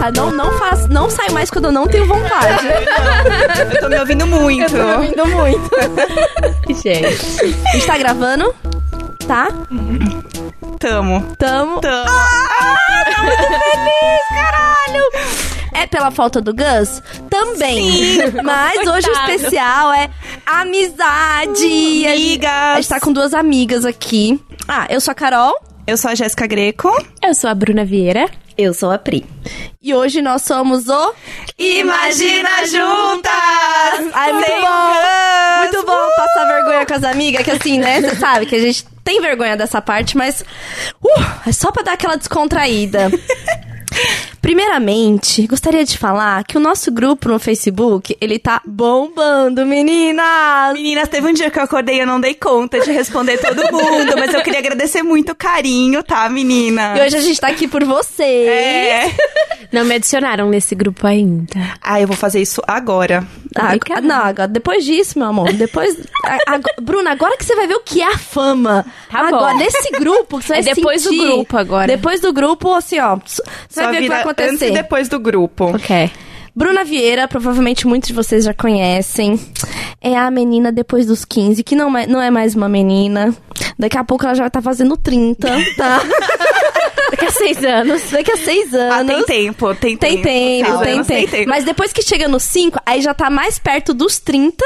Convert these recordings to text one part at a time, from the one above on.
Tá, não, não, faz, não sai mais quando eu não tenho vontade. Eu tô me ouvindo muito. Tô me ouvindo muito. Gente. A gente tá gravando? Tá? Tamo. Tamo. Tamo. Caralho! É pela falta do Gus? Também. Mas hoje o especial é amizade. A gente- A gente tá com duas amigas aqui. Ah, eu sou a Carol. Eu sou a Jéssica Greco. Eu sou a Bruna Vieira. Eu sou a Pri. E hoje nós somos o. Imagina juntas! Ai, muito Sem bom! Muito bom passar vergonha com as amigas, que assim, né? Você sabe que a gente tem vergonha dessa parte, mas. Uh, é só pra dar aquela descontraída. Primeiramente, gostaria de falar que o nosso grupo no Facebook, ele tá bombando, meninas! Meninas, teve um dia que eu acordei e eu não dei conta de responder todo mundo, mas eu queria agradecer muito o carinho, tá, menina? E hoje a gente tá aqui por vocês. É. Não me adicionaram nesse grupo ainda. Ah, eu vou fazer isso agora. Ah, Obrigada. não, agora, depois disso, meu amor, depois... a- a- Bruna, agora que você vai ver o que é a fama. Tá bom. agora, nesse grupo, você É vai depois do sentir. grupo agora. Depois do grupo, assim, ó, você vai ver o que vai vida acontecer. antes e depois do grupo. Ok. Bruna Vieira, provavelmente muitos de vocês já conhecem. É a menina depois dos 15, que não é, não é mais uma menina. Daqui a pouco ela já vai estar fazendo 30, tá? Daqui a seis anos. Daqui a 6 Ah, anos. tem tempo, tem Tem tempo. tempo, Seis tem tempo. Mas depois que chega nos 5, aí já tá mais perto dos 30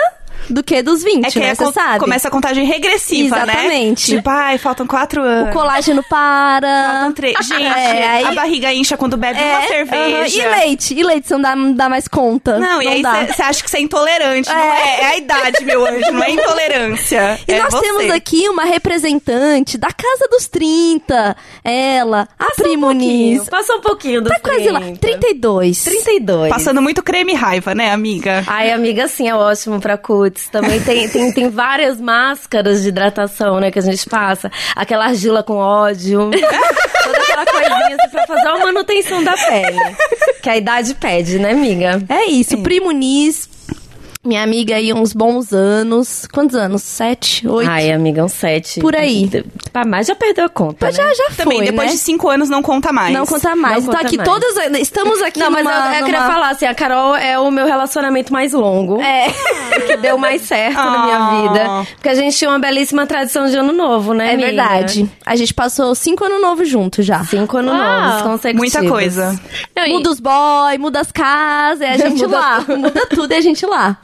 do que dos 20, É que né? aí Você co- sabe? começa a contagem regressiva, né? Exatamente. Tipo, ai, faltam quatro anos. O colágeno para. Faltam três. Gente, É, aí- a barriga incha quando bebe É, uma cerveja. aham. E leite? E leite? Você não dá, não dá mais conta. Não, e aí você acha que você é intolerante. Não É. é, é a idade, meu anjo, não é intolerância. E é nós você. temos aqui uma representante da casa dos 30. Ela, a Pri Muniz. Passa um pouquinho do Tá quase lá. 32. 32. Passando muito creme raiva, né, amiga? Ai, amiga, sim, é ótimo pra cutis. Também tem, tem, tem várias máscaras de hidratação, né, que a gente passa. Aquela argila com ódio. Toda aquela coisinha assim, pra fazer uma manutenção da pele. Que a idade pede, né, amiga? É isso, Pri Muniz. Minha amiga aí, uns bons anos. Quantos anos? Sete? Oito? Ai, amiga, um sete. Por aí. Pra mais já perdeu a conta, Mas né? já, já Também, foi, depois né? de cinco anos não conta mais. Não conta mais. Não então conta aqui mais. todas... Estamos aqui Não, mas eu, numa, eu queria numa- falar assim, a Carol é o meu relacionamento mais longo. É. que deu mais certo na minha Ah. vida. Porque a gente tinha uma belíssima tradição de ano novo, né, É amiga? verdade. A gente passou cinco anos novos juntos já. Cinco anos Uau. novos consecutivos. Muita coisa. Não, e Muda os boy, muda as casas, é a gente Muda lá. Muda tudo e a gente lá.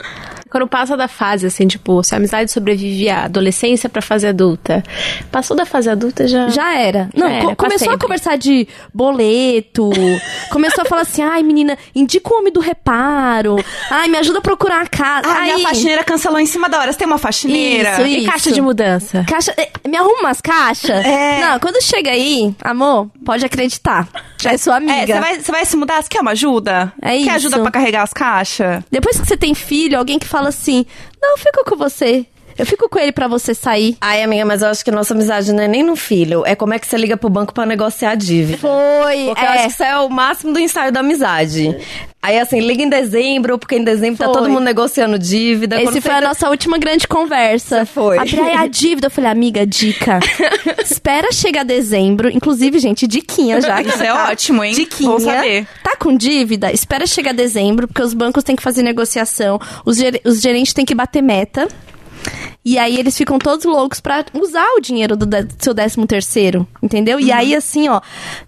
Quando passa da fase, assim, tipo, se a amizade sobrevive à adolescência pra fase adulta, passou da fase adulta já. Já era. Não, Já co- era, pra começou a sempre. conversar de boleto. começou a falar assim: ai, menina, indica o homem do reparo. Ai, me ajuda a procurar a casa. Ah, Aí, minha faxineira cancelou em cima da hora. Você tem uma faxineira? Isso, E isso. caixa de mudança. Caixa, eh, me arruma umas caixas? É. Não, quando chega aí, amor, pode acreditar. Já é sua É, amiga. você vai, você vai se mudar? Você quer uma ajuda? É Quer isso. ajuda pra carregar as caixas? Depois que você tem filho, alguém que fala assim: não, fico com você. Eu fico com ele pra você sair. Ai, amiga, mas eu acho que nossa amizade não é nem no filho. É como é que você liga pro banco pra negociar a dívida. Foi. Porque eu é. acho que isso é o máximo do ensaio da amizade. Aí, assim, liga em dezembro, porque em dezembro tá Foi. todo mundo negociando dívida. Esse foi você- a nossa última grande conversa. Foi. A praia a dívida. Eu falei, amiga, dica. Espera chegar dezembro. Inclusive, gente, diquinha já. que Isso você é tá- ótimo, hein? Diquinha. Bom saber. Tá com dívida? Espera chegar dezembro, porque os bancos têm que fazer negociação. Os, ger- os gerentes têm que bater meta. E aí eles ficam todos loucos pra usar o dinheiro do de- seu décimo terceiro, entendeu? E aí, assim, ó,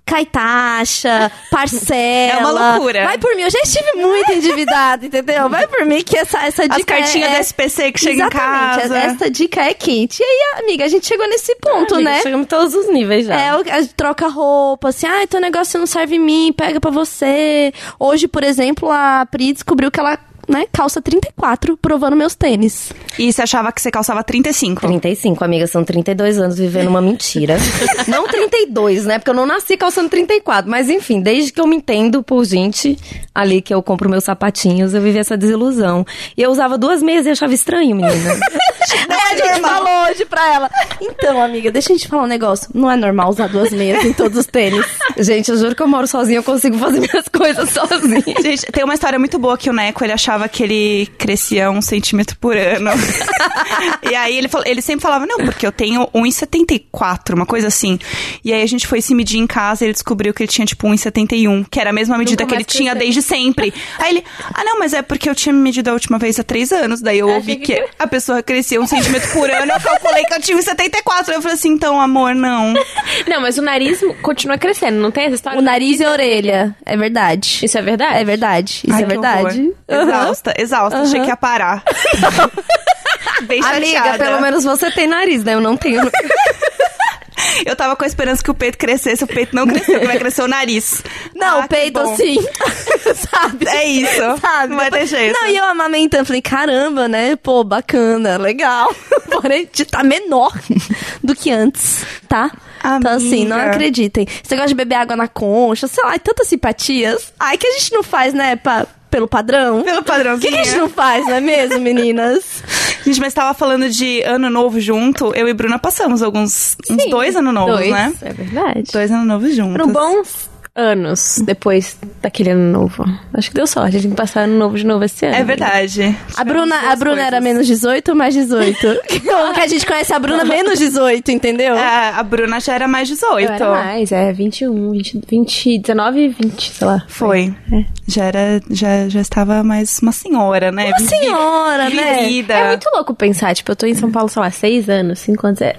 cai taxa, parcela. É uma loucura. Vai por mim, eu já estive muito endividada, entendeu? Vai por mim que essa, essa dica As cartinhas é... da SPC que chegam em casa. essa dica é quente. E aí, amiga, a gente chegou nesse ponto, Amiga, né? Chegamos em todos os níveis já. É, troca roupa, assim, ah, teu negócio não serve em mim, pega pra você. Hoje, por exemplo, a Pri descobriu que ela, né, calça 34, provando meus tênis. E você achava que você calçava 35. 35, amiga, são 32 anos vivendo uma mentira. não 32, né? Porque eu não nasci calçando 34. Mas enfim, desde que eu me entendo por gente, ali que eu compro meus sapatinhos, eu vivi essa desilusão. E eu usava duas meias e achava estranho, menina. a gente falou hoje pra ela. Então, amiga, deixa a gente falar um negócio. Não é normal usar duas meias em todos os tênis. Gente, eu juro que eu moro sozinha, eu consigo fazer minhas coisas sozinha. Gente, tem uma história muito boa que o Neco, ele achava que ele crescia um centímetro por ano. e aí ele, falou, ele sempre falava, não, porque eu tenho 1,74, uma coisa assim. E aí a gente foi se medir em casa e ele descobriu que ele tinha, tipo, 1,71, que era a mesma medida que ele tinha desde sempre. Aí ele, ah, não, mas é porque eu tinha me medido a última vez há três anos. Daí eu ouvi que- que a pessoa crescia um centímetro por ano, eu calculei que eu tinha 1,74. Eu falei assim, então, amor, não. Não, mas o nariz continua crescendo, não tem essa história? O nariz e a orelha. É verdade. Isso é verdade? É verdade. Isso Ai, é verdade. horror. Exausta, exausta. Achei que ia parar. Bem Amiga, chateada. pelo menos você tem nariz, né? Eu não tenho. Eu tava com a esperança que o peito crescesse, o peito não cresceu, que vai crescer o nariz. Não, Ah, o peito assim. Sabe? É isso. Sabe? Não vai ter jeito. Não, e eu amamentando, falei, caramba, né? Pô, bacana, legal. Porém, tá menor do que antes, tá? Então, assim, não Amiga. acreditem. Você gosta de beber água na concha, sei lá, e tantas simpatias. Ai, que a gente não faz, né, pa- pelo padrão? Pelo O que, que a gente não faz, não é mesmo, meninas? Gente, mas tava falando de ano novo junto. Eu e Bruna passamos alguns uns dois anos novos, Dois, né? é verdade. Dois anos novos juntos. Foram bons anos depois daquele ano novo. Acho que deu sorte, a gente tem que passar ano novo de novo esse ano. É verdade. A Bruna, a Bruna era menos 18 ou mais 18? Como que a gente conhece a Bruna menos 18, entendeu? É, a Bruna já era mais 18. Eu era mais, é 21, 20, 20, 19 e 20, sei lá. Foi. Já era, já, já estava mais uma senhora, né? Uma senhora, né? Vivida. É muito louco pensar, tipo, eu tô em São Paulo, sei lá, seis anos, cinco anos. É...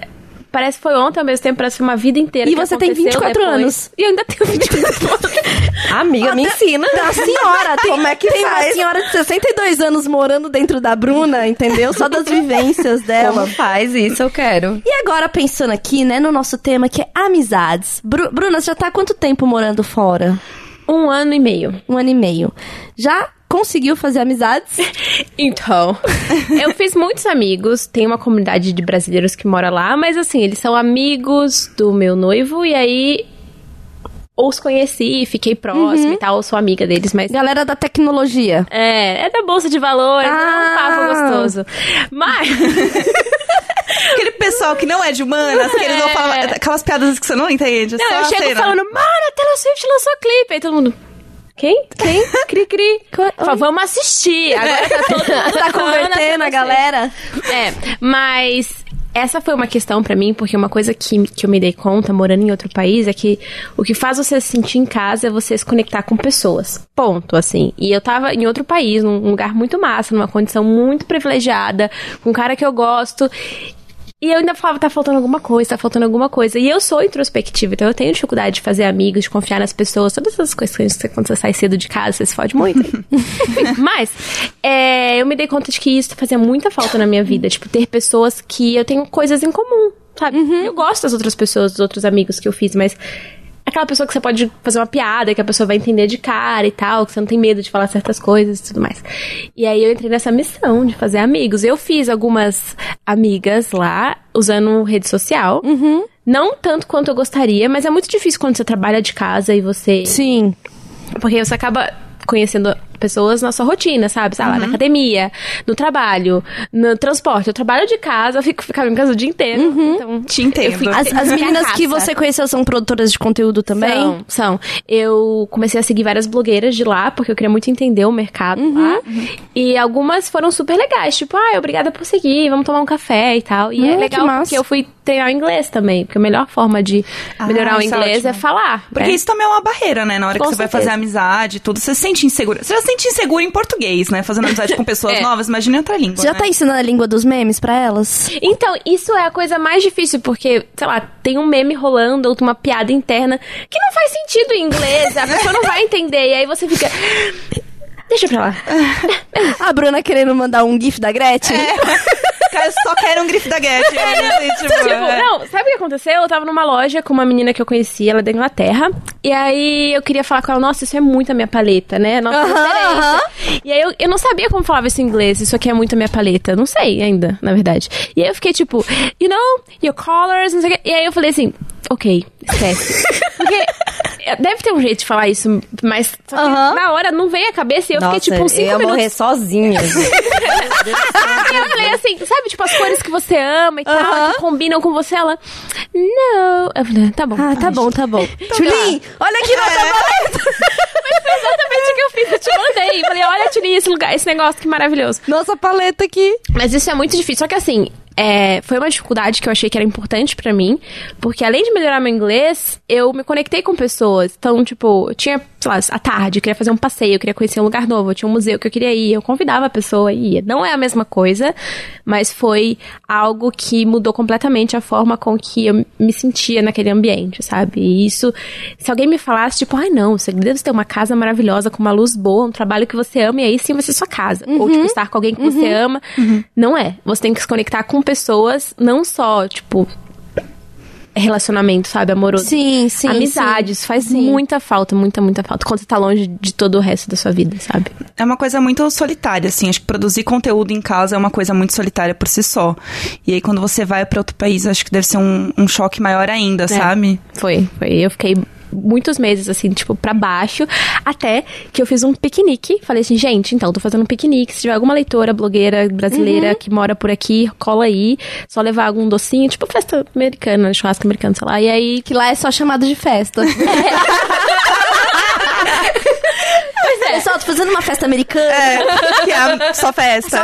Parece que foi ontem, ao mesmo tempo parece que foi uma vida inteira. E que você tem aconteceu 24 depois. anos. E eu ainda tenho 24 anos. Amiga, me ensina. A senhora, tem, Como é que tem uma faz? senhora de 62 anos morando dentro da Bruna, entendeu? Só das vivências dela. Como faz isso? Eu quero. E agora, pensando aqui, né, no nosso tema que é amizades. Bru- Bruna, você já tá há quanto tempo morando fora? Um ano e meio. Um ano e meio. Já conseguiu fazer amizades? Então, eu fiz muitos amigos, tem uma comunidade de brasileiros que mora lá, mas assim, eles são amigos do meu noivo e aí ou os conheci, fiquei próxima e tal, ou sou amiga deles, mas Galera da tecnologia. é, é da bolsa de valores, é um Ah. papo gostoso. Mas Aquele pessoal que não é de humanas, que eles vão falar aquelas piadas que você não entende. não, eu chego cena. falando, mano, a Taylor Swift lançou clipe, aí todo mundo Quem? Quem? Cri, cri. Fala, vamos assistir. Agora tá todo mundo Tá convertendo a galera? É, mas essa foi uma questão pra mim, porque uma coisa que, que eu me dei conta morando em outro país é que o que faz você se sentir em casa é você se conectar com pessoas. Ponto, assim. E eu tava em outro país, num lugar muito massa, numa condição muito privilegiada, com um cara que eu gosto. E eu ainda falava, tá faltando alguma coisa, tá faltando alguma coisa. E eu sou introspectiva, então eu tenho dificuldade de fazer amigos, de confiar nas pessoas, todas essas coisas que você- quando você sai cedo de casa, você se fode muito. Mas, é, eu me dei conta de que isso fazia muita falta na minha vida. Tipo, ter pessoas que eu tenho coisas em comum, sabe? Eu gosto das outras pessoas, dos outros amigos que eu fiz, mas aquela pessoa que você pode fazer uma piada, que a pessoa vai entender de cara e tal, que você não tem medo de falar certas coisas e tudo mais. E aí eu entrei nessa missão de fazer amigos. Eu fiz algumas amigas lá, usando rede social. Não tanto quanto eu gostaria, mas é muito difícil quando você trabalha de casa e você. Sim. Porque você acaba conhecendo pessoas na sua rotina, sabe? Sei lá, na academia, no trabalho, no transporte. Eu trabalho de casa, eu fico ficava em casa o dia inteiro. Então, Te entendo. As, as meninas que você conheceu são produtoras de conteúdo também? São, são. Eu comecei a seguir várias blogueiras de lá, porque eu queria muito entender o mercado lá. E algumas foram super legais, tipo, ah, obrigada por seguir, vamos tomar um café e tal. E é que legal massa. porque eu fui treinar o inglês também, porque a melhor forma de Ah, melhorar o é inglês é, ótimo. falar. Porque né? isso também é uma barreira, né? Na hora Com que você vai certeza. fazer amizade e tudo, você se sente insegura. Você já se sente insegura em português, né? Fazendo amizade com pessoas É. novas, imagina em outra língua. Você já né? tá ensinando a língua dos memes pra elas? Então, isso é a coisa mais difícil, porque, sei lá, tem um meme rolando ou uma piada interna que não faz sentido em inglês, a pessoa não vai entender, e aí você fica. Deixa pra lá. A Bruna querendo mandar um gif da Gretchen? Cara, eu só quero um grifo da Get. assim, tipo, Tipo, é. não, sabe o que aconteceu? Eu tava numa loja com uma menina que eu conhecia, ela é da Inglaterra. E aí eu queria falar com ela, nossa, isso é muito a minha paleta, né? Nossa Aham, referência. aham. E aí eu, eu não sabia como falava isso em inglês, isso aqui é muito a minha paleta. Não sei ainda, na verdade. E aí eu fiquei tipo, you know, your colors, não sei o quê. E aí eu falei assim, ok, esquece. Porque deve ter um jeito de falar isso, mas Aham. na hora não veio a cabeça e eu Nossa, fiquei tipo uns eu ia 5 minutos. morrer sozinha. E eu falei assim, sabe, tipo, as cores que você ama e tal, que combinam com você, ela. Não. Eu falei, tá bom. Ah, tá bom, tá bom. Tulin, olha aqui nossa paleta. Foi exatamente o que eu fiz, eu te mandei. Falei, olha, Tuli, esse lugar, esse negócio que maravilhoso. Nossa paleta aqui. Mas isso é muito difícil. Só que assim, é, foi uma dificuldade que eu achei que era importante pra mim, porque além de melhorar meu inglês, eu me conectei com pessoas. Então, tipo, eu tinha, sei lá, à tarde, eu queria fazer um passeio, eu queria conhecer um lugar novo, eu tinha um museu que eu queria ir, eu convidava a pessoa e ia. Não é a mesma coisa, mas foi algo que mudou completamente a forma com que eu me sentia naquele ambiente, sabe? E isso, se alguém me falasse, tipo, ai não, você deve ter uma casa maravilhosa, com uma luz boa, um trabalho que você ama, e aí sim vai ser sua casa. Ou, tipo, estar com alguém que você ama. Não é. Você tem que se conectar com pessoas, não só, tipo, relacionamento, sabe, amoroso. Sim, sim. Amizades, sim. faz Sim. muita falta, muita, muita falta. Quando você tá longe de todo o resto da sua vida, sabe? É uma coisa muito solitária, assim. Acho que produzir conteúdo em casa é uma coisa muito solitária por si só. E aí, quando você vai pra outro país, acho que deve ser um, um choque maior ainda, sabe? Foi, foi. Eu fiquei muitos meses, assim, tipo, pra baixo, até que eu fiz um piquenique. Falei assim, gente, então, tô fazendo um piquenique. Se tiver alguma leitora, blogueira brasileira que mora por aqui, cola aí. Só levar algum docinho, tipo festa americana, churrasco americano, sei lá. E aí, Que lá é só chamado de festa. Pois é. Pessoal, tô fazendo uma festa americana. que é só festa.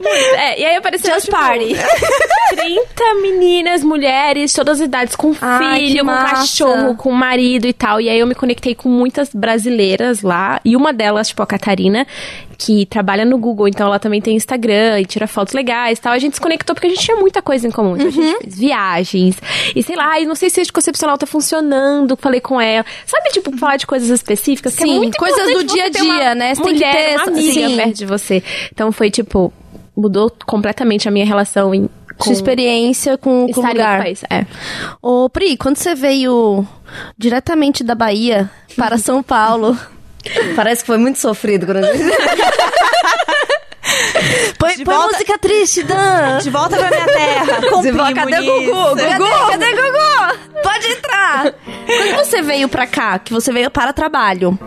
Muito. É, e aí apareceu Just tipo, party. 30 meninas, mulheres, todas as idades, com Ai, filho, com massa. cachorro, com marido e tal. E aí eu me conectei com muitas brasileiras lá. E uma delas, tipo, a Catarina, que trabalha no Google, então ela também tem Instagram e tira fotos legais e tal. A gente se conectou porque a gente tinha muita coisa em comum. Então a Uhum. gente fez viagens. E sei lá, e não sei se a anticoncepcional tá funcionando. Falei com ela. Sabe, tipo, falar de coisas específicas? que é Sim, muito coisas do dia a dia, né? Você tem que mulher, ter uma amiga sim. perto de você. Então foi, tipo, mudou completamente a minha relação em, com Sua experiência com, com o lugar. país. É. Ô, Pri, quando você veio diretamente da Bahia para São Paulo, Parece que foi muito sofrido quando a gente... põe, De põe volta- música triste, Dan. De volta pra minha terra. com De volta- cadê o nisso. Gugu? Cadê, cadê Gugu? Pode entrar. Quando você veio pra cá, que você veio para trabalho,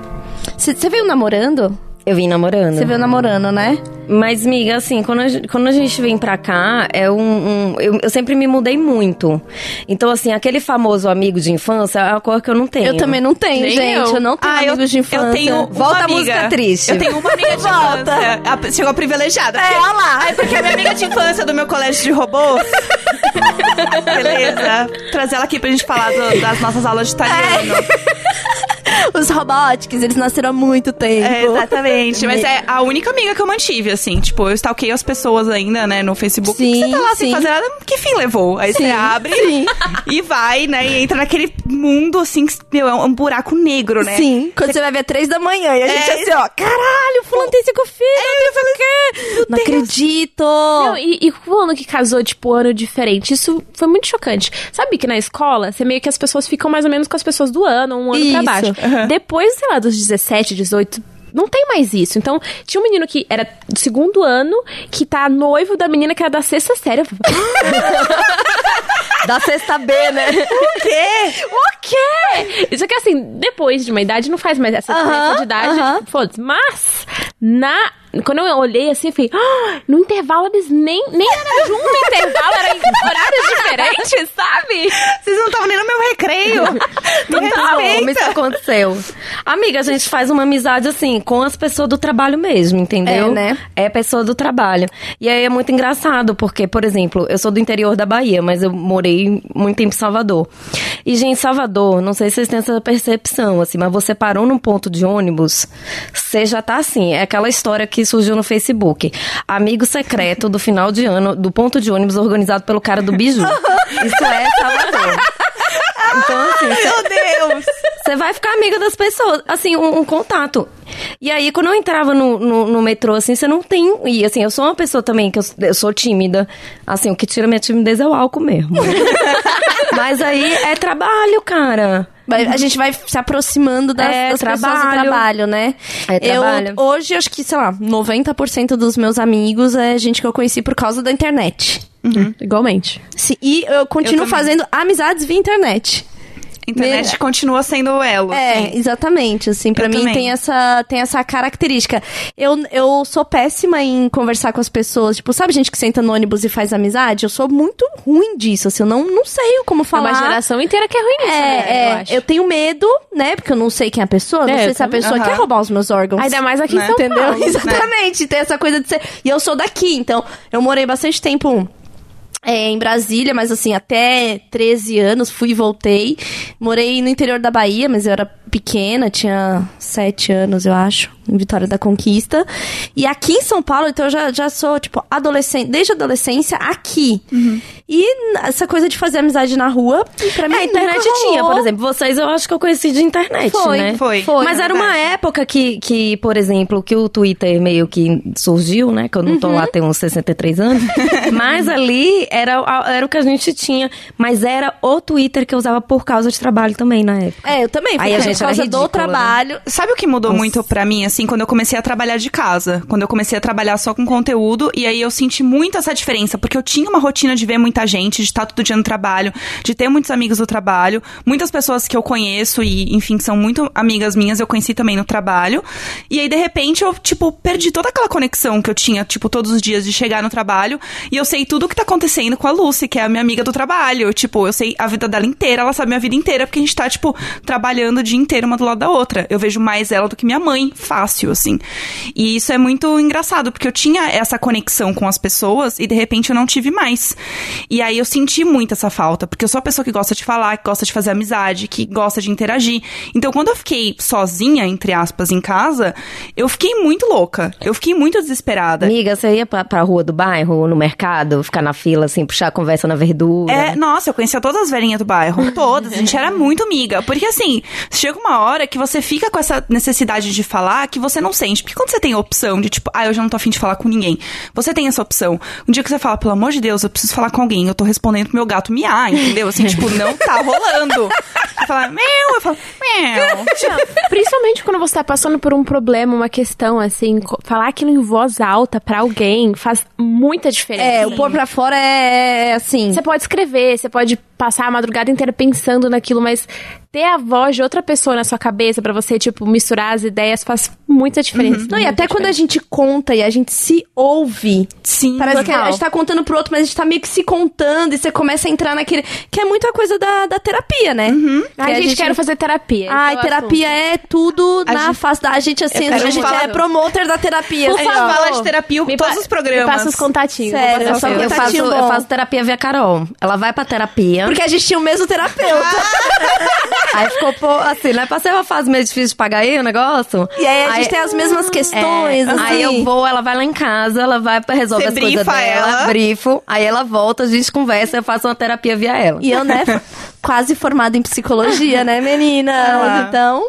você veio namorando? Eu vim namorando. Você veio namorando, né? Mas, miga, assim, quando a, gente- quando a gente vem pra cá, é um. um- eu, eu sempre me mudei muito. Então, assim, aquele famoso amigo de infância é uma coisa que eu não tenho. Eu também não tenho, Nem gente. Eu. eu. não tenho Ah, eu, amigos de infância. eu tenho uma Volta a música triste. Eu tenho uma amiga de Volta. infância. A- Chegou a privilegiada. É, olha lá. Ai, porque a minha amiga de infância do meu colégio de robôs. Beleza. Trazer ela aqui pra gente falar do- das nossas aulas de italiano. Os robóticos, eles nasceram há muito tempo. É, exatamente. Mas é a única amiga que eu mantive, assim. Tipo, eu stalkeio as pessoas ainda, né, no Facebook. Sim, você tá lá sem sim. fazer nada, que fim levou? Aí Sim, você abre sim. e vai, né, e entra naquele mundo, assim, que, meu, é um buraco negro, né? Sim, quando você vai ver três da manhã e a gente É. assim, ó, caralho, fulano tem cinco filhos, não sei o quê. Não acredito. Não, e, e quando que casou, tipo, ano diferente? Isso foi muito chocante. Sabe que na escola, você meio que as pessoas ficam mais ou menos com as pessoas do ano, um ano pra Isso, baixo. Depois, sei lá, dos 17, 18. Não tem mais isso. Então, tinha um menino que era do segundo ano, que tá noivo da menina que era da sexta série. Falei, Da sexta B, né? O quê? O quê? Isso que assim, depois de uma idade, não faz mais essa diferença Aham, de idade. aham. tipo, Foda-se. Mas, na. Quando eu olhei assim, eu falei, "Ah, no intervalo eles nem, nem era junto o intervalo, era em horários diferentes, sabe? Vocês não estavam nem no meu recreio. Total, como isso aconteceu. Amiga, a gente faz uma amizade assim, com as pessoas do trabalho mesmo, entendeu? É, né? É pessoa do trabalho. E aí é muito engraçado, porque, por exemplo, eu sou do interior da Bahia, mas eu morei muito tempo em Salvador. E, gente, Salvador, não sei se vocês têm essa percepção, assim, mas você parou num ponto de ônibus, você já tá assim, é aquela história que surgiu no Facebook. Amigo secreto do final de ano, do ponto de ônibus organizado pelo cara do Biju. Isso é Salvador. Então, assim, Meu Deus. você vai ficar amiga das pessoas, assim, um, um contato. E aí, quando eu entrava no, no, no metrô, assim, você não tem. E assim, eu sou uma pessoa também que eu, eu sou tímida. Assim, o que tira minha timidez é o álcool mesmo. Mas aí é trabalho, cara. Vai- A gente vai se aproximando das, É, das pessoas do trabalho. trabalho, né? É trabalho. Eu, hoje, acho que, sei lá, 90% dos meus amigos é gente que eu conheci por causa da internet. Igualmente. Sim, e eu continuo também. fazendo amizades via internet. Internet continua sendo o elo. É, assim. exatamente, assim, pra Eu mim também. tem essa, tem essa característica. Eu, eu sou péssima em conversar com as pessoas, tipo, sabe gente que senta no ônibus e faz amizade? Eu sou muito ruim disso, assim, eu não, não sei como É falar. uma geração inteira que é ruim nisso, É, né? é, eu eu, tenho medo, né? Porque eu não sei quem é a pessoa, não É, sei eu se a pessoa Aham. quer roubar os meus órgãos. Ainda mais aqui Né? em São Entendeu? Paulo. Exatamente. Tem essa coisa de ser. E eu sou daqui, então eu morei bastante tempo. É, em Brasília, mas assim, até 13 anos, fui e voltei. Morei no interior da Bahia, mas eu era pequena, tinha 7 anos, eu acho, Vitória da Conquista. E aqui em São Paulo, então eu já, já sou, tipo, adolescente, desde a adolescência, aqui. E essa coisa de fazer amizade na rua, pra mim, É, a internet nunca tinha, rolou. por exemplo. Vocês eu acho que eu conheci de internet, Foi, né? foi. Foi, Mas era uma verdade. época que, que, por exemplo, que o Twitter meio que surgiu, né? Que eu não tô lá tem uns 63 anos. Mas ali era, a- era o que a gente tinha. Mas era o Twitter que eu usava por causa de trabalho também na época. É, eu também. Aí a por gente era causa ridícula, do trabalho. Sabe o que mudou muito pra mim, assim, quando eu comecei a trabalhar de casa? Quando eu comecei a trabalhar só com conteúdo, e aí eu senti muito essa diferença, porque eu tinha uma rotina de ver muita gente, de estar todo dia no trabalho, de ter muitos amigos do trabalho, muitas pessoas que eu conheço e, enfim, que são muito amigas minhas, eu conheci também no trabalho. E aí, de repente, eu, tipo, perdi toda aquela conexão que eu tinha, tipo, todos os dias de chegar no trabalho, e eu sei tudo o que tá acontecendo com a Lucy, que é a minha amiga do trabalho. Tipo, eu sei a vida dela inteira, ela sabe minha vida inteira, porque a gente tá, tipo, trabalhando o dia inteiro uma do lado da outra. Eu vejo mais ela do que minha mãe, fácil, assim. E isso é muito engraçado, porque eu tinha essa conexão com as pessoas e de repente eu não tive mais. E aí eu senti muito essa falta, porque eu sou a pessoa que gosta de falar, que gosta de fazer amizade, que gosta de interagir. Então quando eu fiquei sozinha, entre aspas, em casa, eu fiquei muito louca. Eu fiquei muito desesperada. Amiga, você ia pra, pra rua do bairro, no mercado, ficar na fila, assim, puxar a conversa na verdura? É, nossa, eu conhecia todas as velhinhas do bairro. Todas. A gente era muito amiga. Porque assim, chega uma hora que você fica com essa necessidade de falar que você não sente. Porque quando você tem a opção de, tipo, ah, eu já não tô afim de falar com ninguém. Você tem essa opção. Um dia que você fala, pelo amor de Deus, eu preciso falar com alguém. Eu tô respondendo pro meu gato miar, entendeu? Assim, tipo, não tá rolando. Você fala, meu, eu falo, meu. Principalmente quando você tá passando por um problema, uma questão, assim, falar aquilo em voz alta pra alguém faz muita diferença. É, o pôr pra fora é assim. Você pode escrever, você pode passar a madrugada inteira pensando naquilo, mas ter a voz de outra pessoa na sua cabeça pra você, tipo, misturar as ideias faz muita diferença. Não, e até quando a gente conta e a gente se ouve. Sim, Parece que a total. gente tá contando pro outro, mas a gente tá meio que se contando e você começa a entrar naquele. Que é muita coisa da, da terapia, né? Que Ai, gente, quero fazer terapia. Ai, é terapia é tudo A na gente- face da a gente, assim, a gente é promoter da terapia. Por A gente ó. fala de terapia Me todos pa- os programas. Me passa os contatinhos. Sério, eu. Eu faço, eu faço terapia via Carol. Ela vai pra terapia. Porque a gente tinha o mesmo terapeuta. Aí ficou, pô, assim, né? Passei uma fase meio difícil de pagar aí o negócio. E aí a gente tem as mesmas questões, É, assim. Aí eu vou, ela vai lá em casa, ela vai pra resolver Você as coisas dela, ela. brifo. Aí ela volta, a gente conversa, eu faço uma terapia via ela. E eu, né, quase formada em psicologia, né, menina? Ah. Então,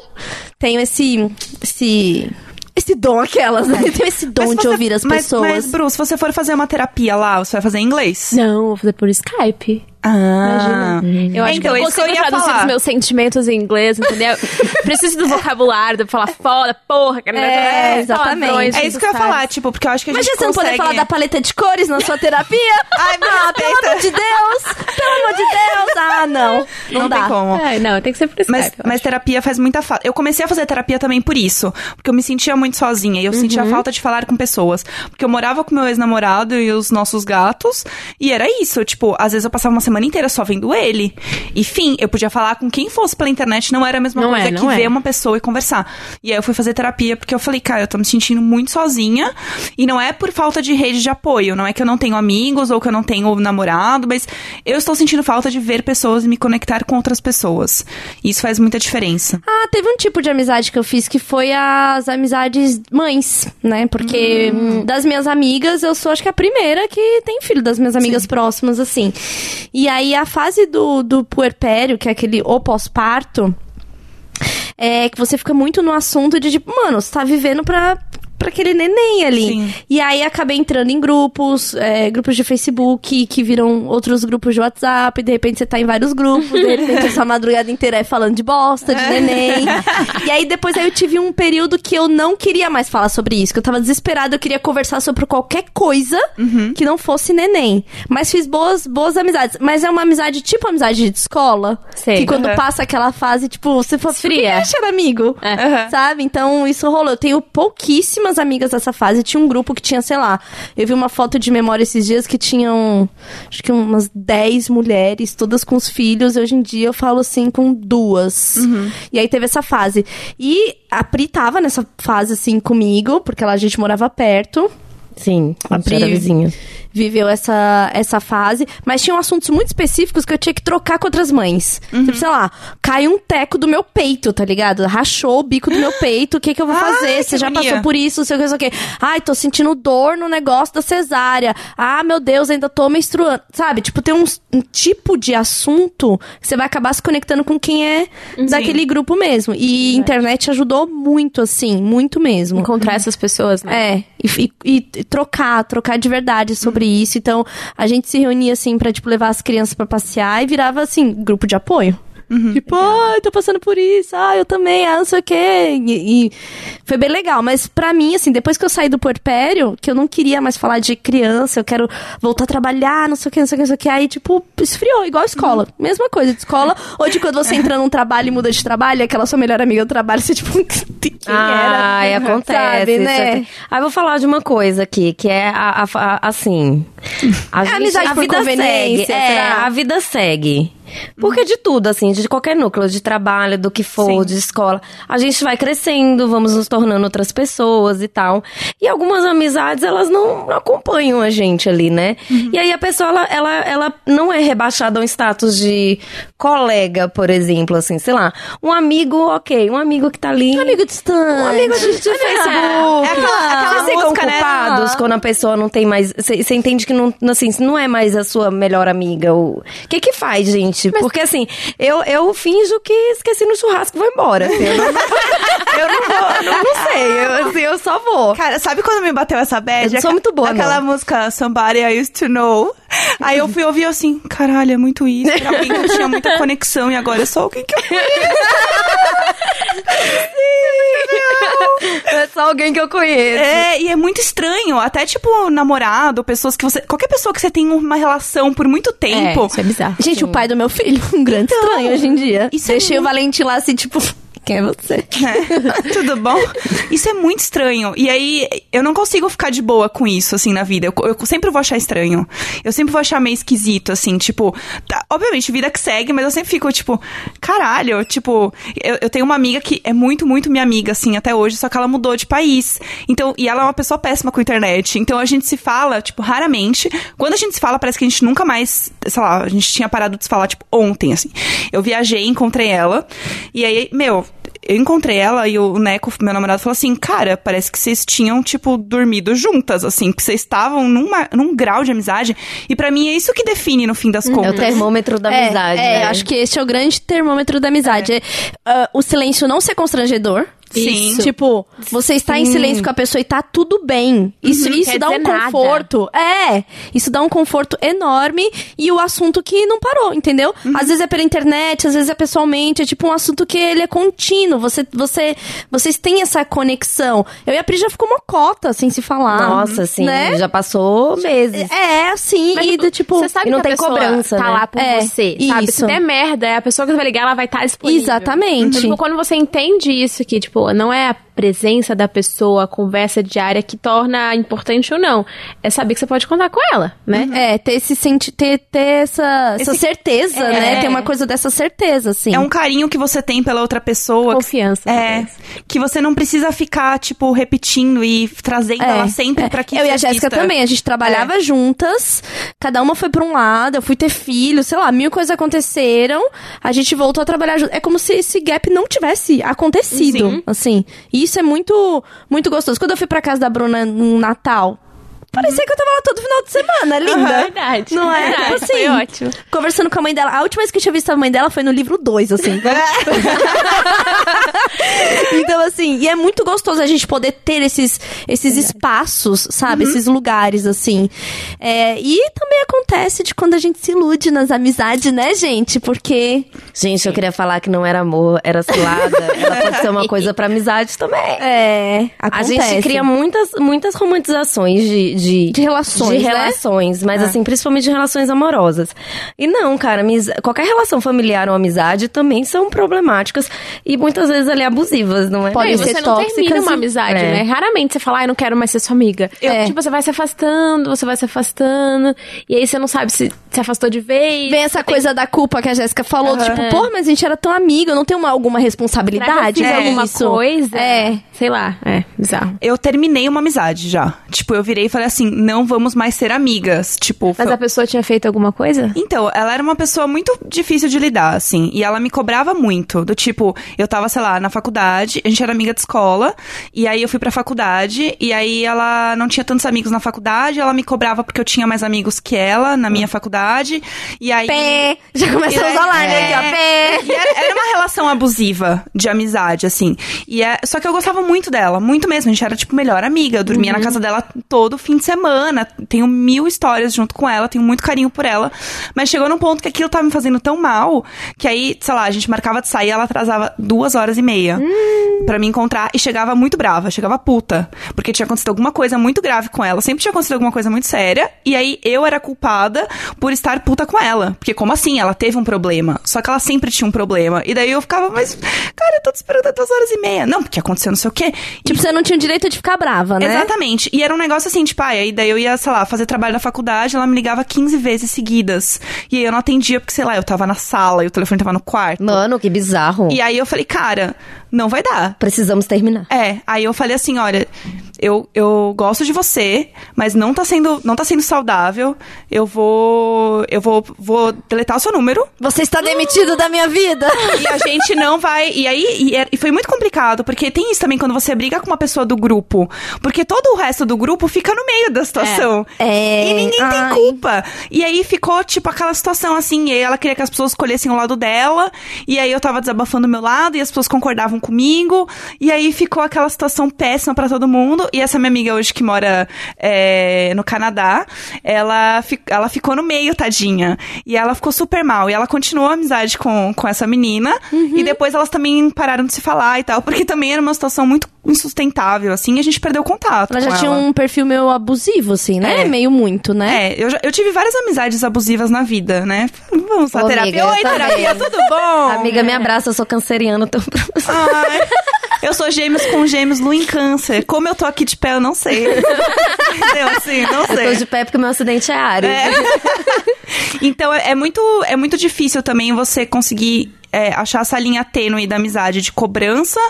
tenho esse. esse. esse dom aquelas, né? Tenho esse dom Mas de você- ouvir as mas- pessoas. Mas, Bru, se você for fazer uma terapia lá, você vai fazer em inglês? Não, vou fazer por Skype. Ah. Eu acho Então, que eu isso que eu consigo ia traduzir falar. os meus sentimentos em inglês, entendeu? Preciso do vocabulário, de falar foda, porra, cara. É, exatamente. palavrões É isso que eu ia falar, tipo, porque eu acho que a gente Imagina você não poder falar da paleta de cores na sua terapia? Ai, ah, pelo amor de Deus! Pelo amor de Deus! Ah, não. Não, Não, dá. tem como. É, não, tem que ser por Skype. Mas, mas terapia faz muita falta. Eu comecei a fazer terapia também por isso. Porque eu me sentia muito sozinha. E eu sentia Uhum. falta de falar com pessoas. Porque eu morava com meu ex-namorado e os nossos gatos. E era isso. Tipo, às vezes eu passava uma semana inteira só vendo ele. E fim, eu podia falar com quem fosse pela internet. Não era a mesma Não coisa é, que é. ver uma pessoa e conversar. E aí eu fui fazer terapia porque eu falei, cara, eu tô me sentindo muito sozinha. E não é por falta de rede de apoio. Não é que eu não tenho amigos ou que eu não tenho namorado. Mas eu estou sentindo falta de ver pessoas e me conectar com outras pessoas. E isso faz muita diferença. Ah, teve um tipo de amizade que eu fiz que foi as amizades mães, né? Porque hum, das minhas amigas, eu sou acho que a primeira que tem filho, das minhas amigas próximas, assim. E aí a fase do, do puerpério, que é aquele o pós-parto, é que você fica muito no assunto de tipo, mano, você tá vivendo pra. Pra aquele neném ali. Sim. E aí acabei entrando em grupos, é, grupos de Facebook, que viram outros grupos de WhatsApp, de repente você tá em vários grupos, de repente essa madrugada inteira é falando de bosta, de neném. e aí depois aí eu tive um período que eu não queria mais falar sobre isso, que eu tava desesperada, eu queria conversar sobre qualquer coisa que não fosse neném. Mas fiz boas, boas amizades. Mas é uma amizade tipo amizade de escola. Sei. Que quando Aham. passa aquela fase, tipo, você fala, por que amigo? Aham. Sabe? Então, isso rolou. Eu tenho pouquíssimas amigas dessa fase. Tinha um grupo que tinha, sei lá, eu vi uma foto de memória esses dias que tinham, acho que umas 10 mulheres, todas com os filhos. E hoje em dia eu falo assim, com duas. E aí teve essa fase. E a Pri tava nessa fase, assim, comigo, porque ela, a gente morava perto Sim, a Pri- era vizinha. Viveu essa, essa fase, mas tinham assuntos muito específicos que eu tinha que trocar com outras mães. Tipo, sei lá, caiu um teco do meu peito, tá ligado? Rachou o bico do meu peito, o que que eu vou Ai, fazer? que Você já agonia. passou por isso, não sei o que, não sei o que. Ai, tô sentindo dor no negócio da cesárea. Ah, meu Deus, ainda tô menstruando. Sabe? Tipo, tem uns- um tipo de assunto que você vai acabar se conectando com quem é daquele grupo mesmo. E internet ajudou muito, assim, muito mesmo. Encontrar essas pessoas, né? É, e, e- e trocar, trocar de verdade sobre isso. Então, a gente se reunia, assim, pra, tipo, levar as crianças pra passear e virava, assim, grupo de apoio. Tipo, ai, tô passando por isso, ah, eu também, ah, não sei o quê. E, e foi bem legal. Mas pra mim, assim, depois que eu saí do puerpério, que eu não queria mais falar de criança, eu quero voltar a trabalhar, não sei o que, não sei o que, não sei o que. Aí, tipo, esfriou, igual escola. Mesma coisa de escola. Ou de quando você entra num trabalho e muda de trabalho, aquela sua melhor amiga do trabalho, você, tipo, quem era? Ai, acontece. Sabe, né? é- Aí vou falar de uma coisa aqui, que é a, a- a- assim. A, gente- amizade a por vida segue. É, será? a vida segue. Porque de tudo, assim, de qualquer núcleo, de trabalho, do que for, Sim. de escola, a gente vai crescendo, vamos nos tornando outras pessoas e tal. E algumas amizades, elas não, acompanham a gente ali, né? E aí a pessoa, ela, ela, ela não é rebaixada a um status de colega, por exemplo, assim, sei lá. Um amigo, ok, um amigo que tá ali. Um amigo distante. Um amigo de, de Facebook. É aquela- aquela Vocês ficam música, né? quando a pessoa não tem mais. Você entende que não, assim, não é mais a sua melhor amiga. O que que faz, gente? Porque assim, eu, eu finjo que esqueci no churrasco e vou embora. assim, eu, não, eu não vou, eu não, não sei. Eu, assim, eu só vou. Cara, sabe quando me bateu essa bad? Eu sou muito boa, Aquela música Somebody I Used to Know. Aí eu fui ouvir assim, caralho, é muito isso. Era alguém que eu tinha muita conexão e agora é só alguém que eu É só alguém que eu conheço. É, e é muito estranho. Até, tipo, namorado, pessoas que você. Qualquer pessoa que você tem uma relação por muito tempo. É, isso é bizarro. Gente, o pai do meu filho, um grande Então, estranho hoje em dia. isso é Deixei o muito- Valentim lá assim, tipo, quem é você? É. Tudo bom? Isso é muito estranho. E aí, eu não consigo ficar de boa com isso, assim, na vida. Eu, eu sempre vou achar estranho. Eu sempre vou achar meio esquisito, assim, tipo. tá, obviamente, vida que segue, mas eu sempre fico, tipo, caralho, tipo. Eu, eu tenho uma amiga que é muito, muito minha amiga, assim, até hoje, só que ela mudou de país. Então, e ela é uma pessoa péssima com internet. Então a gente se fala, tipo, raramente. Quando a gente se fala, parece que a gente nunca mais. Sei lá, a gente tinha parado de se falar, tipo, ontem, assim. Eu viajei, encontrei ela. E aí, meu, eu encontrei ela e o Neco, meu namorado, falou assim: Cara, parece que vocês tinham, tipo, dormido juntas, assim, que vocês estavam numa, num grau de amizade. E pra mim é isso que define, no fim das É o contas. termômetro da É, amizade. É, né? acho que esse é o grande termômetro da amizade. É, ah, o silêncio não ser constrangedor. Sim. Tipo, você está em silêncio com a pessoa e tá tudo bem. Isso, isso Quer dá um dizer nada. conforto. É, isso dá um conforto enorme e o assunto que não parou, entendeu? Às vezes é pela internet, às vezes é pessoalmente, é tipo um assunto que ele é contínuo. Você, você, vocês têm essa conexão. Eu e a Pri já ficou mocota sem se falar. Nossa, sim. Né? Já passou meses. É, assim, Mas, e do tipo. você sabe e não que tem cobrança, tá né? lá por É, você, sabe? isso. Se der merda, é a pessoa que vai ligar, ela vai estar disponível. Exatamente. Então, tipo, quando você entende isso, que, tipo, não é presença da pessoa, a conversa diária que torna importante ou não. É saber que você pode contar com ela, né? É, ter esse senti ter, ter essa, essa Esse- certeza, É. né? Ter uma coisa dessa certeza, assim. É um carinho que você tem pela outra pessoa. que- Confiança. É, talvez. que você não precisa ficar, tipo, repetindo e trazendo ela sempre é. pra que Eu e a isso Jéssica também, a gente trabalhava juntas, cada uma foi pra um lado, eu fui ter filho, sei lá, mil coisas aconteceram, a gente voltou a trabalhar junto. É como se esse gap não tivesse acontecido, Sim. assim. E isso é muito, muito gostoso. Quando eu fui pra casa da Bruna no Natal, parecia que eu tava lá todo final de semana, linda. É Verdade. Não é? Verdade, Tipo assim, Foi ótimo. Conversando com a mãe dela. A última vez que eu tinha visto a mãe dela foi no livro 2, assim. Então, assim, e é muito gostoso a gente poder ter esses, esses espaços, sabe? Esses lugares, assim. É, e também acontece de quando a gente se ilude nas amizades, né, gente? Porque. Gente, eu queria falar que não era amor, era cilada. Ela pode ser uma coisa pra amizade também. É. A Acontece. gente cria muitas, muitas romantizações de, de, De relações, de né? relações, mas assim, principalmente de relações amorosas. E não, cara, qualquer relação familiar ou amizade também são problemáticas e muitas vezes ali abusivas, não é? Podem e ser você não termina uma amizade, É. né? Raramente você fala, ah, eu não quero mais ser sua amiga. É. Tipo, você vai se afastando, você vai se afastando, e aí você não sabe se se afastou de vez. Vem essa coisa da culpa que a Jéssica falou, Aham. tipo, pô, mas a gente era tão amiga, eu não tenho uma, alguma Será que eu responsabilidade fiz com alguma isso? coisa? É. Sei lá, é, bizarro. Eu terminei uma amizade já. Tipo, eu virei e falei assim: não vamos mais ser amigas. Tipo, Mas a pessoa tinha feito alguma coisa? Então, ela era uma pessoa muito difícil de lidar, assim. E ela me cobrava muito. Do tipo, eu tava, sei lá, na faculdade, a gente era amiga de escola. E aí eu fui pra faculdade. E aí ela não tinha tantos amigos na faculdade. Ela me cobrava porque eu tinha mais amigos que ela na minha faculdade. E aí. Pé! Já começamos É, a alarme é. aqui, ó. Pé! E era, era uma relação abusiva de amizade, assim. E é, só que eu gostava muito dela, muito mesmo. A gente era, tipo, melhor amiga. Eu dormia na casa dela todo fim de semana. Tenho mil histórias junto com ela, tenho muito carinho por ela. Mas chegou num ponto que aquilo tava me fazendo tão mal que aí, sei lá, a gente marcava de sair, ela atrasava duas horas e meia pra me encontrar e chegava muito brava, chegava puta. Porque tinha acontecido alguma coisa muito grave com ela. Sempre tinha acontecido alguma coisa muito séria. E aí eu era culpada por estar puta com ela. Porque como assim? Ela teve um problema. Só que ela sempre tinha um problema. E daí eu ficava, mas, cara, eu tô te esperando duas horas e meia. Não, porque aconteceu não sei o quê. E Tipo, você não tinha o direito de ficar brava, né? Exatamente. E era um negócio assim, tipo, ai, aí daí eu ia, sei lá, fazer trabalho da faculdade, ela me ligava 15 vezes seguidas. E aí eu não atendia, porque, sei lá, eu tava na sala e o telefone tava no quarto. Mano, que bizarro. E aí eu falei, cara, não vai dar. Precisamos terminar. É, aí eu falei assim, olha, eu, eu gosto de você, mas não tá sendo, não tá sendo saudável. Eu vou, eu vou, vou deletar o seu número. Você está demitido da minha vida! E a gente não vai. E aí, e, é- e foi muito complicado, porque tem isso também quando você briga com uma pessoa do grupo. Porque todo o resto do grupo fica no meio da situação. É. E ninguém Ai. tem culpa. E aí ficou, tipo, aquela situação assim. E ela queria que as pessoas escolhessem o lado dela. E aí eu tava desabafando o meu lado e as pessoas concordavam comigo. E aí ficou aquela situação péssima pra todo mundo. E essa minha amiga hoje que mora é, no Canadá, ela, fi- ela ficou no meio, tadinha. E ela ficou super mal. E ela continuou a amizade com, com essa menina. E depois elas também pararam de se falar e tal. Porque também era uma situação muito insustentável, assim. E a gente perdeu contato. Ela já tinha um perfil meio abusivo, assim, né? É. Meio muito, né? É, eu, já- eu tive várias amizades abusivas na vida, né? Vamos Ô, terapia. amiga, Oi, terapia, tudo bom? Amiga, me abraça, eu sou canceriana. Então... Ai, eu sou gêmeos com gêmeos, lua em câncer. Como eu tô aqui de pé, eu não sei. Entendeu? Assim, não Eu tô sei. de pé porque meu acidente é Ares. Então é, é muito, é muito difícil também você conseguir é, achar essa linha tênue da amizade de cobrança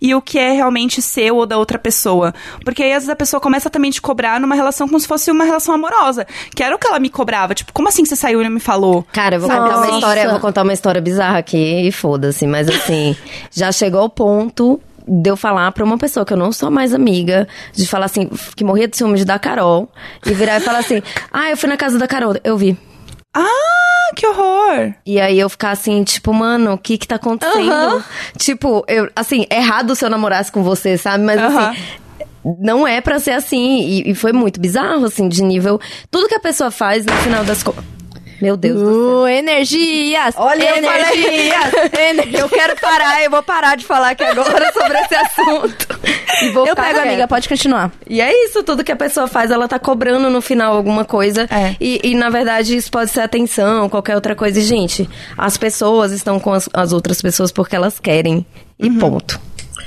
e o que é realmente seu ou da outra pessoa. Porque aí às vezes a pessoa começa também a te cobrar numa relação como se fosse uma relação amorosa. Que era o que ela me cobrava. Tipo, como assim você saiu e não me falou? Cara, eu vou contar uma história, eu vou contar uma história bizarra aqui e foda-se, mas assim, já chegou ao ponto de eu falar pra uma pessoa que eu não sou mais amiga, de falar assim, que morria de ciúmes da Carol, e virar e falar assim: "Ah, eu fui na casa da Carol, eu vi". Ah, que horror! E aí eu ficar assim, tipo, mano, o que que tá acontecendo? Tipo, eu, assim, errado se eu namorasse com você, sabe? Mas assim, não é pra ser assim. E, e foi muito bizarro, assim, de nível. Tudo que a pessoa faz no final das contas. Meu Deus do céu. Uh, energias! Olha, eu energias! Ener- Eu quero parar, eu vou parar de falar aqui agora sobre esse assunto. E vou Eu pego, amiga, pode continuar. E é isso, tudo que a pessoa faz, ela tá cobrando no final alguma coisa. É. E, e, na verdade, isso pode ser atenção, qualquer outra coisa. E, gente, as pessoas estão com as, as outras pessoas porque elas querem. E ponto.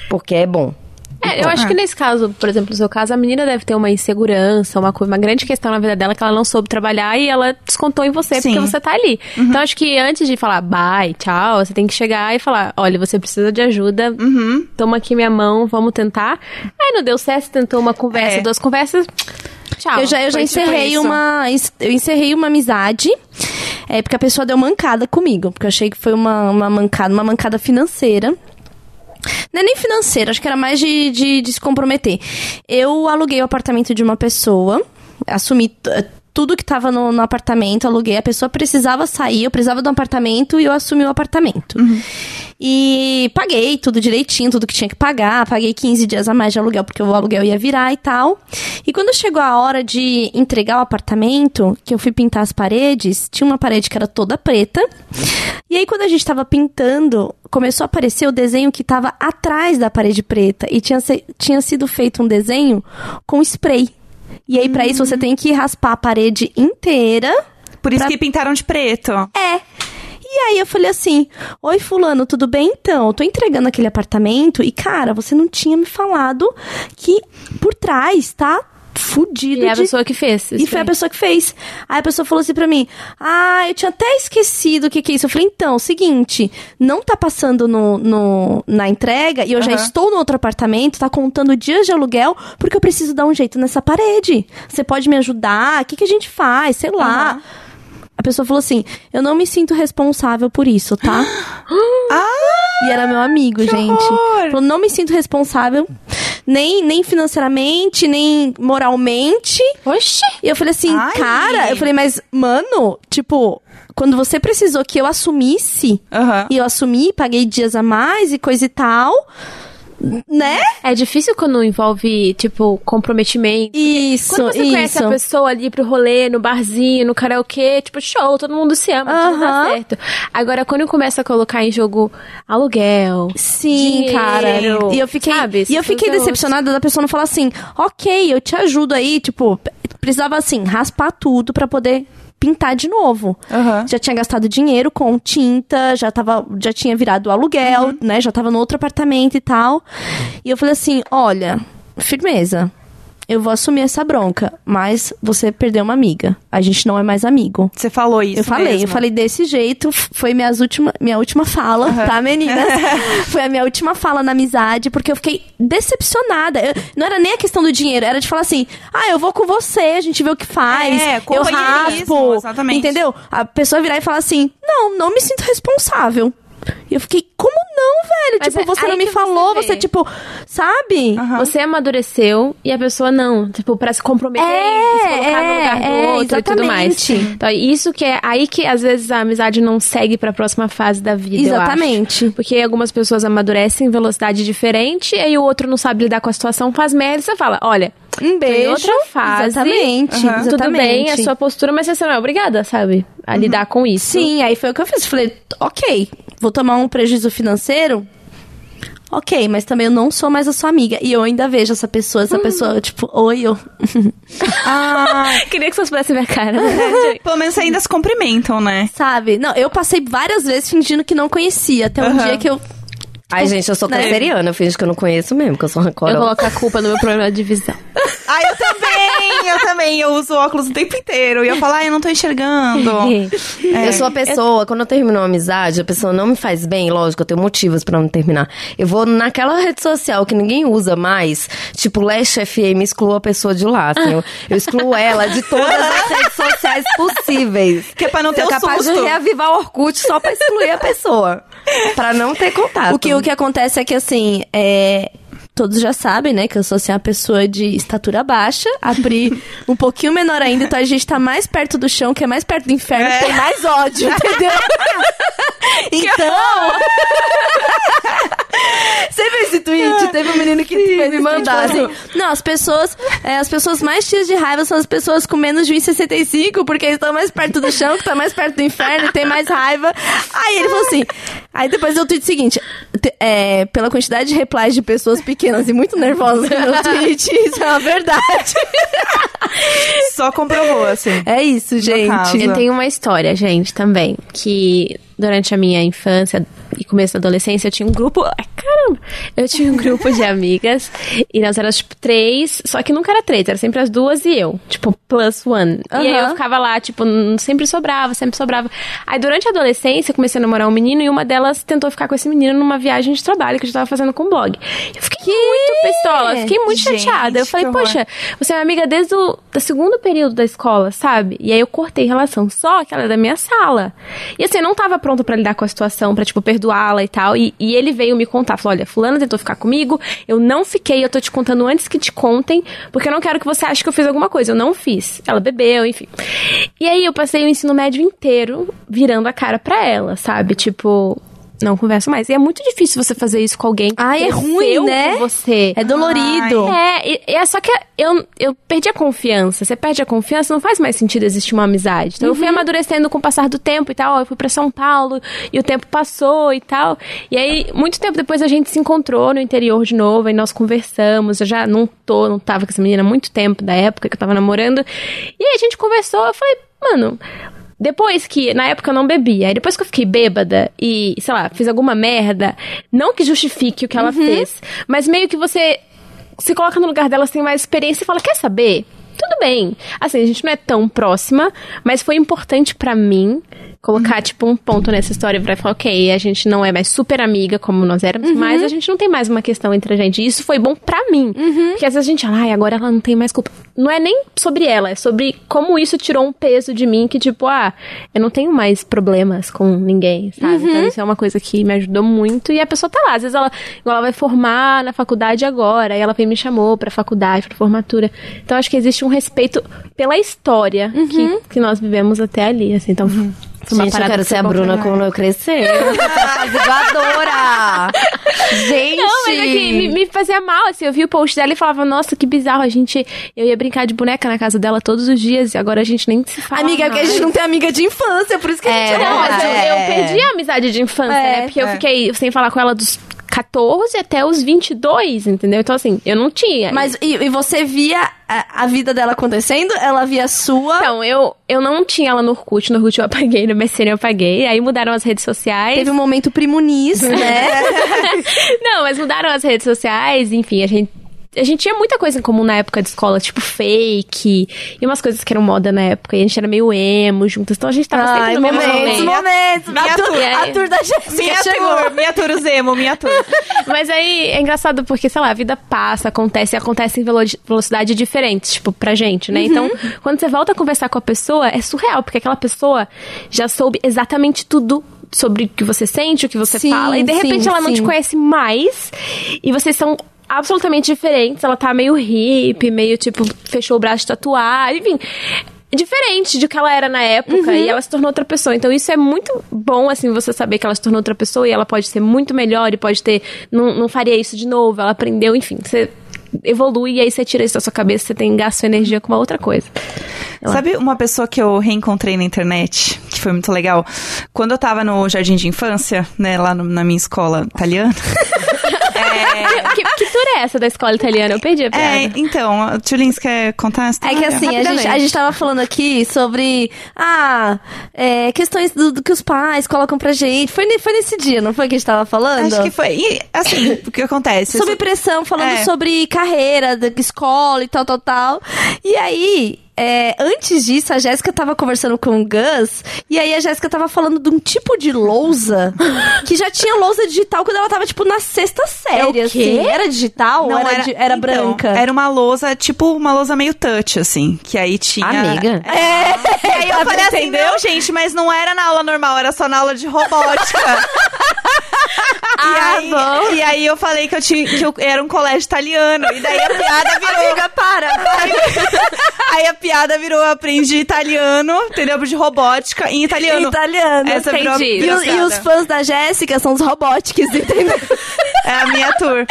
Porque é bom. É, eu acho que nesse caso, por exemplo, no seu caso, a menina deve ter uma insegurança, uma, uma grande questão na vida dela que ela não soube trabalhar e ela descontou em você Sim. porque você tá ali. Então acho que antes de falar bye, tchau, você tem que chegar e falar: olha, você precisa de ajuda, toma aqui minha mão, vamos tentar. Aí não deu certo, tentou uma conversa, É. duas conversas. Tchau. eu já, eu já tipo encerrei isso. uma. Eu encerrei uma amizade. É porque a pessoa deu mancada comigo. Porque eu achei que foi uma, uma mancada, uma mancada financeira. Não é nem financeira, acho que era mais de, de, de se comprometer. Eu aluguei o apartamento de uma pessoa, assumi tudo que tava no, no apartamento, aluguei. A pessoa precisava sair, eu precisava de um apartamento e eu assumi o apartamento. E paguei tudo direitinho, tudo que tinha que pagar. Paguei 15 dias a mais de aluguel, porque o aluguel ia virar e tal. E quando chegou a hora de entregar o apartamento, que eu fui pintar as paredes, tinha uma parede que era toda preta. E aí, quando a gente tava pintando, começou a aparecer o desenho que tava atrás da parede preta. E tinha, tinha sido feito um desenho com spray. E aí, pra isso, você tem que raspar a parede inteira. Por isso Pra- que pintaram de preto. É. E aí eu falei assim: Oi, Fulano, tudo bem? Então, eu tô entregando aquele apartamento e, cara, você não tinha me falado que por trás tá fudido E é a de pessoa que fez. e foi a pessoa que fez. Aí a pessoa falou assim pra mim: Ah, eu tinha até esquecido o que, que é isso. Eu falei: Então, seguinte, não tá passando no, no- na entrega e eu já estou no outro apartamento, tá contando dias de aluguel, porque eu preciso dar um jeito nessa parede. Você pode me ajudar? O que, que a gente faz? Sei lá. A pessoa falou assim: Eu não me sinto responsável por isso, tá? Ah! E era meu amigo, gente. horror! Falou, não me sinto responsável, nem, nem financeiramente, nem moralmente. Oxi! E eu falei assim, Ai. cara, eu falei, mas, mano, tipo, quando você precisou que eu assumisse, e eu assumi, paguei dias a mais e coisa e tal, né? É difícil quando envolve, tipo, comprometimento. Isso, Quando você isso. conhece a pessoa ali pro rolê, no barzinho, no karaokê, tipo, show, todo mundo se ama, tudo dá certo. Agora, quando começa a colocar em jogo aluguel, Sim, dinheiro, cara. E eu fiquei, sabe? e eu fiquei decepcionada da pessoa não falar assim, ok, eu te ajudo aí, tipo, precisava assim, raspar tudo pra poder pintar de novo. Aham. Já tinha gastado dinheiro com tinta, já tava, já tinha virado aluguel, Uhum. né? Já tava no outro apartamento e tal. E eu falei assim, olha, firmeza. Eu vou assumir essa bronca, mas você perdeu uma amiga. A gente não é mais amigo. Você falou isso Eu falei, mesmo. eu falei desse jeito, foi minhas última, minha última fala, tá, meninas? foi a minha última fala na amizade, porque eu fiquei decepcionada. Eu- não era nem a questão do dinheiro, era de falar assim: ah, eu vou com você, a gente vê o que faz, É, eu raspo. exatamente. Entendeu? A pessoa virar e falar assim: não, não me sinto responsável. E eu fiquei, como não, velho? Mas tipo, é você não me você falou, vê. você, tipo, sabe? Você amadureceu e a pessoa não, tipo, pra se comprometer É, se colocar no lugar do é, outro e tudo mais. exatamente. Então, isso que é aí que às vezes a amizade não segue pra próxima fase da vida. eu acho. Exatamente. Porque algumas pessoas amadurecem em velocidade diferente, e aí o outro não sabe lidar com a situação, faz merda e você fala: olha, Um beijo. outra fase. Exatamente. Tudo bem, exatamente. é sua postura, mas você não é obrigada, sabe? A lidar com isso. Sim, aí foi o que eu fiz. Falei, ok, vou tomar um prejuízo financeiro. Ok, mas também eu não sou mais a sua amiga. E eu ainda vejo essa pessoa, essa pessoa, tipo, oi, eu. Ah, Queria que vocês pudessem ver a cara. né? pelo menos ainda se cumprimentam, né? Sabe? Não, eu passei várias vezes fingindo que não conhecia. Até um dia que eu. Ai, gente, eu sou Né? canceriana. Eu finjo que eu não conheço mesmo, que eu sou Eu rancorosa. coloco a culpa no meu problema de visão. Ah, eu também! Eu também. Eu uso óculos o tempo inteiro. E eu falo, ah, eu não tô enxergando. É. Eu sou a pessoa, quando eu termino uma amizade, a pessoa não me faz bem, lógico, eu tenho motivos pra não terminar. Eu vou naquela rede social que ninguém usa mais, tipo Last FM, excluo a pessoa de lá, assim. Eu, eu excluo ela de todas as redes sociais possíveis. Que é pra não ter Sou o capaz susto. de reavivar o Orkut só pra excluir a pessoa. Pra não ter contato. O que, o que acontece é que, assim, é. Todos já sabem, né, que eu sou assim, uma pessoa de estatura baixa, abri um pouquinho menor ainda, então a gente tá mais perto do chão, que é mais perto do inferno, É. tem mais ódio, entendeu? então. Você viu esse tweet? Teve um menino que fez me mandar. Assim, não, as pessoas, é, as pessoas mais cheias de raiva são as pessoas com menos de 1,65, porque eles estão mais perto do chão, que tá mais perto do inferno e tem mais raiva. Aí ele falou assim. Aí depois eu tweet seguinte: te- é, pela quantidade de replies de pessoas pequenas e muito nervosas no meu tweet, isso é uma verdade. Só comprovou, assim. É isso, gente. Eu tenho uma história, gente, também, que durante a minha infância e começo da adolescência eu tinha um grupo. Ai, caramba! Eu tinha um grupo de amigas e nós éramos, tipo, três, só que nunca era três, era sempre as duas e eu, tipo, plus one. E aí eu ficava lá, tipo, sempre sobrava, sempre sobrava. Aí durante a adolescência eu comecei a namorar um menino e uma delas tentou ficar com esse menino numa viagem de trabalho que eu já tava fazendo com o blog. Eu fiquei muito pistola, fiquei muito Gente, chateada. Eu falei, poxa, você é minha amiga desde o do segundo período da escola, sabe? E aí eu cortei relação. Só que ela é da minha sala. E assim, eu não tava pronta pra lidar com a situação, pra, tipo, perdoá-la e tal. E, e ele veio me contar, falou, olha, fulana tentou ficar comigo, eu não fiquei, eu tô te contando antes que te contem, porque eu não quero que você ache que eu fiz alguma coisa. Eu não fiz. Ela bebeu, enfim. E aí eu passei o ensino médio inteiro virando a cara pra ela, sabe? Tipo, não converso mais. E é muito difícil você fazer isso com alguém que Ai, é ruim, né? com você. É dolorido. É, e- e é só que eu, eu perdi a confiança. Você perde a confiança, não faz mais sentido existir uma amizade. Então eu fui amadurecendo com o passar do tempo e tal. Eu fui pra São Paulo e o tempo passou e tal. E aí, muito tempo depois a gente se encontrou no interior de novo e nós conversamos. Eu já não tô, não tava com essa menina há muito tempo, da época que eu tava namorando. E aí a gente conversou, eu falei, mano. Depois que, na época eu não bebia, aí depois que eu fiquei bêbada e, sei lá, fiz alguma merda, não que justifique o que ela fez, mas meio que você se coloca no lugar dela, você tem mais experiência e fala, quer saber? Tudo bem. Assim, a gente não é tão próxima, mas foi importante pra mim colocar, tipo, um ponto nessa história pra falar, ok, a gente não é mais super amiga como nós éramos, mas a gente não tem mais uma questão entre a gente. E isso foi bom pra mim. Porque às vezes a gente fala, ai, agora ela não tem mais culpa. Não é nem sobre ela, é sobre como isso tirou um peso de mim que, tipo, ah, eu não tenho mais problemas com ninguém, sabe? Então isso é uma coisa que me ajudou muito. E a pessoa tá lá, às vezes ela, igual ela vai formar na faculdade agora, aí ela e me chamou pra faculdade, pra formatura. Então acho que existe um respeito pela história que, que nós vivemos até ali, assim. Então foi uma Gente, eu quero que ser a pra Bruna mim. quando eu crescer. Apaziguadora! Gente! Não, mas é que me, me fazia mal, assim. Eu vi o post dela e falava, nossa, que bizarro. A gente. Eu ia brincar de boneca na casa dela todos os dias e agora a gente nem se fala. Amiga, é porque a mais. gente não tem amiga de infância, por isso que a É, gente Não, mas eu, É. eu perdi a amizade de infância, É, né? Porque eu é. fiquei sem falar com ela dos 14 até os 22, entendeu? Então, assim, eu não tinha. Mas e, e você via a, a vida dela acontecendo? Ela via a sua? Então, eu, eu não tinha ela no Orkut. No Orkut eu apaguei, no MSN eu apaguei. Aí mudaram as redes sociais. Teve um momento primonis, né? Não, mas mudaram as redes sociais, enfim, a gente. A gente tinha muita coisa em comum na época de escola, tipo fake, e umas coisas que eram moda na época, e a gente era meio emo juntas, então a gente tava sempre Ai, no mesmo momentos, momento. momentos. Minha A, tur, tur- a tour da Jéssica Minha chegou. tour, minha tour Zemo, minha tour. Mas aí é engraçado porque, sei lá, a vida passa, acontece, e acontece em velo- velocidade diferentes, tipo, pra gente, né? Então, quando você volta a conversar com a pessoa, é surreal, porque aquela pessoa já soube exatamente tudo sobre o que você sente, o que você Sim, fala, e de repente sim, ela não sim. te conhece mais, e vocês são absolutamente diferentes, ela tá meio hippie, meio tipo, fechou o braço de tatuar, enfim. Diferente de que ela era na época e ela se tornou outra pessoa. Então isso é muito bom, assim, você saber que ela se tornou outra pessoa e ela pode ser muito melhor e pode ter. Não, não faria isso de novo, ela aprendeu, enfim. Você evolui e aí você tira isso da sua cabeça, você tem gasto energia com uma outra coisa. Ela- Sabe uma pessoa que eu reencontrei na internet, que foi muito legal? Quando eu tava no jardim de infância, né, lá no- na minha escola italiana. é, Que, que tour é essa da escola italiana? Eu perdi a piada. é, então, a Tulins quer contar essa É história? que assim, a gente, a gente tava falando aqui sobre ah, é, questões do, do que os pais colocam pra gente. Foi, foi nesse dia, não foi que a gente tava falando? Acho que foi. E, assim, o que acontece? Sobre pressão, falando É. sobre carreira, da escola e tal, tal, tal. E aí, é, antes disso, a Jéssica tava conversando com o Gus, e aí a Jéssica tava falando de um tipo de lousa que já tinha lousa digital quando ela tava, tipo, na sexta série, É o quê? assim. Era digital? Não, era, di- era então, branca? Era uma lousa, tipo uma lousa meio touch, assim. Que aí tinha. Amiga. É, e aí eu Tá falei assim, entendeu? não, gente, mas não era na aula normal, era só na aula de robótica. e, aí, e aí eu falei que eu tinha que eu era um colégio italiano. E daí a piada virou. Amiga, para! Aí a piada virou, eu aprendi italiano, entendeu? De robótica em italiano. Italiano. Essa entendi. E, virou os- e piada. os fãs da Jéssica são os robóticos, entendeu? É a minha tour.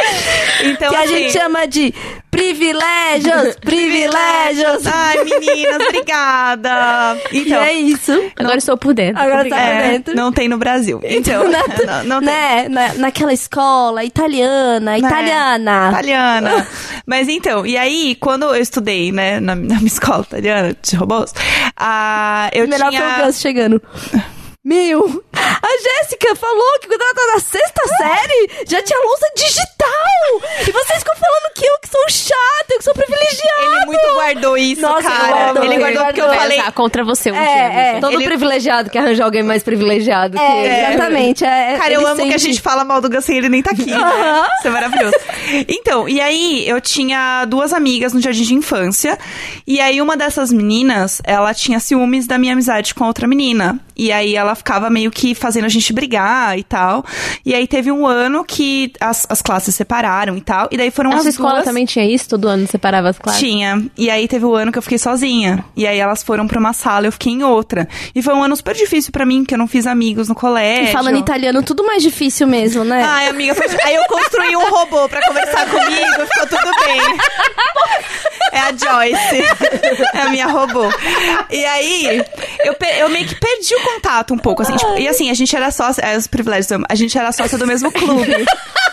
Então, que a assim, gente chama de privilégios, privilégios. Ai, meninas, obrigada. e Então, é isso. Agora estou por dentro. Agora Obrigada. tá por é, dentro. não tem no Brasil. Então, não, não tem. né, na, naquela escola italiana, Né? italiana. Italiana. Mas então, e aí, quando eu estudei, né, na, na minha escola italiana de robôs, ah, eu Melhor tinha... foi o Gus chegando. Meu, a Jéssica falou que quando ela tá na sexta série, já tinha lousa digital. E vocês ficam falando que eu que sou chata, eu que sou privilegiada. Ele muito guardou isso, Nossa, ele cara. guardou, ele ele guardou porque eu falei... Contra você um É, dia. é. Todo Ele- privilegiado que arranja alguém mais privilegiado que É, ele. exatamente. É, Cara, eu amo que a sente- gente fala mal do Gus sem ele nem tá aqui, né? Isso é maravilhoso. Então, e aí eu tinha duas amigas no jardim de infância. E aí uma dessas meninas, ela tinha ciúmes da minha amizade com a outra menina. E aí ela ficava meio que fazendo a gente brigar e tal. E aí teve um ano que as, as classes separaram e tal. E daí foram A as sua escola duas... também tinha isso? Todo ano separava as classes? Tinha. E aí teve o ano que eu fiquei sozinha. E aí elas foram pra uma sala, eu fiquei em outra. E foi um ano super difícil pra mim, porque eu não fiz amigos no colégio. E falando italiano, tudo mais difícil mesmo, né? Ai, amiga, foi... aí eu construí um robô pra conversar comigo, ficou tudo bem. É a Joyce. É a minha robô. E aí, eu, eu meio que perdi o contato um pouco, assim. tipo, e assim, a gente era sócia... É, os privilégios, a gente era sócia do mesmo clube.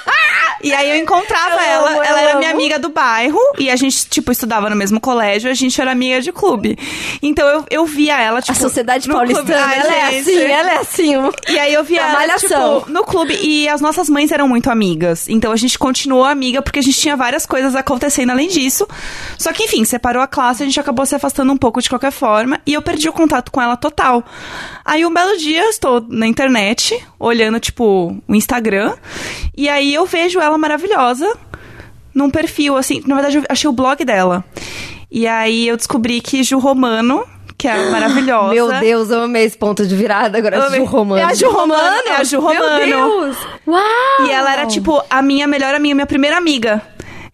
E aí eu encontrava ela, amo, eu ela era minha amo. amiga do bairro, e a gente, tipo, estudava no mesmo colégio, a gente era amiga de clube. Então eu, eu via ela, tipo... A sociedade paulistana, clube. Ai, ela é assim, ela é assim. E aí eu via A ela, tipo, no clube. E as nossas mães eram muito amigas. Então a gente continuou amiga porque a gente tinha várias coisas acontecendo além disso. Só que, enfim, separou a classe, a gente acabou se afastando um pouco de qualquer forma. E eu perdi o contato com ela total. Aí um belo dia eu estou na internet, olhando, tipo, o Instagram. E aí eu vejo ela maravilhosa num perfil, assim. Na verdade, eu achei o blog dela. E aí eu descobri que Ju Romano, que é maravilhosa. Meu Deus, eu amei esse ponto de virada agora. Amei. Ju Romano. É a Ju Romano? É a Ju Romano. Meu Deus. Uau! E ela era, tipo, a minha melhor amiga, minha primeira amiga.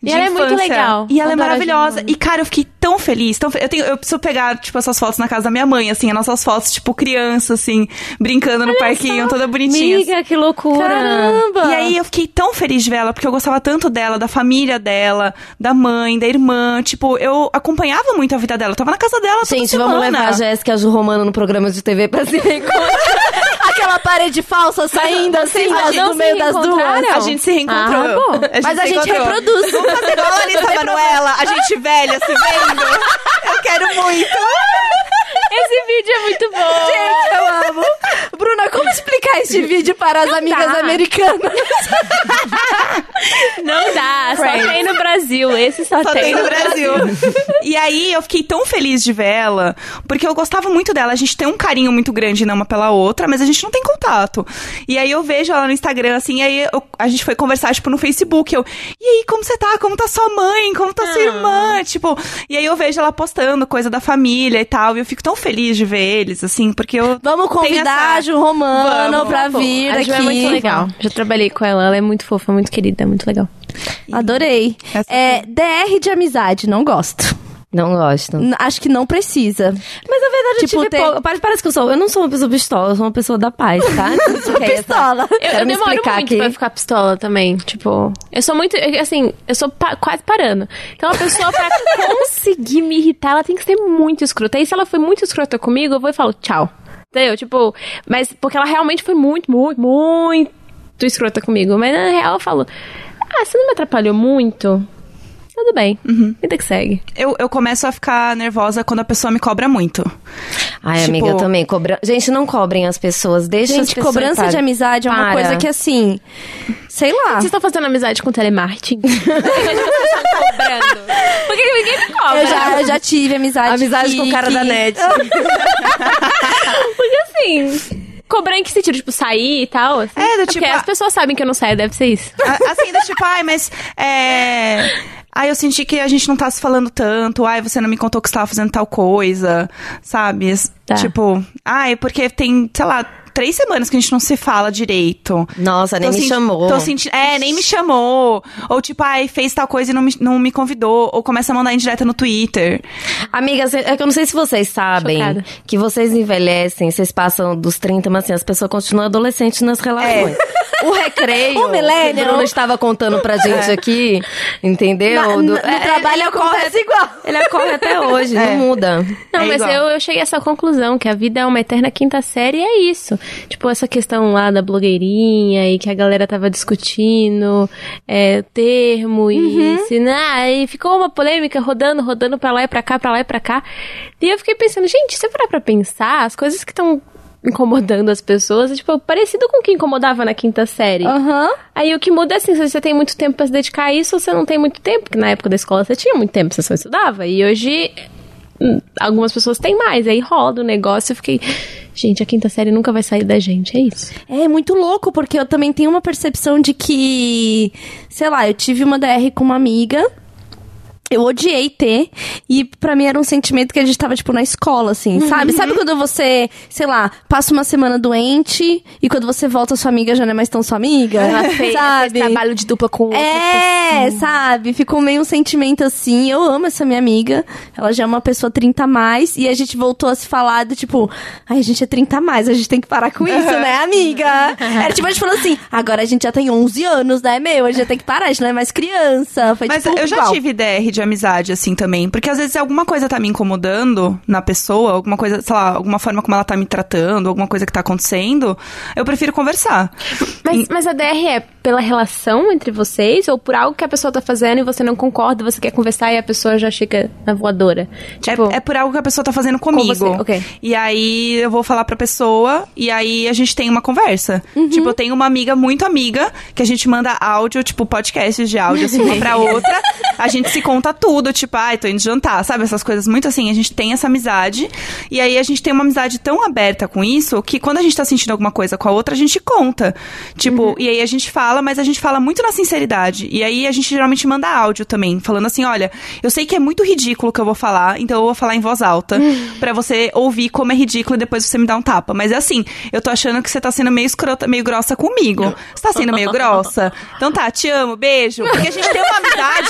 E ela é muito infância. legal. E ela é Adoro a maravilhosa. E, cara, eu fiquei tão feliz, tão Eu, tenho, eu preciso pegar, tipo, essas fotos na casa da minha mãe, assim, as nossas fotos, tipo, criança, assim, brincando no parquinho, toda bonitinha. Amiga, que loucura! Caramba! E aí eu fiquei tão feliz de ver ela, porque eu gostava tanto dela, da família dela, da mãe, da irmã. Tipo, eu acompanhava muito a vida dela. Eu tava na casa dela toda Gente, vamos semana. levar a Jéssica a Ju Romano no programa de TV pra se reencontrar. Aquela parede falsa saindo assim, no meio das duas. A gente se reencontrou. Ah, bom. Mas a gente reproduz. Vamos fazer igual a Larissa Manoela, a gente velha se vendo. Eu quero muito. Esse vídeo é muito bom! Gente, eu amo. Como explicar este vídeo para as amigas dá. americanas? Não dá, só tem no Brasil. Esse só, Só tem no Brasil. e aí eu fiquei tão feliz de ver ela, porque eu gostava muito dela. A gente tem um carinho muito grande né, uma pela outra, mas a gente não tem contato. E aí eu vejo ela no Instagram, assim, e aí eu- a gente foi conversar, tipo, no Facebook. Eu, e aí, como você tá? Como tá sua mãe? Como tá sua irmã? Tipo, e aí eu vejo ela postando coisa da família e tal. E eu fico tão feliz de ver eles, assim, porque eu. Vamos convidar a essa- Ju Romano Vamos. pra vir A aqui. Ju é muito legal. Já trabalhei com ela, ela é muito fofa, muito querida, muito legal. Adorei. É, DR de amizade, não gosto. Não gosto. Acho que não precisa. Mas na verdade, eu Tipo, tive tem- pouco- Parece, parece que eu sou. Eu não sou uma pessoa pistola, eu sou uma pessoa da paz, tá? É Pistola. Eu, Quero eu me demoro explicar muito aqui. pra ficar pistola também. Tipo, eu sou muito. eu- Assim, eu sou pa- quase parando. Então, a pessoa, pra conseguir me irritar, ela tem que ser muito escrota. Aí, se ela foi muito escrota comigo, eu vou e falo tchau. Entendeu? Tipo, mas porque ela realmente foi muito, muito, muito escrota comigo. Mas na real, eu falo: ah, você não me atrapalhou muito? Tudo bem. Vida que segue. Eu, eu começo a ficar nervosa quando a pessoa me cobra muito. Ai, Tipo- amiga, eu também. Cobra... Gente, não cobrem as pessoas. Deixa as Gente, pessoas cobrança de amizade é uma Para. coisa que assim. Sei lá. Vocês estão fazendo amizade com telemarketing? Por que vocês estão cobrando? Por que ninguém me cobra? Eu já, eu já tive amizade. Amizade que- com o cara que- da net. Porque assim, cobrar em que sentido? Tipo, sair e tal? Assim? É, do porque tipo, as a- pessoas sabem que eu não saio, deve ser isso. A- Assim, do tipo, ai, mas. É. Ai, eu senti que a gente não tá se falando tanto. Ai, você não me contou que você tava fazendo tal coisa. Sabe? Tá. Tipo, ai, porque tem, sei lá, três semanas que a gente não se fala direito. Nossa, nem Tô me senti- chamou. Tô sentindo. É, nem me chamou. Ou tipo, ai, fez tal coisa e não me, não me convidou. Ou começa a mandar indireta no Twitter. Amigas, é que eu não sei se vocês sabem Chocada. que vocês envelhecem, vocês passam dos 30, mas assim, as pessoas continuam adolescentes nas relações. O recreio, O millennial. que o Bruno estava contando pra gente aqui, entendeu? Na- Do- no é, trabalho ele acontece ocorre- igual. Ele ocorre até hoje, É. não muda. Não, É mas igual. eu, eu cheguei a essa conclusão, que a vida é uma eterna quinta série e é isso. Tipo, essa questão lá da blogueirinha e que a galera tava discutindo é, termo e né, e ficou uma polêmica rodando, rodando pra lá e pra cá, pra lá e pra cá. E eu fiquei pensando, gente, se eu parar pra pensar, as coisas que estão incomodando as pessoas, é, tipo, parecido com o que incomodava na quinta série. Aham. Aí o que muda é assim, se você tem muito tempo pra se dedicar a isso ou você não tem muito tempo, porque na época da escola você tinha muito tempo, você só estudava. E hoje hum, algumas pessoas têm mais, aí roda o negócio, eu fiquei, gente, a quinta série nunca vai sair da gente, é isso. É muito louco, porque eu também tenho uma percepção de que, sei lá, eu tive uma DR com uma amiga. Eu odiei ter. E pra mim era um sentimento que a gente tava, tipo, na escola, assim, sabe? Sabe quando você, sei lá, passa uma semana doente e quando você volta, sua amiga já não é mais tão sua amiga? Ela fez, fez sabe? trabalho de dupla com outra É, sabe? Ficou meio um sentimento assim. Eu amo essa minha amiga. Ela já é uma pessoa 30 a mais. E a gente voltou a se falar do tipo, ai, a gente é 30 a mais, a gente tem que parar com isso, né, amiga? Era tipo, a gente falou assim, agora a gente já tem 11 anos, né, meu? A gente já tem que parar, a gente não é mais criança. Foi Mas tipo, eu já igual. tive DR de amizade, assim, também. Porque às vezes alguma coisa tá me incomodando na pessoa, alguma coisa, sei lá, alguma forma como ela tá me tratando, alguma coisa que tá acontecendo, eu prefiro conversar. Mas, mas a DR é pela relação entre vocês ou por algo que a pessoa tá fazendo e você não concorda, você quer conversar e a pessoa já chega na voadora? Tipo, é, é por algo que a pessoa tá fazendo comigo. você, ok. E aí eu vou falar pra pessoa e aí a gente tem uma conversa. Uhum. Tipo, eu tenho uma amiga muito amiga que a gente manda áudio, tipo, podcasts de áudio, assim, uma pra outra. A gente se conta tudo, tipo, ai, tô indo jantar, sabe? Essas coisas muito assim. A gente tem essa amizade. E aí a gente tem uma amizade tão aberta com isso que quando a gente tá sentindo alguma coisa com a outra, a gente conta. Tipo, Uhum. e aí a gente fala, mas a gente fala muito na sinceridade. E aí a gente geralmente manda áudio também, falando assim: olha, eu sei que é muito ridículo o que eu vou falar, então eu vou falar em voz alta. pra você ouvir como é ridículo e depois você me dá um tapa. Mas é assim, eu tô achando que você tá sendo meio escrota, meio grossa comigo. Você tá sendo meio grossa? Então tá, te amo, beijo. Porque a gente tem uma amizade.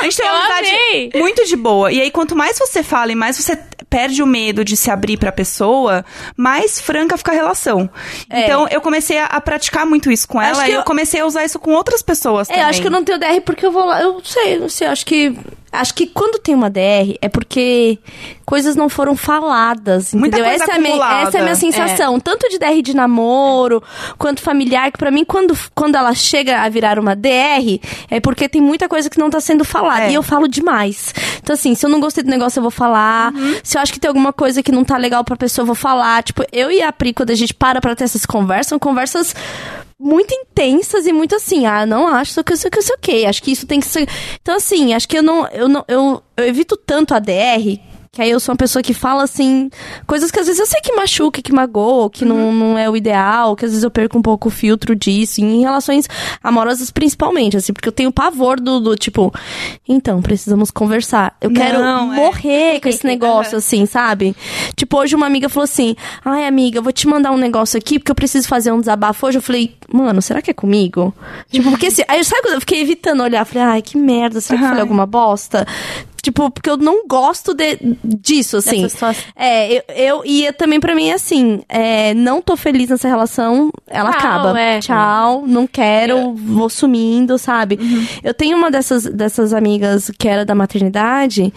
A gente tem uma amizade amei. muito de boa. E aí, quanto mais você fala e mais você perde o medo de se abrir pra pessoa, mais franca fica a relação. É. Então, eu comecei a, a praticar muito isso com ela e eu eu- comecei a usar isso com outras pessoas É, também. eu acho que eu não tenho DR porque eu vou lá. Eu sei, não sei, acho que. Acho que quando tem uma DR é porque coisas não foram faladas, Muita entendeu? coisa essa, é acumulada. essa é a minha sensação. Tanto de DR de namoro, quanto familiar, que pra mim, quando, quando ela chega a virar uma DR, é porque tem muita coisa que não tá sendo falada. É. E eu falo demais. Então, assim, se eu não gostei do negócio, eu vou falar. Uhum. Se eu acho que tem alguma coisa que não tá legal pra pessoa, eu vou falar. Tipo, eu e a Pri, quando a gente para pra ter essas conversas, são conversas muito intensas e muito assim, ah, não acho isso que isso que isso ok, acho que isso tem que ser. Então assim, acho que eu não eu não eu, eu evito tanto a DR que aí eu sou uma pessoa que fala assim, coisas que às vezes eu sei que machuca, que magoa, que não, não é o ideal, que às vezes eu perco um pouco o filtro disso, em relações amorosas principalmente, assim, porque eu tenho pavor do, do tipo, então, precisamos conversar. Eu quero Não, é. morrer com esse negócio, assim, sabe? Tipo, hoje uma amiga falou assim: ai, amiga, eu vou te mandar um negócio aqui porque eu preciso fazer um desabafo hoje. Eu falei, mano, será que é comigo? Tipo, porque assim, aí sabe quando eu fiquei evitando olhar? Falei, ai, que merda, será que eu falei alguma bosta? Tipo, porque eu não gosto de, disso, assim. É, eu, eu e também pra mim é assim, é, não tô feliz nessa relação, ela Tchau, acaba. é. Tchau, não quero, vou sumindo, sabe? Uhum. Eu tenho uma dessas, dessas amigas que era da maternidade,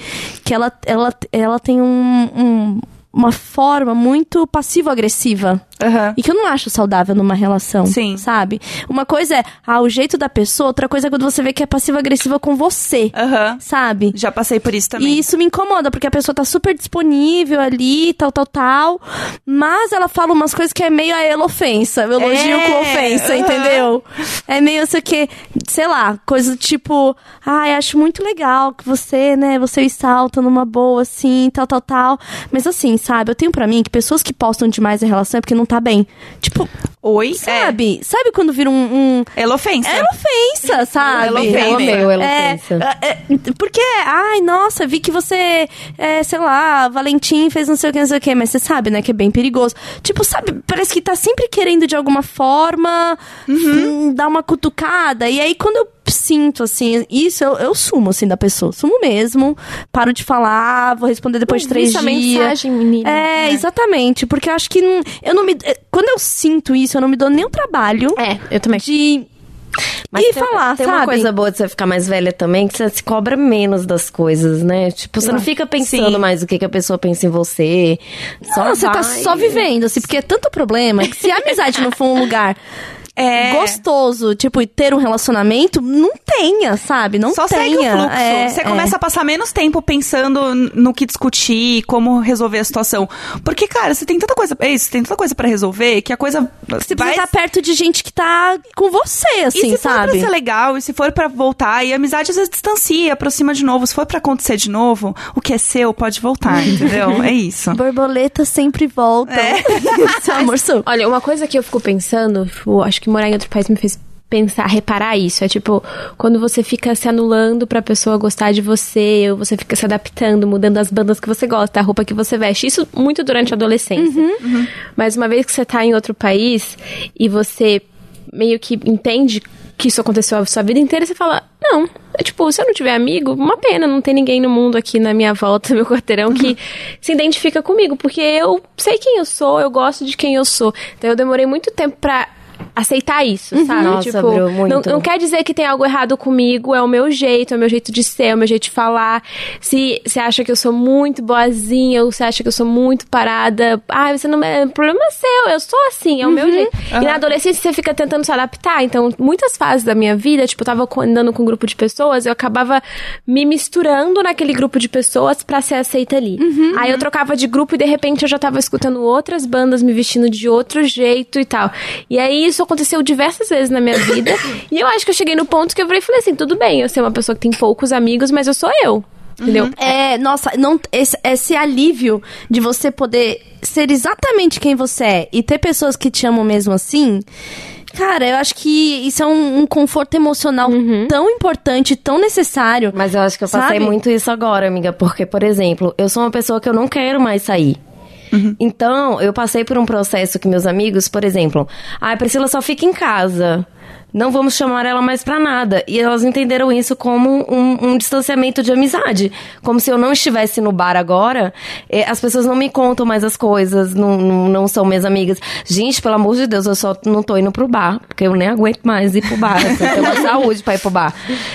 que ela, ela, ela tem um- um- uma forma muito passivo-agressiva. Aham. E que eu não acho saudável numa relação. Sim. Sabe? Uma coisa é ah, o jeito da pessoa, outra coisa é quando você vê que é passivo-agressiva com você. Aham. Sabe? Já passei por isso também. E isso me incomoda, porque a pessoa tá super disponível ali, tal, tal, tal. Mas ela fala umas coisas que é meio a ela ofensa. Eu elogio É, com ofensa, aham. entendeu? É meio isso que, sei lá, coisa do tipo, ai, acho muito legal que você, né, você e Sal estão numa boa, assim, tal, tal, tal. Mas assim, sabe, eu tenho pra mim que pessoas que postam demais a relação é porque não tá bem. Tipo, Oi? sabe? Sabe quando vira um- um É. Ela ofensa. é ofensa, sabe? Ela ofende. Eu amei o ela É, ofensa. é, é, porque, ai, nossa, vi que você, é, sei lá, Valentim fez não sei o que, não sei o que, mas você sabe, né, que é bem perigoso. Tipo, sabe, parece que tá sempre querendo de alguma forma hum, dar uma cutucada. E aí, quando eu sinto, assim, isso, eu, eu sumo, assim, da pessoa. Sumo mesmo, paro de falar, vou responder depois de Não vi três essa dias. mensagem, menina. É, exatamente, porque eu acho que não, eu não me... Quando eu sinto isso, eu não me dou nem o trabalho É, eu também. de... Mas e tem, falar, tem sabe? uma coisa boa de você ficar mais velha também, que você se cobra menos das coisas, né? Tipo, você não fica pensando Sim. mais o que, que a pessoa pensa em você. Só Não, você tá vai. só vivendo, assim, porque é tanto problema que se a amizade não for um lugar É. gostoso, tipo, ter um relacionamento, não tenha, sabe? Não Só tenha. segue o fluxo. É, você é. começa a passar menos tempo pensando no que discutir, como resolver a situação. Porque, cara, você tem tanta coisa. É isso, tem tanta coisa pra resolver que a coisa. Você vai... precisa estar perto de gente que tá com você, E assim, se for pra sabe? ser legal, e se for pra voltar, e a amizade às vezes distancia, aproxima de novo. Se for pra acontecer de novo, o que é seu pode voltar, entendeu? É isso. Borboletas sempre voltam. É. Seu amor, sou. Olha, uma coisa que eu fico pensando, tipo, acho que morar em outro país me fez pensar, reparar isso. É tipo, quando você fica se anulando pra pessoa gostar de você, ou você fica se adaptando, mudando as bandas que você gosta, a roupa que você veste. Isso muito durante a adolescência. Mas uma vez que você tá em outro país e você meio que entende que isso aconteceu a sua vida inteira, você fala, não, é tipo, se eu não tiver amigo, uma pena, não tem ninguém no mundo aqui na minha volta, no meu quarteirão, que se identifica comigo, porque eu sei quem eu sou, eu gosto de quem eu sou. Então eu demorei muito tempo pra aceitar isso, sabe? Nossa, tipo, Bru, muito. Não, não quer dizer que tem algo errado comigo, é o meu jeito, é o meu jeito de ser, é o meu jeito de falar. Se você acha que eu sou muito boazinha, ou você acha que eu sou muito parada, ah, você não é, o problema é seu, eu sou assim, é o meu jeito. E na adolescência você fica tentando se adaptar, então muitas fases da minha vida, tipo, eu tava andando com um grupo de pessoas, eu acabava me misturando naquele grupo de pessoas pra ser aceita ali. Aí eu trocava de grupo e de repente eu já tava escutando outras bandas me vestindo de outro jeito e tal. E aí isso aconteceu diversas vezes na minha vida. e eu acho que eu cheguei no ponto que eu falei assim: tudo bem, eu sou uma pessoa que tem poucos amigos, mas eu sou eu. Entendeu? É, nossa, não, esse, esse alívio de você poder ser exatamente quem você é e ter pessoas que te amam mesmo assim. Cara, eu acho que isso é um, um conforto emocional tão importante, tão necessário. Mas eu acho que eu passei Sabe? muito isso agora, amiga, porque, por exemplo, eu sou uma pessoa que eu não quero mais sair. Então, eu passei por um processo que meus amigos, por exemplo, ah, Priscila só fica em casa. Não vamos chamar ela mais pra nada. E elas entenderam isso como um, um distanciamento de amizade. Como se eu não estivesse no bar agora, eh, as pessoas não me contam mais as coisas, não, não, não são minhas amigas. Gente, pelo amor de Deus, eu só não tô indo pro bar, porque eu nem aguento mais ir pro bar. Assim, eu tenho uma saúde pra ir pro bar.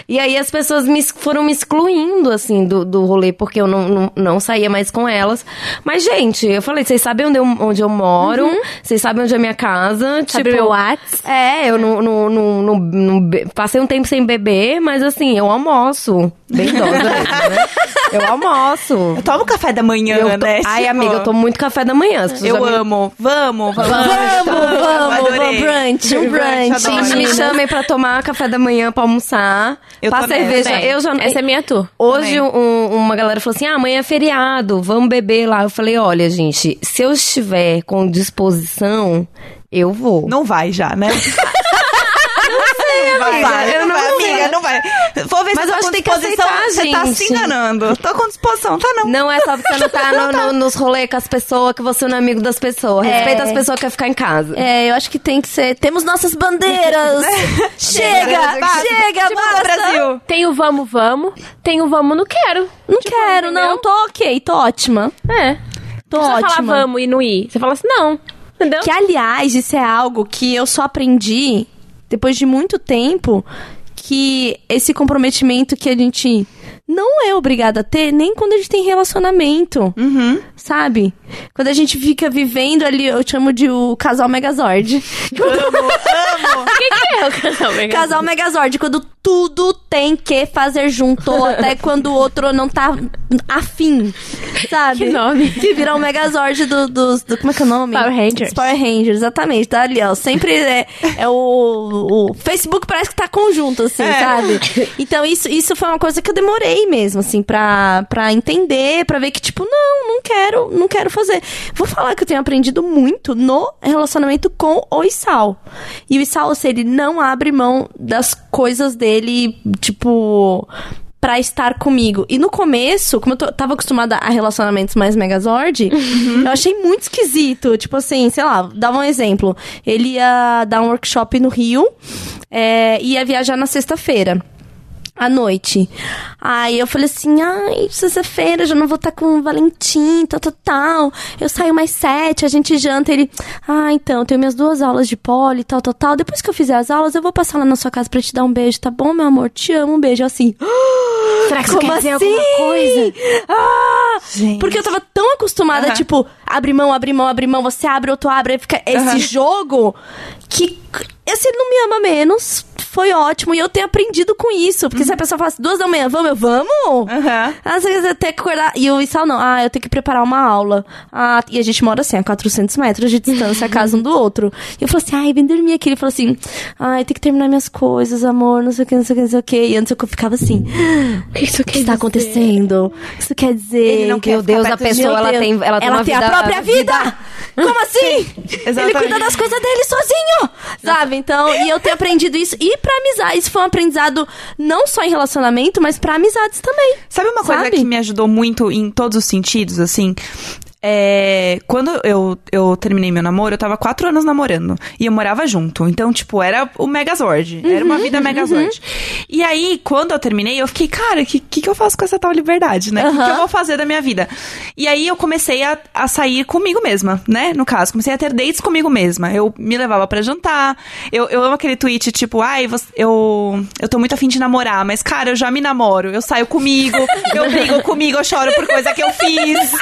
E aí as pessoas me, foram me excluindo, assim, do, do rolê, porque eu não, não, não saía mais com elas. Mas, gente, eu falei, vocês sabem onde eu, onde eu moro, vocês sabem onde é minha casa. Sabe tipo, meu Whats? é, eu não, não, não, não- passei um tempo sem beber, mas assim, eu almoço. Bem idosa né? Eu almoço. Eu tomo café da manhã, Eu tô- né? Ai, Tipo, amiga, eu tomo muito café da manhã. Eu amo. Vamos, vamos. Vamos, vamos, vamos, brunch, um brunch. Gente, me chamem pra tomar café da manhã, pra almoçar. Eu pra cerveja. Eu já Essa é minha tour. Hoje um- uma galera falou assim: ah, amanhã é feriado, vamos beber lá. Eu falei: olha, gente, se eu estiver com disposição, eu vou. Não vai já, né? Não vai, amiga, eu não não vai, sei. amiga, não vai. Vou ver Mas se eu tá acho que tem que aceitar, Você tá gente. se enganando. Tô com disposição, tá não. Não é só porque você não tá no- no- nos rolês com as pessoas que você não é amigo das pessoas. Respeita as pessoas que querem ficar em casa. É, eu acho que tem que ser. Temos nossas bandeiras! chega! Basta. chega, Tipo, basta! Brasil. Tem o vamos, vamos. Tem o vamos, não quero. Não quero, não. entendeu? Tô ok, tô ótima. É. Tô Você ótima. falar vamos e não ir. Você fala assim, não. Entendeu? Que, aliás, isso é algo que eu só aprendi depois de muito tempo que esse comprometimento que a gente não é obrigada a ter nem quando a gente tem relacionamento, Uhum. sabe? Quando a gente fica vivendo ali, eu chamo de o casal Megazord. Amo. O que, que é o casal vegano? Casal Megazord, quando tudo tem que fazer junto, até quando o outro não tá afim, sabe? Que nome. Que virou o Megazord do, dos. Do, como é que é o nome? Power Rangers. Power Rangers, exatamente. Tá ali, ó. Sempre é, é o, o Facebook parece que tá conjunto, assim, É. sabe? Então isso, isso foi uma coisa que eu demorei mesmo, assim, pra, pra entender, pra ver que, tipo, não, não quero, não quero fazer. Vou falar que eu tenho aprendido muito no relacionamento com o Isal. E o Isal, assim, ele não abre mão das coisas dele, tipo pra estar comigo. E no começo, como eu tô- tava acostumada a relacionamentos mais Megazord, eu achei muito esquisito. Tipo assim, sei lá, dava um exemplo. Ele ia dar um workshop no Rio, é, ia viajar na sexta-feira. À noite. Aí eu falei assim, ai, sexta-feira já não vou estar com o Valentim, tal, tal, tal. Eu saio mais sete, a gente janta. Ele, ah, então, tenho minhas duas aulas de poli, tal, tal, tal. Depois que eu fizer as aulas, eu vou passar lá na sua casa pra te dar um beijo, tá bom, meu amor? Te amo, um beijo. Eu assim, Será que como quer dizer assim? alguma coisa? Ah! Gente. Porque eu tava tão acostumada, Aham. tipo, abre mão, abre mão, abre mão, você abre, outro abre, aí fica esse Aham. jogo que se ele não me ama menos, foi ótimo e eu tenho aprendido com isso. Porque se a pessoa fala assim, duas da manhã, vamos, eu, vamos? Aham. Ah, você tem que acordar. E o Issal não. Ah, eu tenho que preparar uma aula. Ah, e a gente mora assim, a 400 metros de distância, a casa um do outro. E eu falei assim, ai, vem dormir aqui. Ele falou assim, ai, tem que terminar minhas coisas, amor, não sei o que, não sei o que, não sei o que. E antes eu ficava assim, O que isso o que está acontecendo? O que isso quer dizer? Ele não quer Meu Deus, a perto de- pessoa, ela tem, ela tem uma a vida... própria vida! Como assim? Ele cuida das coisas dele sozinho! Sabe? Então, e eu tenho aprendido isso. E pra amizade, isso foi um aprendizado não só em relacionamento, mas pra amizades também. Sabe uma coisa Sabe? que me ajudou muito em todos os sentidos, assim? É, quando eu, eu terminei meu namoro, eu tava quatro anos namorando. E eu morava junto. Então, tipo, era o Megazord. Era uma vida Megazord. E aí, quando eu terminei, eu fiquei, cara, o que, que, que eu faço com essa tal liberdade, né? O que, que eu vou fazer da minha vida? E aí eu comecei a, a sair comigo mesma, né? No caso, comecei a ter dates comigo mesma. Eu me levava pra jantar. Eu, eu amo aquele tweet, tipo, ai, você- eu, eu tô muito afim de namorar, mas, cara, eu já me namoro. Eu saio comigo, eu brigo comigo, eu choro por coisa que eu fiz.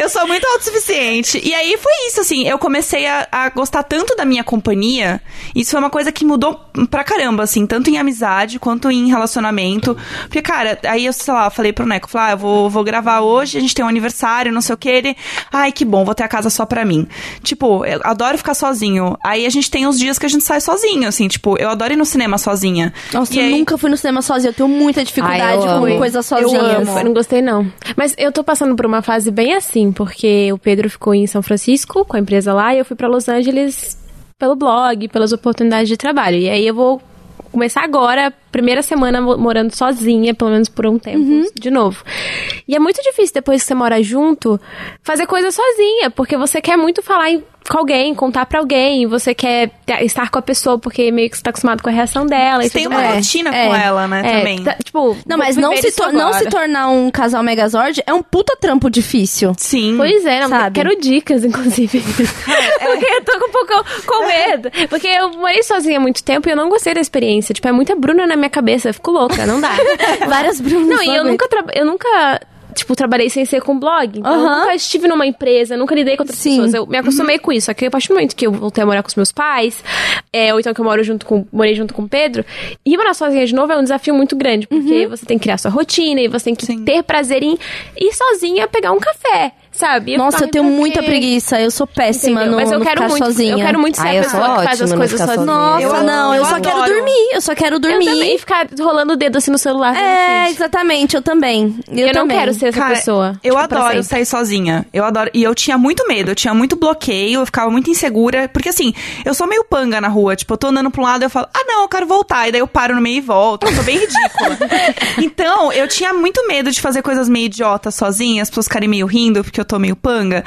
Eu sou muito autossuficiente. E aí foi isso, assim. Eu comecei a, a gostar tanto da minha companhia. Isso foi uma coisa que mudou pra caramba, assim. Tanto em amizade quanto em relacionamento. Porque, cara, aí eu, sei lá, falei pro Neco, falei, ah, eu vou, vou gravar hoje, a gente tem um aniversário, não sei o que. Ele, ai, que bom, vou ter a casa só pra mim. Tipo, eu adoro ficar sozinho. Aí a gente tem os dias que a gente sai sozinho, assim. Tipo, eu adoro ir no cinema sozinha. Nossa, E eu aí- nunca fui no cinema sozinha. Eu tenho muita dificuldade Ai, eu com amo. coisa sozinha. Eu amo. Eu não gostei, não. Mas eu tô passando por uma fase bem assim, porque o Pedro ficou em São Francisco com a empresa lá e eu fui pra Los Angeles pelo blog, pelas oportunidades de trabalho. E aí eu vou começar agora, primeira semana mo- morando sozinha, pelo menos por um tempo, de novo. E é muito difícil depois que você mora junto fazer coisa sozinha, porque você quer muito falar em- com alguém, contar pra alguém, você quer ter- estar com a pessoa porque meio que você tá acostumado com a reação dela. e Tem tudo uma mais. rotina é, com ela, né, É, também. tá- tipo, Não, mas não se, não se tornar um casal Megazord é um puta trampo difícil. Sim. Pois é, não, Sabe? quero dicas, inclusive. Porque eu tô com um pouco com medo. Porque eu morei sozinha há muito tempo e eu não gostei da experiência. Tipo, é muita Bruna na minha cabeça, eu fico louca, não dá. Várias Brunas. não, e eu nunca, eu nunca, tipo, trabalhei sem ser com blog. Então, eu nunca estive numa empresa, nunca lidei com outras Sim. pessoas. Eu me acostumei com isso. Só que a partir do momento que eu voltei a morar com os meus pais, é, ou então que eu moro junto com, morei junto com o Pedro, ir morar sozinha de novo é um desafio muito grande. Porque Uhum. você tem que criar sua rotina e você tem que Sim. ter prazer em ir sozinha pegar um café. Sabe? E Nossa, eu tenho "Pra muita quê?" preguiça. Eu sou péssima Entendeu? no, Mas eu no quero ficar muito, sozinha. eu quero muito ser Ah, a eu pessoa que faz as coisas sozinha. Nossa, Eu não, eu amo, só eu quero adoro. dormir. Eu só quero Eu dormir. também, e ficar rolando o dedo assim no celular. É, assim. exatamente, eu também. Eu, Eu, não também. quero ser essa Cara, pessoa. Eu tipo, adoro sair sozinha. Eu adoro. E eu tinha muito medo, eu tinha muito bloqueio, eu ficava muito insegura. Porque assim, eu sou meio panga na rua. Tipo, eu tô andando pra um lado e eu falo, ah, não, eu quero voltar. E daí eu paro no meio e volto. Eu sou bem ridícula. então, eu tinha muito medo de fazer coisas meio idiotas sozinha, as pessoas ficarem meio rindo porque eu tô meio panga.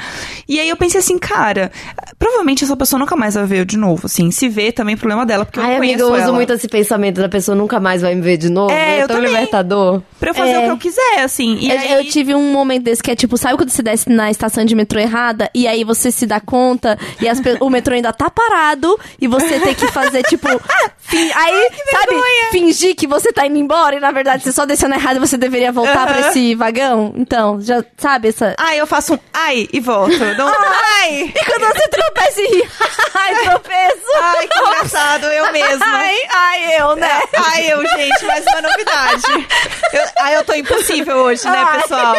E aí eu pensei assim, cara, provavelmente essa pessoa nunca mais vai ver eu de novo. Assim, se vê também é problema dela, porque eu Ai, não amiga, eu uso ela. muito esse pensamento da pessoa nunca mais vai me ver de novo. É, É, eu tão também. libertador. Pra eu fazer É. o que eu quiser, assim. E Eu, aí... eu tive um momento desse que é tipo, sabe quando você desce na estação de metrô errada e aí você se dá conta e as o metrô ainda tá parado e você tem que fazer tipo. fin- aí, sabe, fingir que você tá indo embora e na verdade você só desceu na errada e você deveria voltar pra Aham. esse vagão? Então, já sabe essa. Ai, eu faço um ai e volto. Não, ai! E quando você tropeça e ri, ai, tropeço! Ai, que engraçado, eu mesma. Ai, ai, eu, né? Ai, eu, gente, mais uma novidade. Eu, ai, eu tô impossível hoje, né, Ai. pessoal?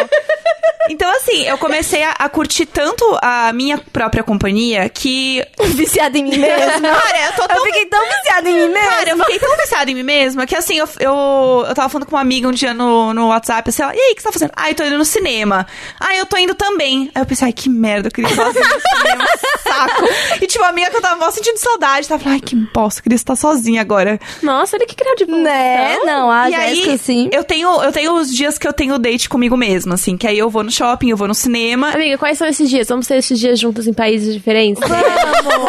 Então, assim, eu comecei a, a curtir tanto a minha própria companhia que. Viciada em mim mesma. Cara, eu tô tão. Eu fiquei tão viciada em mim mesma. Cara, eu fiquei tão viciada em mim mesma que assim, eu, eu, eu tava falando com uma amiga um dia no, no WhatsApp, assim, ela, e aí, o que você tá fazendo? Ah, eu tô indo no cinema. Ah, eu tô indo também. Aí eu pensei, ai, que merda, eu queria ir sozinha no cinema, saco. E tipo, uma amiga que eu tava mó sentindo saudade, tava falando, ai, que bosta, eu queria estar sozinha agora. Nossa, olha que criado de Né? Não, a e Jéssica, aí, sim. eu tenho, eu tenho os dias que eu tenho date comigo mesma, assim, que aí eu vou no shopping, eu vou no cinema. Amiga, quais são esses dias? Vamos ter esses dias juntos em países diferentes? Vamos!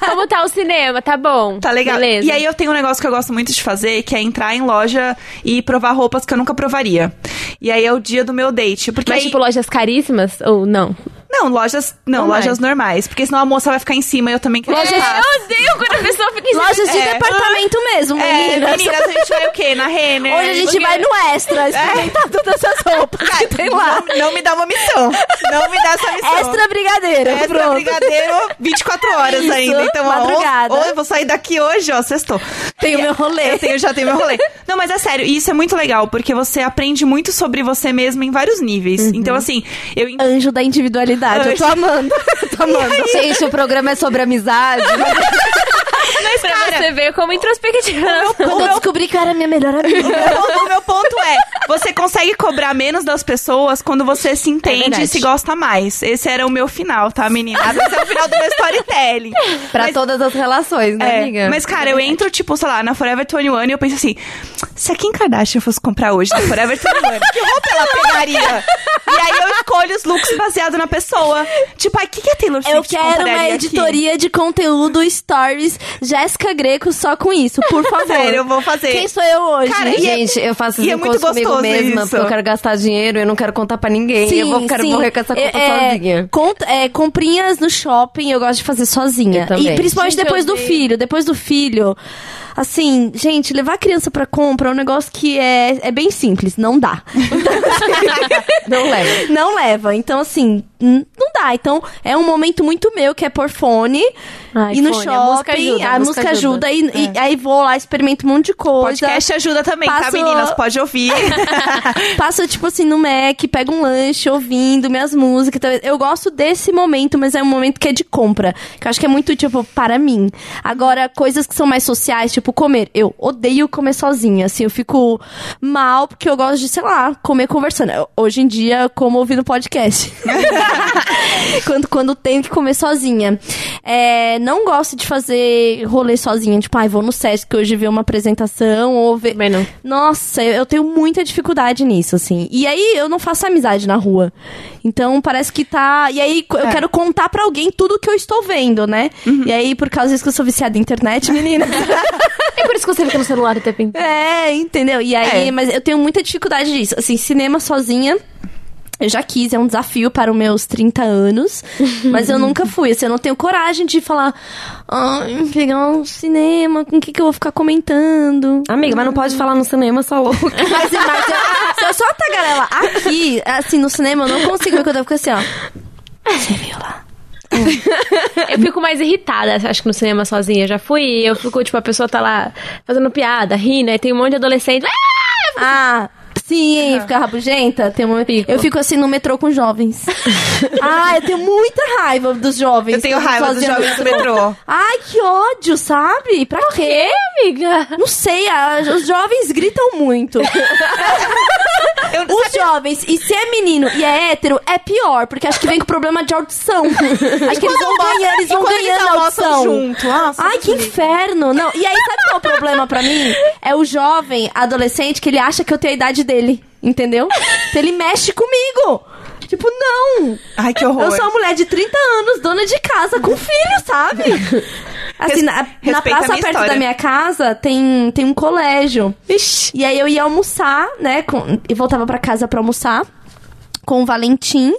Como tá o cinema? Tá bom. Tá legal. Beleza. E aí eu tenho um negócio que eu gosto muito de fazer, que é entrar em loja e provar roupas que eu nunca provaria. E aí é o dia do meu date. Porque Mas, aí... tipo, lojas caríssimas? Ou não? Não, lojas. Não, Online. lojas normais. Porque senão a moça vai ficar em cima e eu também quero Lojas- ficar. Eu odeio quando a pessoa fica em Lojas de É. departamento mesmo, É, meninas. meninas, a gente vai o quê? Na Renner? Hoje a gente Porque- vai no Extra experimentar todas essas roupas que tem lá. Não, não me dá uma missão. Não me dá essa missão. Extra brigadeiro, Extra pronto. brigadeiro, 24 horas Isso, ainda. Então, ó, madrugada. ou, ou eu vou sair daqui hoje, ó, sextou. Tem o meu rolê. Eu tenho, já tenho meu rolê. Não, mas é sério, e isso é muito legal, porque você aprende muito sobre você mesmo em vários níveis. Uhum. Então, assim, eu Anjo da individualidade, eu tô amando. tô amando. Gente, o programa é sobre amizade. Mas, Pra cara, você ver como introspectiva. Quando eu descobri que eu era minha melhor o amiga. meu, ponto, o meu ponto é, você consegue cobrar menos das pessoas quando você se entende verdade. e se gosta mais. Esse era o meu final, tá, menina? Esse é o final do meu storytelling. pra Mas- todas as relações, né, É, amiga? mas, cara, eu entro, tipo, sei lá, na Forever 21 e eu penso assim: se a Kim Kardashian fosse comprar hoje na Forever 21, que roupa ela pegaria? E aí eu escolho os looks baseado na pessoa. Tipo, ai, o que, que a Taylor Swift Eu quero uma compraria aqui? editoria de conteúdo stories Jéssica Greco só com isso, por favor. Sério, eu vou fazer. Quem sou eu hoje? Cara, é- Gente, eu faço e os é muito comigo gostoso mesma, isso. porque eu quero gastar dinheiro eu não quero contar pra ninguém. eu vou quero sim. morrer com essa conta É, é, sozinha. conta- é, comprinhas no shopping eu gosto de fazer sozinha. E principalmente Gente, depois do filho. Depois do filho. Assim, gente, levar a criança pra compra é um negócio que é, é bem simples. Não dá. Não leva. não leva. Então, assim, não dá. Então, é um momento muito meu, que é pôr fone. Ai, e no fone, shopping, a música ajuda, a música ajuda. e, e aí vou lá, experimento um monte de coisa. Podcast ajuda também, tá, Passo- meninas? Pode ouvir. Passo, tipo assim, no Mac, pego um lanche, ouvindo minhas músicas. Então, Eu gosto desse momento, mas é um momento que é de compra. Que eu acho que é muito, tipo, para mim. Agora, coisas que são mais sociais, tipo comer. Eu odeio comer sozinha. Assim, eu fico mal porque eu gosto de, sei lá, comer conversando. Eu- Hoje em dia, como ouvindo podcast. quando, quando tenho que comer sozinha. É, não gosto de fazer rolê sozinha. Tipo, ai, vou no SESC que hoje ver uma apresentação ou ver. Não. Nossa, eu eu tenho muita dificuldade nisso, assim. E aí eu não faço amizade na rua. Então parece que tá. E aí É. eu quero contar pra alguém tudo que eu estou vendo, né? Uhum. E aí, por causa disso que eu sou viciada em internet, menina. É por isso que você fica no celular o tempo inteiro. é, entendeu? E aí, É. mas eu tenho muita dificuldade disso. Assim, cinema sozinha. Eu já quis, é um desafio para os meus 30 anos, mas eu nunca fui. Assim, eu não tenho coragem de falar, ai, pegar um cinema, com o que, que eu vou ficar comentando? Amiga, mas não pode falar no cinema só louca. Mas, mas eu, se eu só tagarela aqui, assim, no cinema, eu não consigo ver quando eu fico assim, ó. Você viu lá? Eu fico mais irritada, acho que no cinema sozinha. Já fui eu fico, tipo, a pessoa tá lá fazendo piada, rindo, aí tem um monte de adolescente. Ah! Sim, fica rabugenta. Tem uma... Eu fico assim no metrô com jovens. ah, eu tenho muita raiva dos jovens. Eu tenho raiva dos jovens do metrô. Ai, que ódio, sabe? Pra quê? amiga? Não sei, a- os jovens gritam muito. Eu, Os jovens, e se é menino e é hétero, é pior, porque acho que vem com problema de audição. Acho que eles vão ganhar, eles vão eles ganhando audição. junto? Nossa, Ai, que inferno! Não, e aí sabe qual é o problema pra mim? É o jovem adolescente que ele acha que eu tenho a idade dele, entendeu? Então ele mexe comigo. Tipo, não! Ai, que horror. Eu sou uma mulher de 30 anos, dona de casa, com filho, sabe? Assim, na, na praça perto história. da minha casa tem, tem um colégio. E aí eu ia almoçar, né? Com, e voltava pra casa pra almoçar com o Valentim.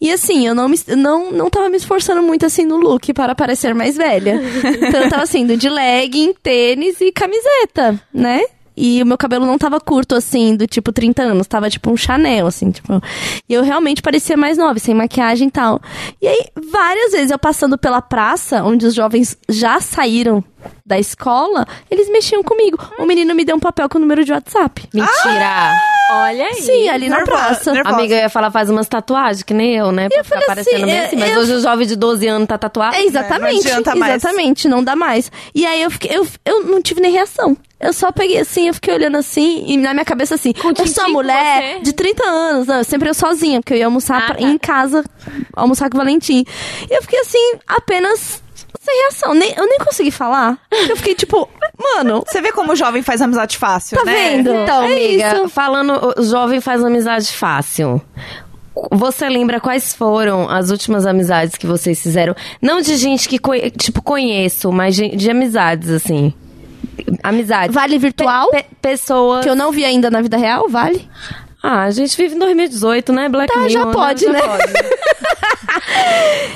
E assim, eu não, me, não, não tava me esforçando muito assim no look para parecer mais velha. Então eu tava assim, de legging, tênis e camiseta, né? E o meu cabelo não tava curto, assim, do tipo 30 anos. Tava tipo um Chanel, assim, tipo. E eu realmente parecia mais nova, sem maquiagem e tal. E aí, várias vezes eu passando pela praça, onde os jovens já saíram da escola, eles mexiam comigo. O menino me deu um papel com o número de WhatsApp. Mentira. Olha aí. Sim, ali na Nervosa, praça. nervosa. Amiga, eu ia falar, faz umas tatuagens, que nem eu, né? Pra Eu ficar falei parecendo assim, bem é, assim. Mas eu- hoje o jovem de 12 anos tá tatuado. É, exatamente. não adianta mais. exatamente, não dá mais. E aí eu fiquei, eu, eu não tive nem reação. Eu só peguei assim, eu fiquei olhando assim, e na minha cabeça assim, eu tintim sou uma com mulher de 30 anos, não, eu sempre eu sozinha, porque eu ia almoçar Ah, pra- tá. em casa, almoçar com o Valentim. E eu fiquei assim, apenas sem reação. Nem, eu nem consegui falar. Eu fiquei tipo, mano, Você vê como o jovem faz amizade fácil, Tá né? vendo? Então, É amiga, isso. falando, o jovem faz amizade fácil. Você lembra quais foram as últimas amizades que vocês fizeram? Não de gente que, tipo, conheço, mas de, de amizades, assim. Amizades. vale virtual, Pe- pessoas. que eu não vi ainda na vida real, vale? Ah, a gente vive em 2018, né? Black Tá, já Mirror, pode, né?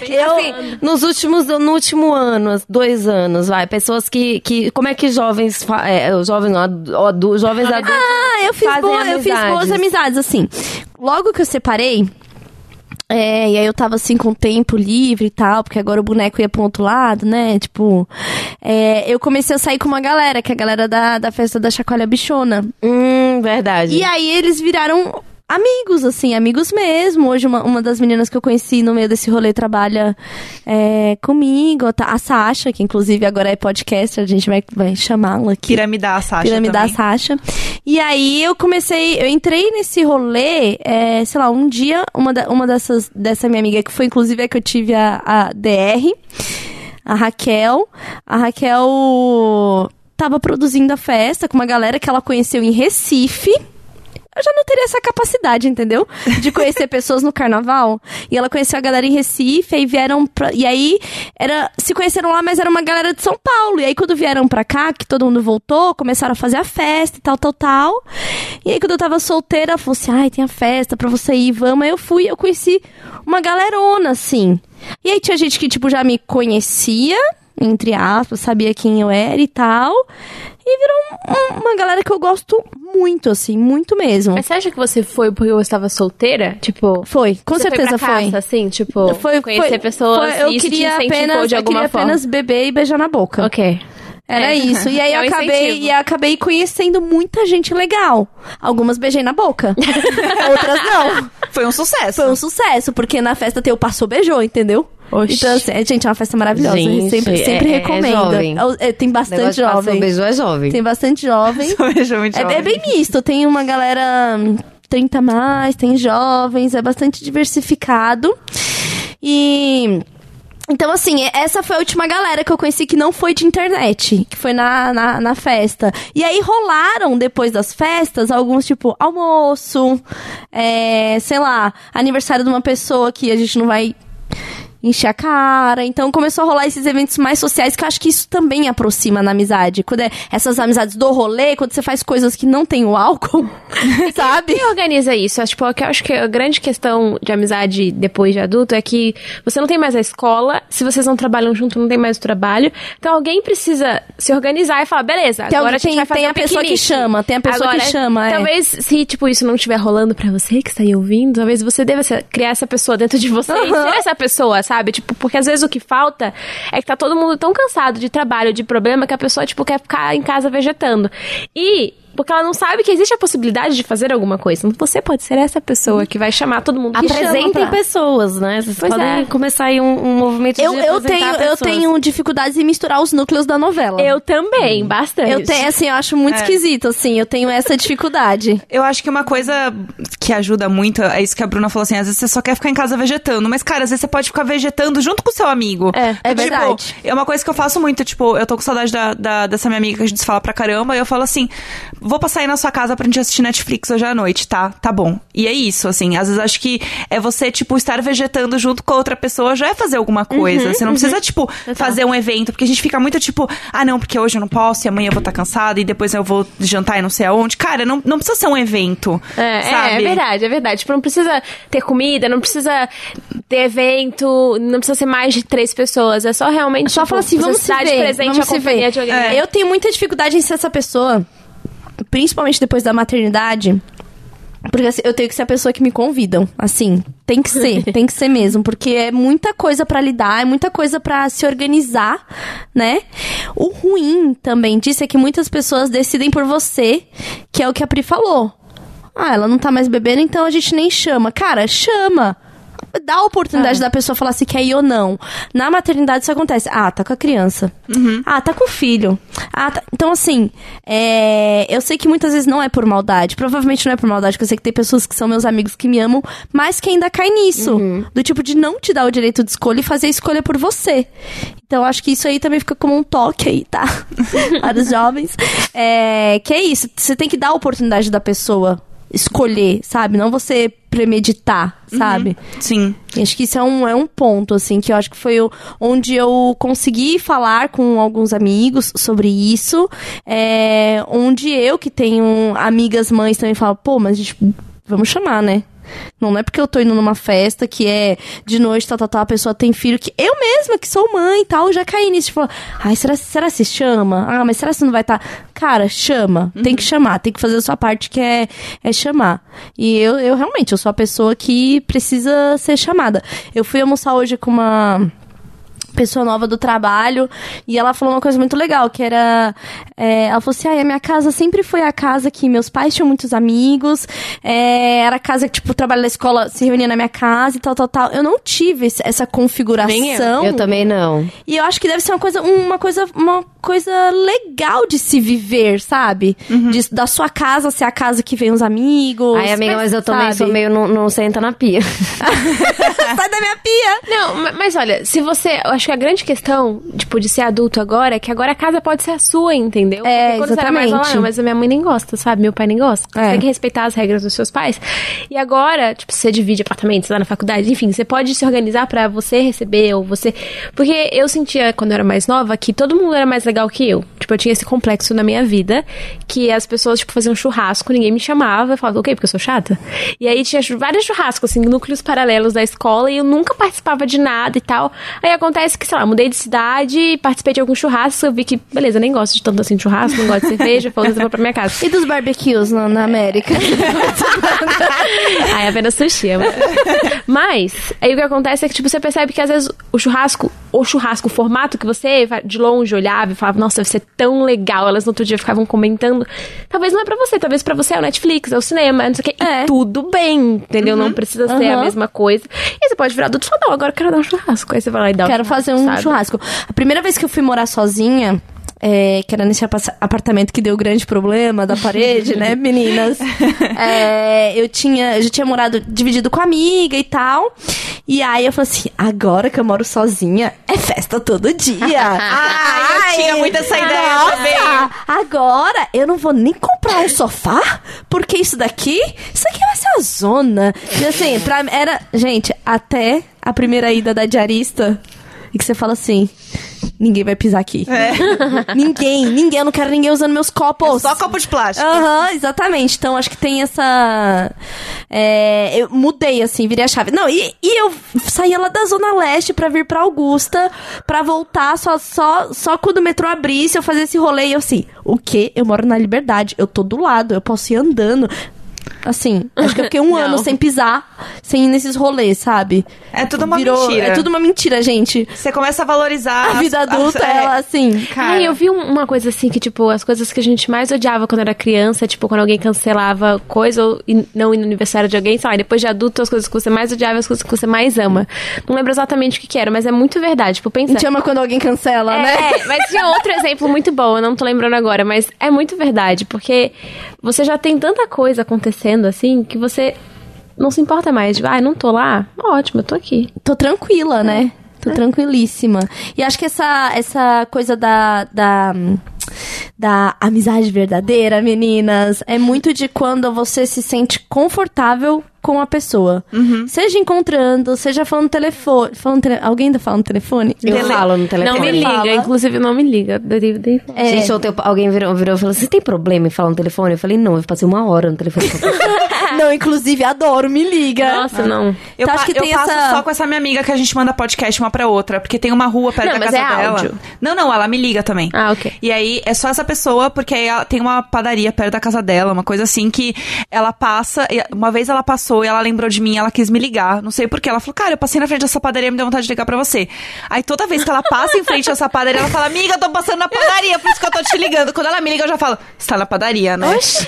Eu, assim, nos últimos, no último ano, dois anos, vai, pessoas que, que como é que jovens, é, jovens, adultos, jovens adultos Ah, eu fiz, fazem boa, eu fiz boas amizades, assim. Logo que eu separei, é, e aí eu tava assim com tempo livre e tal, porque agora o boneco ia pro outro lado, né? Tipo, é, eu comecei a sair com uma galera, que é a galera da, da festa da Chacoalha Bichona. Hum, verdade. E aí eles viraram amigos, assim, amigos mesmo. Hoje uma, uma das meninas que eu conheci no meio desse rolê trabalha é, comigo, tá? a Sasha, que inclusive agora é podcaster, a gente vai, vai chamá-la aqui. Piramidar a Sasha Piramidar a também. Sasha. E aí eu comecei, eu entrei nesse rolê, é, sei lá, um dia, uma, da- uma dessas, dessa minha amiga, que foi inclusive a que eu tive a, a DR, a Raquel. A Raquel tava produzindo a festa com uma galera que ela conheceu em Recife. Eu já não teria essa capacidade, entendeu? De conhecer pessoas no carnaval. E ela conheceu a galera em Recife, aí vieram pra. E aí, era, se conheceram lá, mas era uma galera de São Paulo. E aí, quando vieram pra cá, que todo mundo voltou, começaram a fazer a festa e tal, tal, tal. E aí, quando eu tava solteira, ela falou assim: ai, tem a festa pra você ir, vamos. Aí eu fui eu conheci uma galerona, assim. E aí tinha gente que, tipo, já me conhecia, entre aspas, sabia quem eu era e tal. E virou um- uma galera que eu gosto muito, assim, muito mesmo. Mas você acha que você foi porque você estava solteira? Tipo, Foi, com você certeza foi. Pra foi. assim, tipo, Foi, conhecer foi- pessoas foi- eu e isso te queria apenas, de eu queria forma. apenas beber e beijar na boca. Ok. Era É. isso. E aí É eu acabei, incentivo. e eu acabei conhecendo muita gente legal. Algumas beijei na boca. Outras não. Foi um sucesso. Foi um sucesso, porque na festa tem o passou beijou, entendeu? Oxi. Então, assim, é, gente, é uma festa maravilhosa. Gente, sempre sempre é- é recomendo. jovem. É, tem bastante jovem. beijo é jovem. Tem bastante jovem. Beijo muito É, jovem. é bem misto, tem uma galera hum, 30 a mais, tem jovens, é bastante diversificado. E. Então, assim, essa foi a última galera que eu conheci que não foi de internet, que foi na, na, na festa. E aí rolaram, depois das festas, alguns, tipo, almoço, é, sei lá, aniversário de uma pessoa que a gente não vai encher a cara. Então começou a rolar esses eventos mais sociais que eu acho que isso também aproxima na amizade. Quando é essas amizades do rolê, quando você faz coisas que não tem o álcool, sabe? Quem organiza isso? Tipo, eu acho que a grande questão de amizade depois de adulto é que você não tem mais a escola, se vocês não trabalham junto, não tem mais o trabalho. Então alguém precisa se organizar e falar, beleza, Tem agora alguém- a gente tem- vai fazer tem um a pessoa que piquenique. chama, tem a pessoa que Agora, chama, é. Talvez, se, tipo, isso não estiver rolando pra você que está aí ouvindo, talvez você deva criar essa pessoa dentro de você e Aham. ser essa pessoa, sabe? Tipo, porque às vezes o que falta é que tá todo mundo tão cansado de trabalho, de problema, que a pessoa, tipo, quer ficar em casa vegetando. E... Porque ela não sabe que existe a possibilidade de fazer alguma coisa. Então você pode ser essa pessoa que vai chamar todo mundo. que Apresentem pra- pessoas, né? Vocês Pois podem é. começar aí um, um movimento Eu, de eu, apresentar tenho, eu pessoas. tenho dificuldades em misturar os núcleos da novela. Eu também, bastante. Eu tenho, assim, eu acho muito É. esquisito, assim, eu tenho essa dificuldade. Eu acho que uma coisa que ajuda muito é isso que a Bruna falou assim: às vezes você só quer ficar em casa vegetando, mas, cara, às vezes você pode ficar vegetando junto com o seu amigo. É, é Tipo, verdade. É uma coisa que eu faço muito, tipo, eu tô com saudade da, da- dessa minha amiga que a gente se fala pra caramba, e eu falo assim: vou passar aí na sua casa pra gente assistir Netflix hoje à noite, tá? Tá bom. E é isso, assim, às vezes acho que é você, tipo, estar vegetando junto com a outra pessoa já é fazer alguma coisa. você não precisa, tipo, fazer um evento, porque a gente fica muito tipo, ah, não, porque hoje eu não posso, e amanhã eu vou estar cansada, e depois eu vou jantar e não sei aonde. Cara, não, não precisa ser um evento. É, é, sabe? é verdade, é verdade. Tipo, não precisa ter comida, não precisa ter evento, não precisa ser mais de três pessoas. É só realmente. Só tipo, falar assim, vamos se ver, presente vamos a se ver. de alguém. É. Eu tenho muita dificuldade em ser essa pessoa, principalmente depois da maternidade. Porque assim, eu tenho que ser a pessoa que me convidam. Assim, tem que ser, tem que ser mesmo. Porque é muita coisa pra lidar, é muita coisa pra se organizar, né? O ruim também disso é que muitas pessoas decidem por você, que é o que a Pri falou. Ah, ela não tá mais bebendo, então a gente nem chama. Cara, chama. Dá a oportunidade da pessoa falar se quer ir ou não. Na maternidade isso acontece. Ah, tá com a criança. Ah, tá com o filho. Ah, tá- Então, assim, é, eu sei que muitas vezes não é por maldade. Provavelmente não é por maldade, porque eu sei que tem pessoas que são meus amigos que me amam, mas que ainda cai nisso. Do tipo de não te dar o direito de escolha e fazer a escolha por você. Então, acho que isso aí também fica como um toque aí, tá? Para os jovens. É, que é isso. Você tem que dar a oportunidade da pessoa escolher, sabe? Não você premeditar, sabe? Sim. E Acho que isso é um, é um ponto, assim, que eu acho que foi o- onde eu consegui falar com alguns amigos sobre isso. É, onde eu, que tenho amigas mães, também falo, pô, mas a gente, vamos chamar, né? Não é porque eu tô indo numa festa que é de noite, tal, tal, tal, a pessoa tem filho, que eu mesma, que sou mãe e tal, já caí nisso. Tipo, ai, será, será se chama? Ah, mas será que não vai estar? Tá? Cara, chama. Tem que chamar, tem que fazer a sua parte que é, é chamar. E eu, eu realmente, eu sou a pessoa que precisa ser chamada. Eu fui almoçar hoje com uma pessoa nova do trabalho. E ela falou uma coisa muito legal que era é, ela falou assim ah, a minha casa sempre foi a casa que meus pais tinham muitos amigos é, era a casa que tipo o trabalho da escola se reunia na minha casa e tal tal tal. Eu não tive essa configuração. Eu. eu também não. E eu acho que deve ser uma coisa uma coisa uma coisa legal de se viver sabe? Uhum. de, da sua casa ser a casa que vem os amigos ai amiga mas, mas eu também sabe? sou meio não, não senta na pia. Sai da minha pia. Não mas olha se você acho que a grande questão, tipo, de ser adulto agora é que agora a casa pode ser a sua, entendeu? É, Porque quando exatamente. você era mais lá, mas a minha mãe nem gosta, sabe? Meu pai nem gosta. É. Você tem que respeitar as regras dos seus pais. E agora, tipo, você divide apartamentos lá na faculdade, enfim, você pode se organizar para você receber ou você. Porque eu sentia, quando eu era mais nova, que todo mundo era mais legal que eu. Tipo, eu tinha esse complexo na minha vida, que as pessoas, tipo, faziam churrasco, ninguém me chamava, eu falava, ok, porque eu sou chata. E aí tinha vários churrascos, assim, núcleos paralelos da escola, e eu nunca participava de nada e tal. Aí acontece que, sei lá, mudei de cidade, participei de algum churrasco, eu vi que, beleza, nem gosto de tanto assim de churrasco, não gosto de cerveja, falou eu vou pra minha casa. E dos barbecues na, na América? aí apenas sushi. É Mas, aí o que acontece é que, tipo, você percebe que às vezes o churrasco, o churrasco, o formato que você de longe olhava e falava, nossa, deve ser tão legal, elas no outro dia ficavam comentando, talvez não é pra você, talvez pra você é o Netflix, é o cinema, não sei o que, é. tudo bem, entendeu? Uhum. Não precisa uhum. ser a mesma coisa. E você pode virar adulto e falar, não, agora eu quero dar um churrasco. Aí você vai lá e dá Quero um fazer um sabe? churrasco. A primeira vez que eu fui morar sozinha, é, que era nesse apartamento que deu grande problema da parede, né, meninas? É, eu tinha, eu já tinha morado dividido com amiga e tal. E aí eu falei assim: agora que eu moro sozinha, é festa todo dia. ah, eu tinha muito essa ideia nossa, também. Agora eu não vou nem comprar um sofá, porque isso daqui, isso aqui vai ser a zona. E assim, pra, era, gente, até a primeira ida da diarista e que você fala assim: ninguém vai pisar aqui. É. ninguém, ninguém, eu não quero ninguém usando meus copos. É só copo de plástico. Aham, uhum, exatamente. Então acho que tem essa. É, eu mudei, assim, virei a chave. Não, e, e eu saía lá da Zona Leste pra vir pra Augusta, pra voltar só, só, só quando o metrô abrisse, eu fazer esse rolê e eu assim, o quê? Eu moro na Liberdade, eu tô do lado, eu posso ir andando. Assim, acho que eu fiquei um ano sem pisar, sem ir nesses rolês, sabe? É tudo uma Virou, mentira. É tudo uma mentira, gente. Você começa a valorizar a vida adulta, as, ela, assim. Cara. eu vi uma coisa assim que, tipo, as coisas que a gente mais odiava quando era criança, tipo, quando alguém cancelava coisa ou não ir no aniversário de alguém, sei lá, depois de adulto, as coisas que você mais odiava, as coisas que você mais ama. Não lembro exatamente o que, que era, mas é muito verdade. Tipo, pensa. A gente ama quando alguém cancela, é, né? É, mas tinha outro exemplo muito bom, eu não tô lembrando agora, mas é muito verdade, porque você já tem tanta coisa acontecendo assim que você não se importa mais. Tipo, ah, não tô lá? Ótimo, eu tô aqui. Tô tranquila, né? Tô é. tranquilíssima. E acho que essa, essa coisa da, da, da amizade verdadeira, meninas, é muito de quando você se sente confortável com a pessoa. Uhum. Seja encontrando, seja falando no telefone. Falando tele... Alguém tá falando no telefone? Eu Tele... falo no telefone. Não me liga, Fala. inclusive não me liga. É. Gente, ontem alguém virou, virou e falou: Você tem problema em falar no telefone? Eu falei: Não, eu passei uma hora no telefone. não, inclusive, adoro, me liga. Nossa, não. Eu, então, acho que eu tem passo essa... só com essa minha amiga que a gente manda podcast uma pra outra, porque tem uma rua perto não, da casa é dela. Áudio. Não, não, ela me liga também. Ah, ok. E aí é só essa pessoa, porque aí ela tem uma padaria perto da casa dela, uma coisa assim que ela passa. Uma vez ela passou e ela lembrou de mim ela quis me ligar. Não sei porquê. Ela falou, cara, eu passei na frente dessa padaria, me deu vontade de ligar pra você. Aí toda vez que ela passa em frente dessa padaria, ela fala, amiga, eu tô passando na padaria, por isso que eu tô te ligando. Quando ela me liga, eu já falo, você tá na padaria, né? Oxi.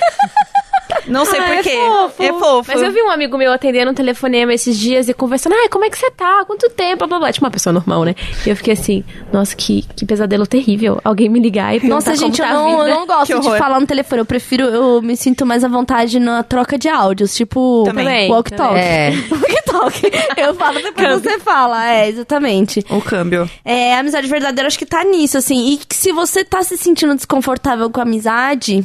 Não sei ah, porquê. É fofo. é fofo. Mas eu vi um amigo meu atendendo um telefonema esses dias e conversando, ai, como é que você tá? Quanto tempo? Blá, blá, blá. Tipo uma pessoa normal, né? E eu fiquei assim, nossa, que, que pesadelo terrível. Alguém me ligar e perguntar Nossa, gente, tá eu, não, eu não gosto de falar no telefone. Eu prefiro, eu me sinto mais à vontade na troca de áudios. Tipo, também. walk talk. É. walk talk. Eu falo depois você fala. É, exatamente. O câmbio. É, a amizade verdadeira acho que tá nisso, assim. E se você tá se sentindo desconfortável com a amizade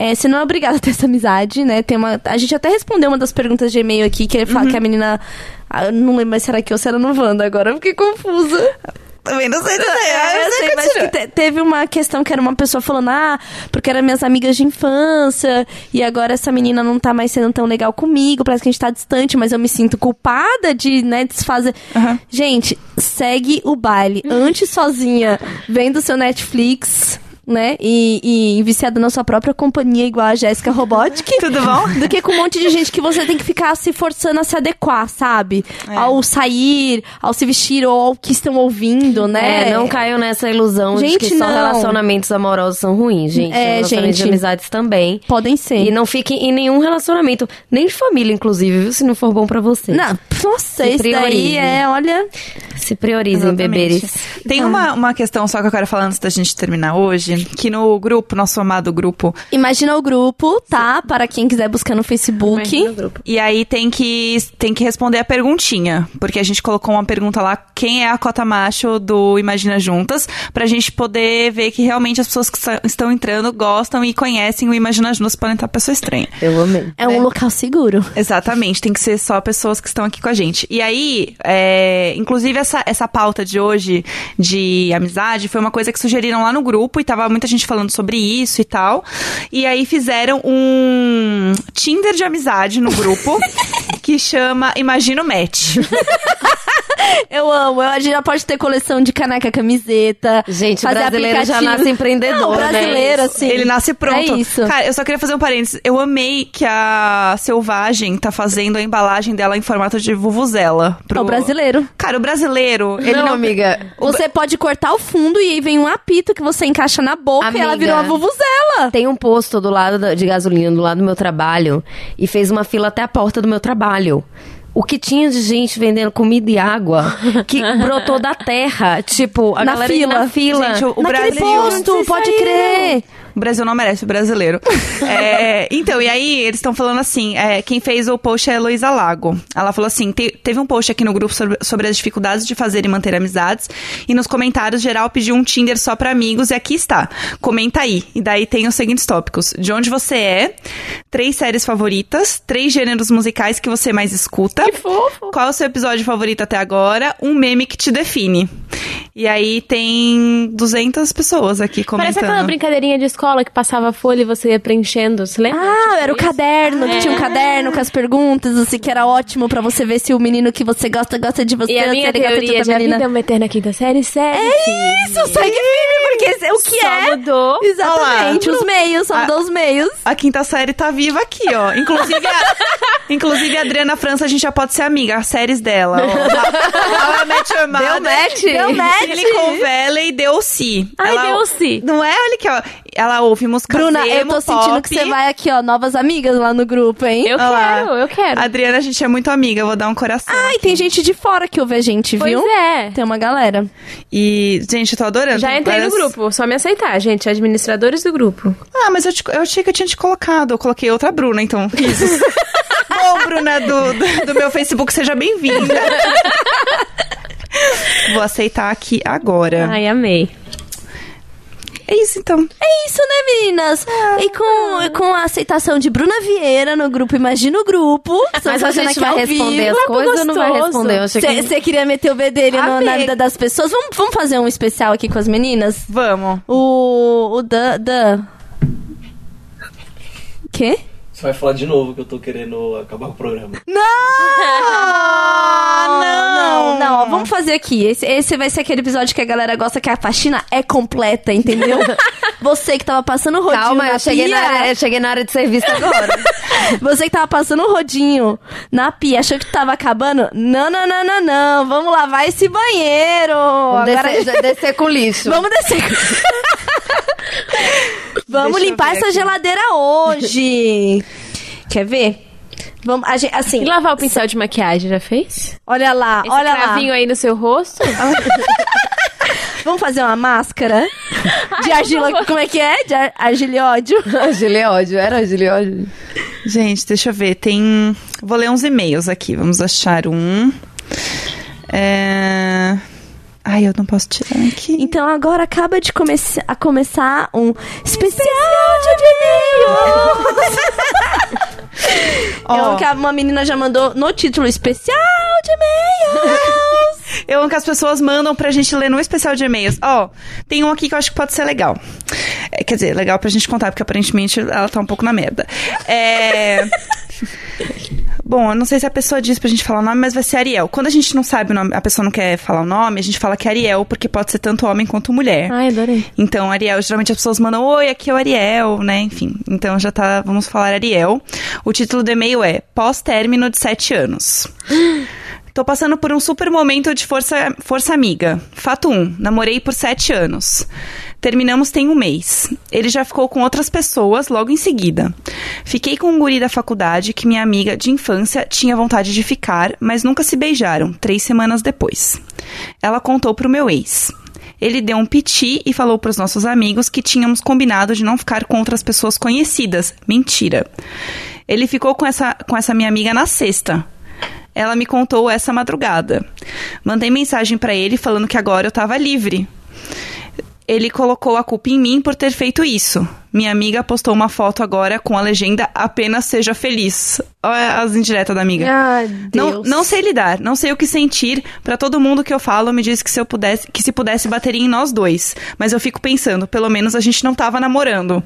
é, você não é obrigada a ter essa amizade, né? Tem uma, a gente até respondeu uma das perguntas de e-mail aqui, que ele fala uhum. que a menina. Ah, não lembro mais se era aqui ou se era no Wanda agora, eu fiquei confusa. Também não sei dizer. É, eu sei, mas que te- teve uma questão que era uma pessoa falando, ah, porque eram minhas amigas de infância, e agora essa menina não tá mais sendo tão legal comigo, parece que a gente tá distante, mas eu me sinto culpada de, né, desfazer. Gente, segue o baile. Antes sozinha, vendo seu Netflix. Né? E, e viciada na sua própria companhia, igual a Jéssica Robotic. Tudo bom? Do que com um monte de gente que você tem que ficar se forçando a se adequar, sabe? É. Ao sair, ao se vestir ou ao que estão ouvindo, né? É, não caiam nessa ilusão de Gente, que só não. relacionamentos amorosos são ruins, gente. É, relacionamentos gente. de amizades também. Podem ser. E não fiquem em nenhum relacionamento, nem de família, inclusive, viu? Se não for bom pra você. Não, nossa, Se isso daí é, olha. Se priorizem, Exatamente. beberes. Tem uma, uma questão só que eu quero falar antes da gente terminar hoje, que no grupo, nosso amado grupo, Imagina o grupo, tá? Para quem quiser buscar no Facebook. Imagina o grupo. e aí tem que, tem que responder a perguntinha, porque a gente colocou uma pergunta lá, quem é a cota macho do Imagina Juntas, pra gente poder ver que realmente as pessoas que estão entrando gostam e conhecem o Imagina Juntas, estar pessoa estranha. Eu amei. É um local seguro. Exatamente, tem que ser só pessoas que estão aqui com a gente. E aí, é, inclusive essa, essa pauta de hoje de amizade foi uma coisa que sugeriram lá no grupo e tava muita gente falando sobre isso e tal. E aí fizeram um Tinder de amizade no grupo que chama Imagina o Match. Eu amo. A gente já pode ter coleção de caneca, camiseta. Gente, fazer brasileiro já aplicativo. nasce empreendedor, Não, né? brasileiro, assim. Ele nasce pronto. É isso. Cara, eu só queria fazer um parênteses. Eu amei que a Selvagem tá fazendo a embalagem dela em formato de vuvuzela. É pro- o brasileiro. Cara, o brasileiro, ele não, não... amiga. Você pode cortar o fundo e aí vem um apito que você encaixa na boca e Amiga. ela virou uma vuvuzela. Tem um posto do lado de gasolina, do lado do meu trabalho, e fez uma fila até a porta do meu trabalho. O que tinha de gente vendendo comida e água que brotou da terra. Tipo, a Na galera fila. na fila. Gente, o- Naquele Brasil- posto, pode vocês crer. O Brasil não merece o brasileiro. É, então, e aí eles estão falando assim: é, quem fez o post é a Heloísa Lago. Ela falou assim: te- teve um post aqui no grupo sobre, sobre as dificuldades de fazer e manter amizades. E nos comentários, geral pediu um Tinder só pra amigos. E aqui está. Comenta aí. E daí tem os seguintes tópicos: de onde você é, três séries favoritas, três gêneros musicais que você mais escuta. Que fofo. Qual é o seu episódio favorito até agora? Um meme que te define. E aí tem 200 pessoas aqui comentando. Parece aquela brincadeirinha de escola que passava folha e você ia preenchendo, você lembra? Ah, Tipo era o caderno, que tinha um caderno com as perguntas, assim, que era ótimo pra você ver se o menino que você gosta gosta de você, E a minha ele gosta de teoria de a menina. vida é uma eterna quinta série, série. É isso, segue firme, porque esse- o que Só é? mudou. Exatamente, os meios, são Ah. dos meios. A quinta série tá viva aqui, ó. Inclusive a, inclusive a Adriana França, a gente já pode ser amiga. As séries dela. Ó. How I Met Your Mother. Deu match? Deu match. Silicon Valley deu si. Ai, deu-se. Não é? Olha aqui, ó. Ela ouve música Bruna, eu tô sentindo pop. que você vai aqui, ó, novas amigas lá no grupo, hein? Eu Olha lá. quero, eu quero. A Adriana, a gente é muito amiga. Eu vou dar um coração. Ai, tem gente de fora que ouve a gente, Pois viu? é. Tem uma galera. E, gente, eu tô adorando. Já entrei no Várias- grupo, só me aceitar, gente. Administradores do grupo. Ah, mas eu, te- eu achei que eu tinha te colocado. Eu coloquei outra Bruna, então. Isso. Bom, Bruna, do, do, do meu Facebook, seja bem-vinda. Vou aceitar aqui agora. Ai, amei. É isso, então. É isso, né, meninas? E com, com a aceitação de Bruna Vieira no grupo Imagina o Grupo. Mas a gente vai responder as coisas ou não vai responder? Achei que... Você queria meter o bedelho no- na vida das pessoas? Vamos, vamos fazer um especial aqui com as meninas? Vamos. O. O Dan. Dan. Quê? Você vai falar de novo que eu tô querendo acabar com o programa. Ah, não! Não, ó, vamos fazer aqui. Esse, esse vai ser aquele episódio que a galera gosta que a faxina é completa, entendeu? Você que tava passando o rodinho Calma, na eu cheguei, pia, na área, eu cheguei na área de serviço agora. Você que tava passando o rodinho na pia, achou que tava acabando? Não, não, não, não, não. Vamos lavar esse banheiro. Vamos Agora... descer, descer com lixo. Vamos descer. Vamos Deixa limpar essa aqui. geladeira hoje. Quer ver? Vamos, a gente, assim, E lavar o pincel de maquiagem, já fez? olha lá, Esse olha lá. cravinho aí no seu rosto? Vamos fazer uma máscara de argila. Como é que é? De ar, argiliódio. Gileódio, era Gileódio. Gente, deixa eu ver. Tem. Vou ler uns e-mails aqui. Vamos achar um. É... Ai, eu não posso tirar aqui. Então agora acaba de come a começar um especial de e-mails. Eu Ó. amo que uma menina já mandou no título especial de e-mails. Eu amo que as pessoas mandam pra gente ler no especial de e-mails. Ó, tem um aqui que eu acho que pode ser legal. É, quer dizer, legal pra gente contar, porque aparentemente ela tá um pouco na merda. É. Bom, eu não sei se a pessoa diz pra gente falar o nome, mas vai ser Ariel. Quando a gente não sabe o nome, a pessoa não quer falar o nome, a gente fala que é Ariel, porque pode ser tanto homem quanto mulher. Ai, adorei. Então, Ariel, geralmente as pessoas mandam, oi, aqui é o Ariel, né? Enfim. Então já tá, vamos falar Ariel. O título do e-mail é Pós-término de sete anos. Tô passando por um super momento de força, força amiga. Fato 1. Um, namorei por sete anos. Terminamos tem um mês. Ele já ficou com outras pessoas logo em seguida. Fiquei com um guri da faculdade que minha amiga de infância tinha vontade de ficar, mas nunca se beijaram, três semanas depois. Ela contou pro meu ex. Ele deu um piti e falou para os nossos amigos que tínhamos combinado de não ficar com outras pessoas conhecidas. Mentira. Ele ficou com essa, com essa minha amiga na sexta. Ela me contou essa madrugada. Mandei mensagem para ele falando que agora eu tava livre. Ele colocou a culpa em mim por ter feito isso. Minha amiga postou uma foto agora com a legenda apenas seja feliz. Olha as indiretas da amiga. Ai, Não, não sei lidar, não sei o que sentir. Pra todo mundo que eu falo, me diz que se eu pudesse, que se pudesse bateria em nós dois. Mas eu fico pensando, pelo menos a gente não tava namorando.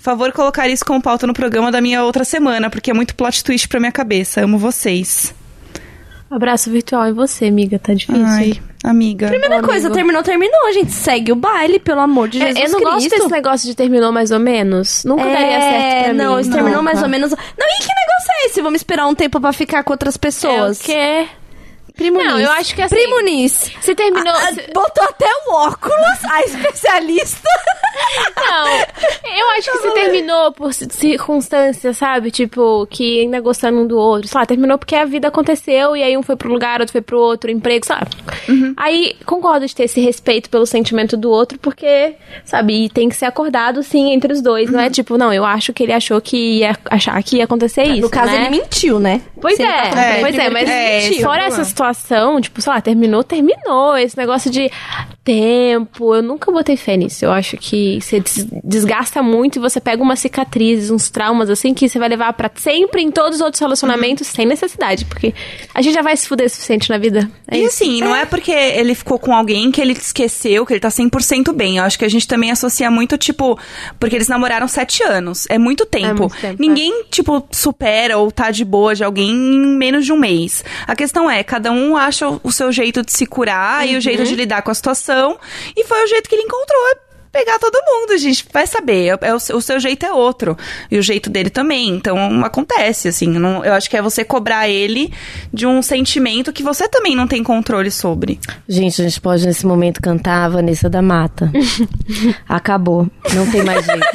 Favor colocar isso como pauta no programa da minha outra semana, porque é muito plot twist pra minha cabeça. Amo vocês. Abraço virtual em você, amiga. Tá difícil. Ai, amiga. Primeira Ô, coisa, amigo. terminou, terminou, gente. Segue o baile, pelo amor de É, Jesus eu não gosto Cristo. desse negócio de terminou mais ou menos. Nunca daria certo pra mim. não, isso terminou Não, mais não. ou menos. Não, e que negócio é esse? Vamos esperar um tempo pra ficar com outras pessoas. É o quê? Primo Não, eu acho que assim- Primo Nis. Você terminou... Ah, você- botou até o óculos, a especialista. Não, eu acho que você terminou por ci- circunstâncias, sabe? Tipo, que ainda gostando um do outro. Sei lá, terminou porque a vida aconteceu e aí um foi pro lugar, outro foi pro outro, emprego, sabe? Aí concordo de ter esse respeito pelo sentimento do outro, porque, sabe, e tem que ser acordado sim entre os dois. Não é tipo, não, eu acho que ele achou que ia achar que ia acontecer isso. no caso, né? ele mentiu, né? Pois Se tá é, ele pois é, mas é, mentiu. fora essa situação, tipo, sei lá, terminou, terminou. Esse negócio de tempo, eu nunca botei fé nisso. Eu acho que você des- desgasta muito e você pega umas cicatrizes, uns traumas, assim, que você vai levar pra sempre em todos os outros relacionamentos sem necessidade, porque a gente já vai se fuder o suficiente na vida. É e isso. assim, não é porque ele ficou com alguém que ele esqueceu que ele tá 100% bem. Eu acho que a gente também associa muito, tipo, porque eles namoraram sete anos. É muito tempo. muito tempo, Ninguém, tipo, supera ou tá de boa de alguém em menos de um mês. A questão é, cada um acha o seu jeito de se curar e o jeito de lidar com a situação. E foi o jeito que ele encontrou. É pegar todo mundo, gente. Vai saber. É, é o, seu- o seu jeito é outro. E o jeito dele também. Então, acontece, assim. Não- eu acho que é você cobrar ele de um sentimento que você também não tem controle sobre. Gente, a gente pode nesse momento cantar a Vanessa da Mata. Acabou. Não tem mais jeito.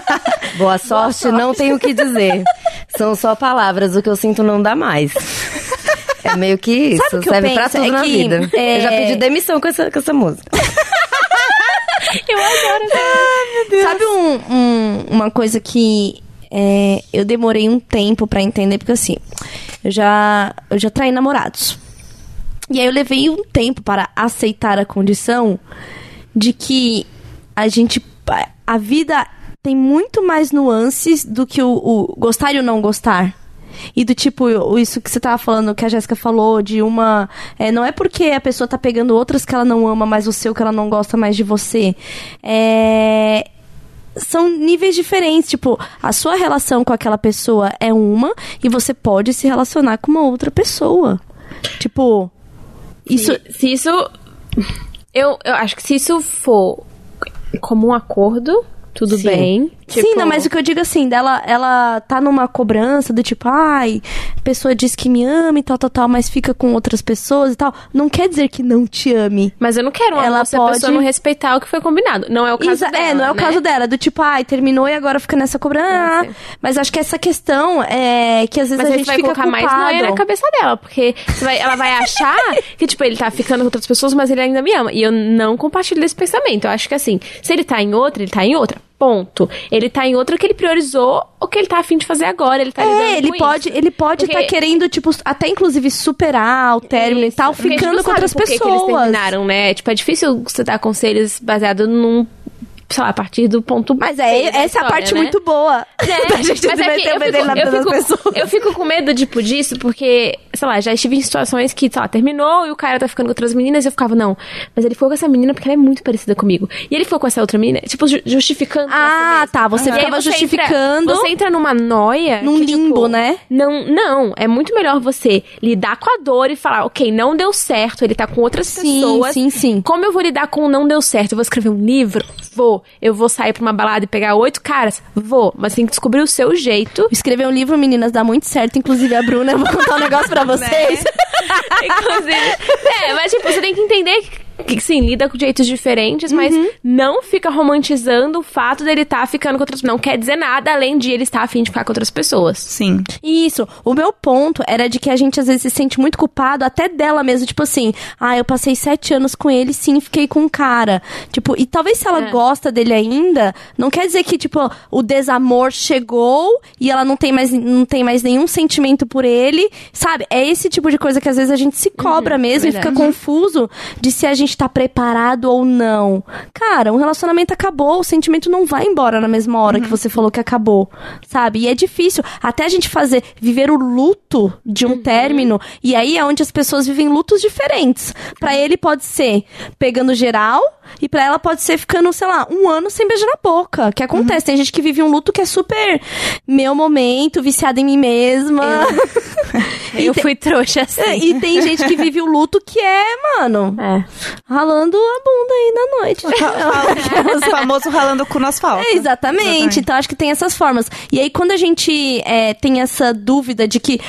Boa sorte, não tenho o que dizer. São só palavras, o que eu sinto não dá mais. É meio que isso. Sabe que eu Serve pra penso? tudo É na que, vida. é- Eu já pedi demissão com essa, com essa música. Eu adoro Sabe um- um- uma coisa que é, eu demorei um tempo pra entender, porque assim, eu já, eu já traí namorados. E aí eu levei um tempo para aceitar a condição de que a gente. A vida tem muito mais nuances do que o, o gostar e o não gostar. E do tipo, o- isso que você tava falando, que a Jéssica falou, de uma. é, não é porque a pessoa tá pegando outras que ela não ama mais você ou que ela não gosta mais de você. É são níveis diferentes. Tipo, a sua relação com aquela pessoa é uma e você pode se relacionar com uma outra pessoa. Tipo, isso. Se, se isso. Eu, eu acho que se isso for como um acordo, tudo Sim. bem. Sim, Tipo, não, mas o que eu digo assim, dela, ela tá numa cobrança do tipo, ai, a pessoa diz que me ama e tal, tal, tal, mas fica com outras pessoas e tal. Não quer dizer que não te ame. Mas eu não quero uma Ela se a pode- pessoa não respeitar o que foi combinado. Não é o caso Exa- dela. é, não é o né? caso dela, do tipo, ai, terminou e agora fica nessa cobrança. Sim. Mas acho que essa questão é que às vezes Mas a gente vai fica colocar mais culpado. noia na cabeça dela, porque vai- ela vai achar que, tipo, ele tá ficando com outras pessoas, mas ele ainda me ama. E eu não compartilho desse pensamento. Eu acho que assim, se ele tá em outra, ele tá em outra. Ponto. Ele tá em outra que ele priorizou o que ele tá afim de fazer agora. Ele tá É, ele pode, isso. ele pode estar Porque- querendo, tipo, até inclusive superar o término e tal, Porque ficando com outras por que pessoas. eles terminaram, né? Tipo, é difícil você dar conselhos baseado num sei lá, a partir do ponto Mas é, essa é a história, parte né? muito boa. É, da gente mas é que eu na fico, vida eu, fico, pessoas. eu fico com medo, tipo, disso, porque, sei lá, já estive em situações que, sei lá, terminou e o cara tá ficando com outras meninas e eu ficava, não, mas ele ficou com essa menina porque ela é muito parecida comigo. E ele ficou com essa outra menina, tipo, ju- justificando. Ah, tá. Você aí ficava você entra- justificando você entra numa noia. num que, limbo, tipo, né? Não, não. É muito melhor você lidar com a dor e falar, ok, não deu certo, ele tá com outras Sim, pessoas. sim, sim. Como eu vou lidar com o não deu certo? Eu vou escrever um livro? Vou. Eu vou sair pra uma balada e pegar oito caras? Vou. Mas tem que descobrir o seu jeito. Escrever um livro, meninas, dá muito certo. Inclusive, a Bruna, eu vou contar um negócio pra vocês. Inclusive. é, mas tipo, você tem que entender que, que sim, lida com jeitos diferentes, mas não fica romantizando o fato dele estar ficando com outras Não quer dizer nada além de ele estar afim de ficar com outras pessoas. Sim. Isso. O meu ponto era de que a gente às vezes se sente muito culpado, até dela mesmo. Tipo assim, ah, eu passei sete anos com ele, sim, fiquei com um cara. Tipo, e talvez se ela É. gosta dele ainda, não quer dizer que, tipo, o desamor chegou e ela não tem mais, não tem mais nenhum sentimento por ele. Sabe? É esse tipo de coisa que às vezes a gente se cobra mesmo e fica confuso de se a gente tá preparado ou não. Cara, um relacionamento acabou, o sentimento não vai embora na mesma hora que você falou que acabou, sabe? E é difícil até a gente fazer viver o luto de um término, e aí é onde as pessoas vivem lutos diferentes. Pra ele pode ser pegando geral e pra ela pode ser ficando, sei lá, um ano sem beijar na boca, que acontece. Tem gente que vive um luto que é super meu momento, viciada em mim mesma. Eu fui trouxa assim. E tem gente que vive o luto que é, mano, É. ralando a bunda aí na noite. o famoso ralando o cu no asfalto. É, exatamente. Então, acho que tem essas formas. E aí, quando a gente é, tem essa dúvida de que.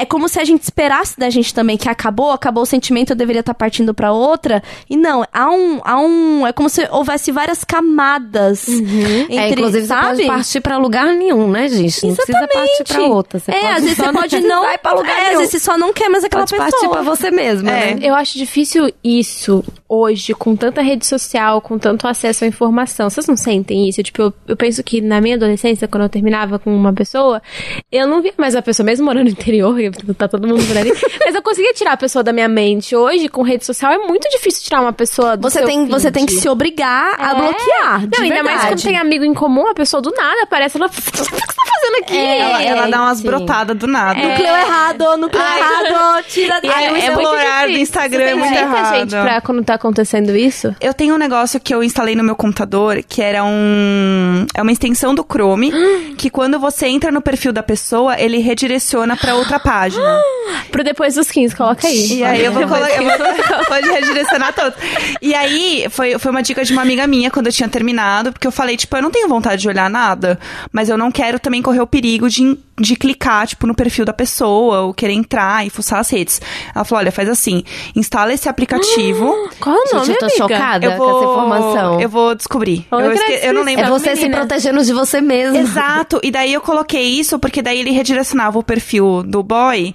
É como se a gente esperasse da gente também que acabou, acabou o sentimento, eu deveria estar partindo pra outra. E não, há um, há um. É como se houvesse várias camadas. Entre, é, inclusive, sabe? você pode partir pra lugar nenhum, né, gente? Não precisa partir pra outra. Você é, pode às vezes você pode não vai pra lugar é, às nenhum. vezes você só não quer mais aquela pode pessoa. partir pra você mesma, É. né? Eu acho difícil isso hoje, com tanta rede social, com tanto acesso à informação. Vocês não sentem isso? Tipo, eu, eu penso que na minha adolescência, quando eu terminava com uma pessoa, eu não via mais a pessoa, mesmo morando no interior, tá todo mundo por ali, mas eu conseguia tirar a pessoa da minha mente. Hoje, com rede social, é muito difícil tirar uma pessoa do Você seu tem, você feed. tem que se obrigar a É. bloquear. de Não, ainda mais verdade. quando tem amigo em comum, a pessoa do nada aparece, ela. O que você tá fazendo aqui? Ela, ela dá umas sim. brotadas do nada. Núcleo errado, núcleo Ai. errado, tira Ai, o isso é explorar do. Instagram Você é muito errado. gente pra quando tá acontecendo isso? Eu tenho um negócio que eu instalei no meu computador, que era um. É uma extensão do Chrome, que quando você entra no perfil da pessoa, ele redireciona pra outra página. Pro depois dos 15, coloca aí. E aí eu vou colocar. vou- Pode redirecionar todos. E aí, foi, foi uma dica de uma amiga minha quando eu tinha terminado, porque eu falei, tipo, eu não tenho vontade de olhar nada, mas eu não quero também correr o perigo de, de clicar, tipo, no perfil da pessoa, ou querer entrar e fuçar as redes. Ela falou: olha, faz assim, instala esse aplicativo. Qual é o nome, Gente, eu tô amiga? chocada Eu vou, com essa informação. Eu vou descobrir. Eu, que esque- eu não lembro. É você se menina. protegendo de você mesmo. Exato. E daí eu coloquei isso porque daí ele redirecionava o perfil do boy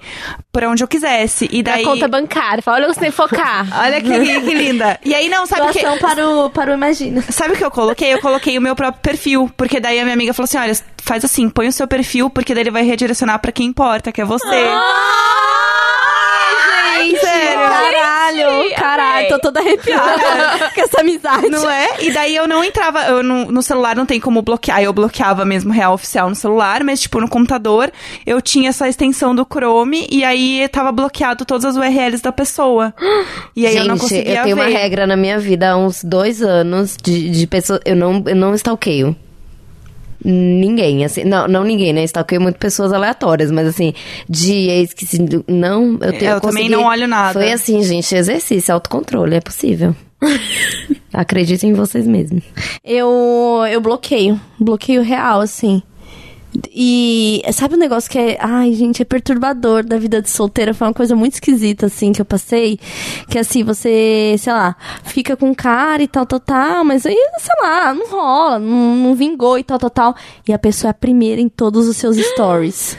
pra onde eu quisesse. E Pra daí. conta bancária. Fala, olha, eu sei focar. Olha que, que linda. E aí, não, sabe o que? Para o, para o Imagina. Sabe o que eu coloquei? Eu coloquei o meu próprio perfil. Porque daí a minha amiga falou assim: olha, faz assim, põe o seu perfil, porque daí ele vai redirecionar pra quem importa, que é você. Gente, sério. caralho, caralho, tô toda arrepiada com essa amizade. Não é? E daí eu não entrava, eu não- no celular não tem como bloquear. Eu bloqueava mesmo real oficial no celular, mas tipo no computador eu tinha essa extensão do Chrome e aí tava bloqueado todas as URLs da pessoa. E aí Gente, eu não conseguia tenho uma ver. regra na minha vida há uns dois anos de, de pessoas. Eu não, eu não stalkeio. Ninguém, assim. Não, não ninguém, né? Stalkeio muito pessoas aleatórias, mas assim, de ex que se. Não, eu tenho. Eu também não olho nada. Foi assim, gente, exercício, autocontrole, é possível. Acreditem em vocês mesmos. Eu, eu bloqueio. Bloqueio real, assim. E sabe um negócio que é. Ai, gente, é perturbador da vida de solteira. Foi uma coisa muito esquisita, assim, que eu passei. Que assim, você, sei lá, fica com cara e tal, tal, tal, mas aí, sei lá, não rola, não, não vingou e tal, tal, tal. E a pessoa é a primeira em todos os seus stories.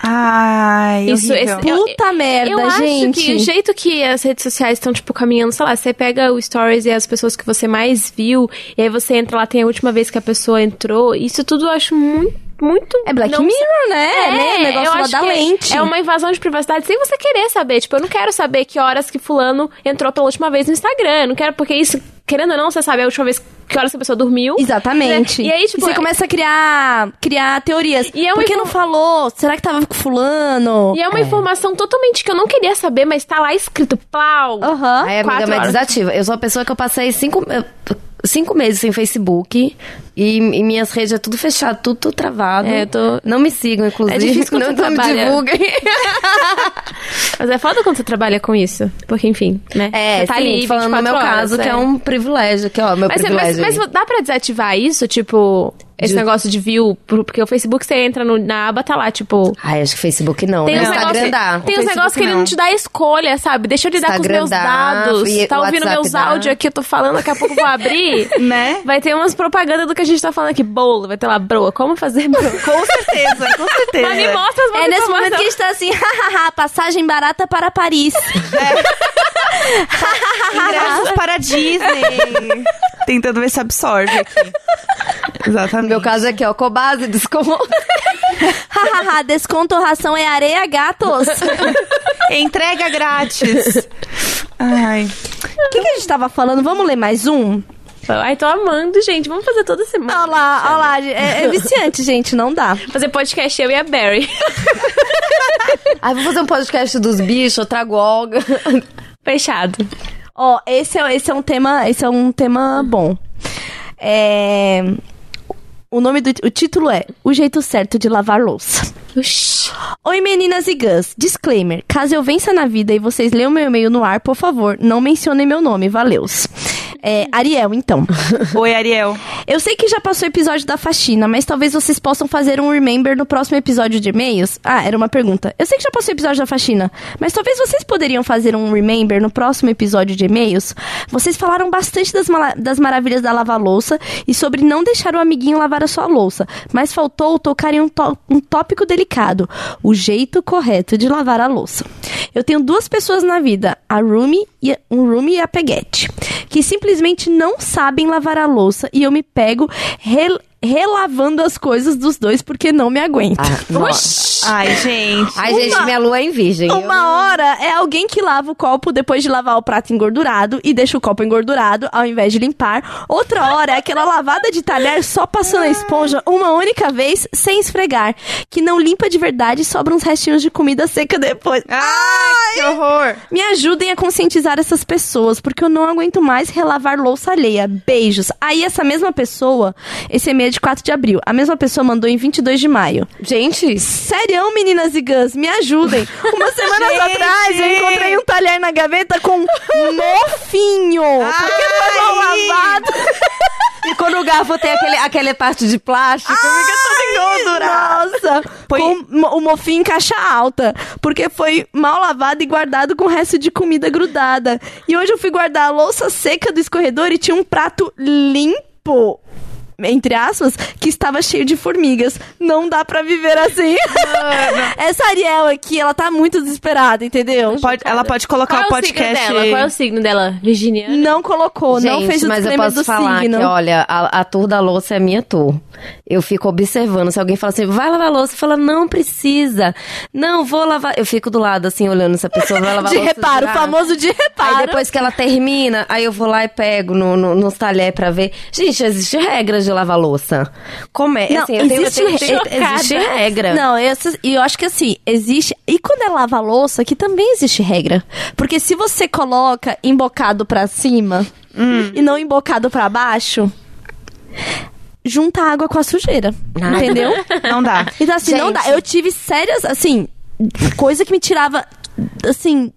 Ai, Isso, horrível. esse- Eu- Puta merda, eu acho gente. que o jeito que as redes sociais estão, tipo, caminhando, sei lá, você pega o stories e as pessoas que você mais viu, e aí você entra lá, tem a última vez que a pessoa entrou. Isso tudo eu acho muito. Muito. É Black não- Mirror, né? É, né? O negócio eu acho da é- lente. É uma invasão de privacidade sem você querer saber. Tipo, eu não quero saber que horas que fulano entrou pela última vez no Instagram. Eu não quero, porque isso, querendo ou não, você sabe, a última vez que horas que a pessoa dormiu. Exatamente. E aí, tipo, você é- começa a criar, criar teorias. E é Por que não falou? Será que tava com fulano? E é uma informação totalmente que eu não queria saber, mas tá lá escrito plau. Aham. Aí, amiga, Quatro mas desativa. Eu sou uma pessoa que eu passei cinco, cinco meses sem Facebook e, e minhas redes é tudo fechado, tudo, tudo travado. É, eu tô- Não me sigam, inclusive. É difícil quando não, você não me trabalha. divulguem. Mas é foda quando você trabalha com isso. Porque, enfim, né? É, você tá sim, ali falando no 24 meu horas, caso, que é um privilégio, que ó, meu Mas, você- mas, privilégio. mas dá pra desativar isso? Tipo, esse De- negócio de view? por- Porque o Facebook, você entra no- na aba, tá lá, tipo... Ai, acho que Facebook não, Tem né? uns Instagram negócios dá. tem uns negócios que ele não. te dá escolha, sabe? Deixa eu lidar com os Instagram meus dá, dados. Tá ouvindo WhatsApp meus dá. áudios aqui, eu tô falando, daqui a pouco eu vou abrir. Né? Vai ter umas propagandas do que a gente tá falando aqui. Bolo, vai ter lá, broa. Como fazer broa? Com certeza, com certeza. Mas me mostra as É nesse momento que a gente tá assim, hahaha, passagem barata para Paris. Ingressos para Disney. Tentando ver se absorve aqui. Exatamente. No meu caso aqui, ó, Cobase, desconto. hahaha, desconto ração é areia, gatos. Entrega grátis. Ai. O que, que a gente tava falando? Vamos ler mais um? Ai, tô amando, gente. Vamos fazer toda semana. Olha lá, olha lá. É, é viciante, gente, não dá. Fazer podcast eu e a Barry. Aí vou fazer um podcast dos bichos, eu trago Olga. Fechado. Ó, esse é, esse é um tema, esse é um tema bom. É, o nome do o título é O jeito certo de lavar louça. Uxi. Oi meninas e gãs, disclaimer, caso eu vença na vida e vocês leiam meu e-mail no ar, por favor, não mencionem meu nome, valeus. É, Ariel, então. Oi, Ariel. Eu sei que já passou o episódio da faxina, mas talvez vocês possam fazer um remember no próximo episódio de e-mails. Ah, era uma pergunta. Eu sei que já passou o episódio da faxina, mas talvez vocês poderiam fazer um remember no próximo episódio de e-mails. Vocês falaram bastante das, das maravilhas da lava-louça e sobre não deixar o amiguinho lavar a sua louça, mas faltou tocar em um, um tópico delicado: o jeito correto de lavar a louça. Eu tenho duas pessoas na vida, a Rumi e a- um Rumi e a Peguete, que simplesmente não sabem lavar a louça e eu me pego relavando as coisas dos dois porque não me aguento. Oxi. Ai, gente. Ai, gente, minha lua é em virgem. Eu- Uma hora é alguém que lava o copo depois de lavar o prato engordurado e deixa o copo engordurado ao invés de limpar. Outra hora é aquela lavada de talher só passando a esponja uma única vez sem esfregar, que não limpa de verdade e sobra uns restinhos de comida seca depois. Ai, que horror. Me ajudem a conscientizar essas pessoas, porque eu não aguento mais relavar louça alheia. Beijos. Aí essa mesma pessoa, esse e-mail é de 4 de abril, a mesma pessoa mandou em 22 de maio. Gente, Sério, meninas e gãs, me ajudem. Umas semanas Gente! atrás eu encontrei um talher na gaveta com mofinho. porque foi mal lavado. e quando o garfo tem aquele, aquele parte de plástico, fica tudo engordurado. Nossa, Põe- com o mofinho em caixa alta. Porque foi mal lavado e guardado com o resto de comida grudada. E hoje eu fui guardar a louça seca do escorredor e tinha um prato limpo. Entre aspas, que estava cheio de formigas. Não dá pra viver assim. Essa Ariel aqui, ela tá muito desesperada, entendeu? Pode- ela pode colocar Qual o é o signo podcast. dela? Qual é o signo dela? Virginiana? Não colocou, não Gente, fez o mas eu posso do falar signo. que, olha, a, a tour da louça é a minha tour. Eu fico observando. Se alguém fala assim, vai lavar a louça, fala, não precisa. Não, vou lavar. Eu fico do lado, assim, olhando se a pessoa vai lavar de a louça. reparo, o girar. famoso de reparo. Aí depois que ela termina, aí eu vou lá e pego no, no, nos talher pra ver. Gente, existe regra de lavar louça. Como é? Não, assim, eu tenho- existe eu tenho- existe regra. Não, eu, e eu acho que assim, existe. E quando é lava louça, que também existe regra. Porque se você coloca embocado pra cima e não embocado pra baixo, junta água com a sujeira. Ah. Entendeu? Não dá. Então, assim, não Gente. dá. Eu tive sérias, assim, coisa que me tirava, assim.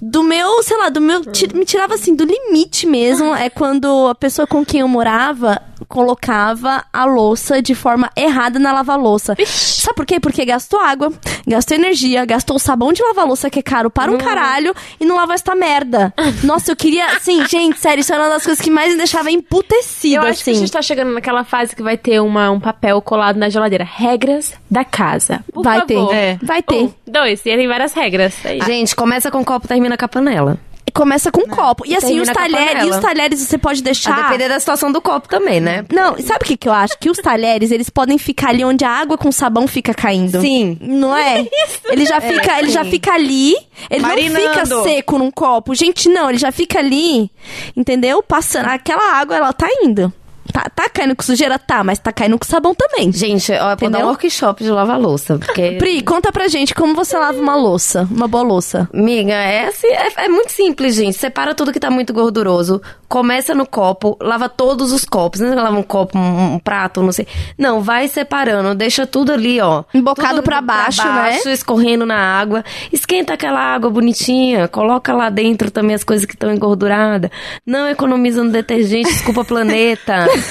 Do meu, sei lá, do meu. Me tirava assim, do limite mesmo. É quando a pessoa com quem eu morava colocava a louça de forma errada na lava-louça. Sabe por quê? Porque gastou água, gastou energia, gastou o sabão de lava-louça que é caro para um caralho e não lavou esta merda. Nossa, eu queria. Assim, gente, sério, isso era uma das coisas que mais me deixava emputecida, Eu acho assim. que a gente tá chegando naquela fase que vai ter uma, um papel colado na geladeira. Regras da casa. Por Vai ter. favor. É. Vai ter. Um, dois, e aí tem várias regras. É. Gente, começa com o copo, termina com a panela. Começa com um copo. E assim, os a talheres, e os talheres você pode A deixar. depender da situação do copo também, né? Não, sabe o que, que eu acho? Que os talheres, eles podem ficar ali onde a água com sabão fica caindo. Sim. Não é? Ele já fica, ele já fica ali, ele não fica Marinando. seco num copo. Gente, não, ele já fica ali, entendeu? Passando. Aquela água, ela tá indo. Tá, tá caindo com sujeira? Tá, mas tá caindo com sabão também. Gente, ó, eu vou dar um workshop de lavar louça, porque... Pri, conta pra gente como você lava uma louça, uma boa louça. Miga, é, assim, é, é muito simples, gente. Separa tudo que tá muito gorduroso. Começa no copo, lava todos os copos. Não é lava um copo, um, um prato, não sei. Não, vai separando, deixa tudo ali, ó. Embocado Tudo pra baixo, né? escorrendo na água. Esquenta aquela água bonitinha, coloca lá dentro também as coisas que estão engorduradas. Não economiza no detergente, desculpa planeta.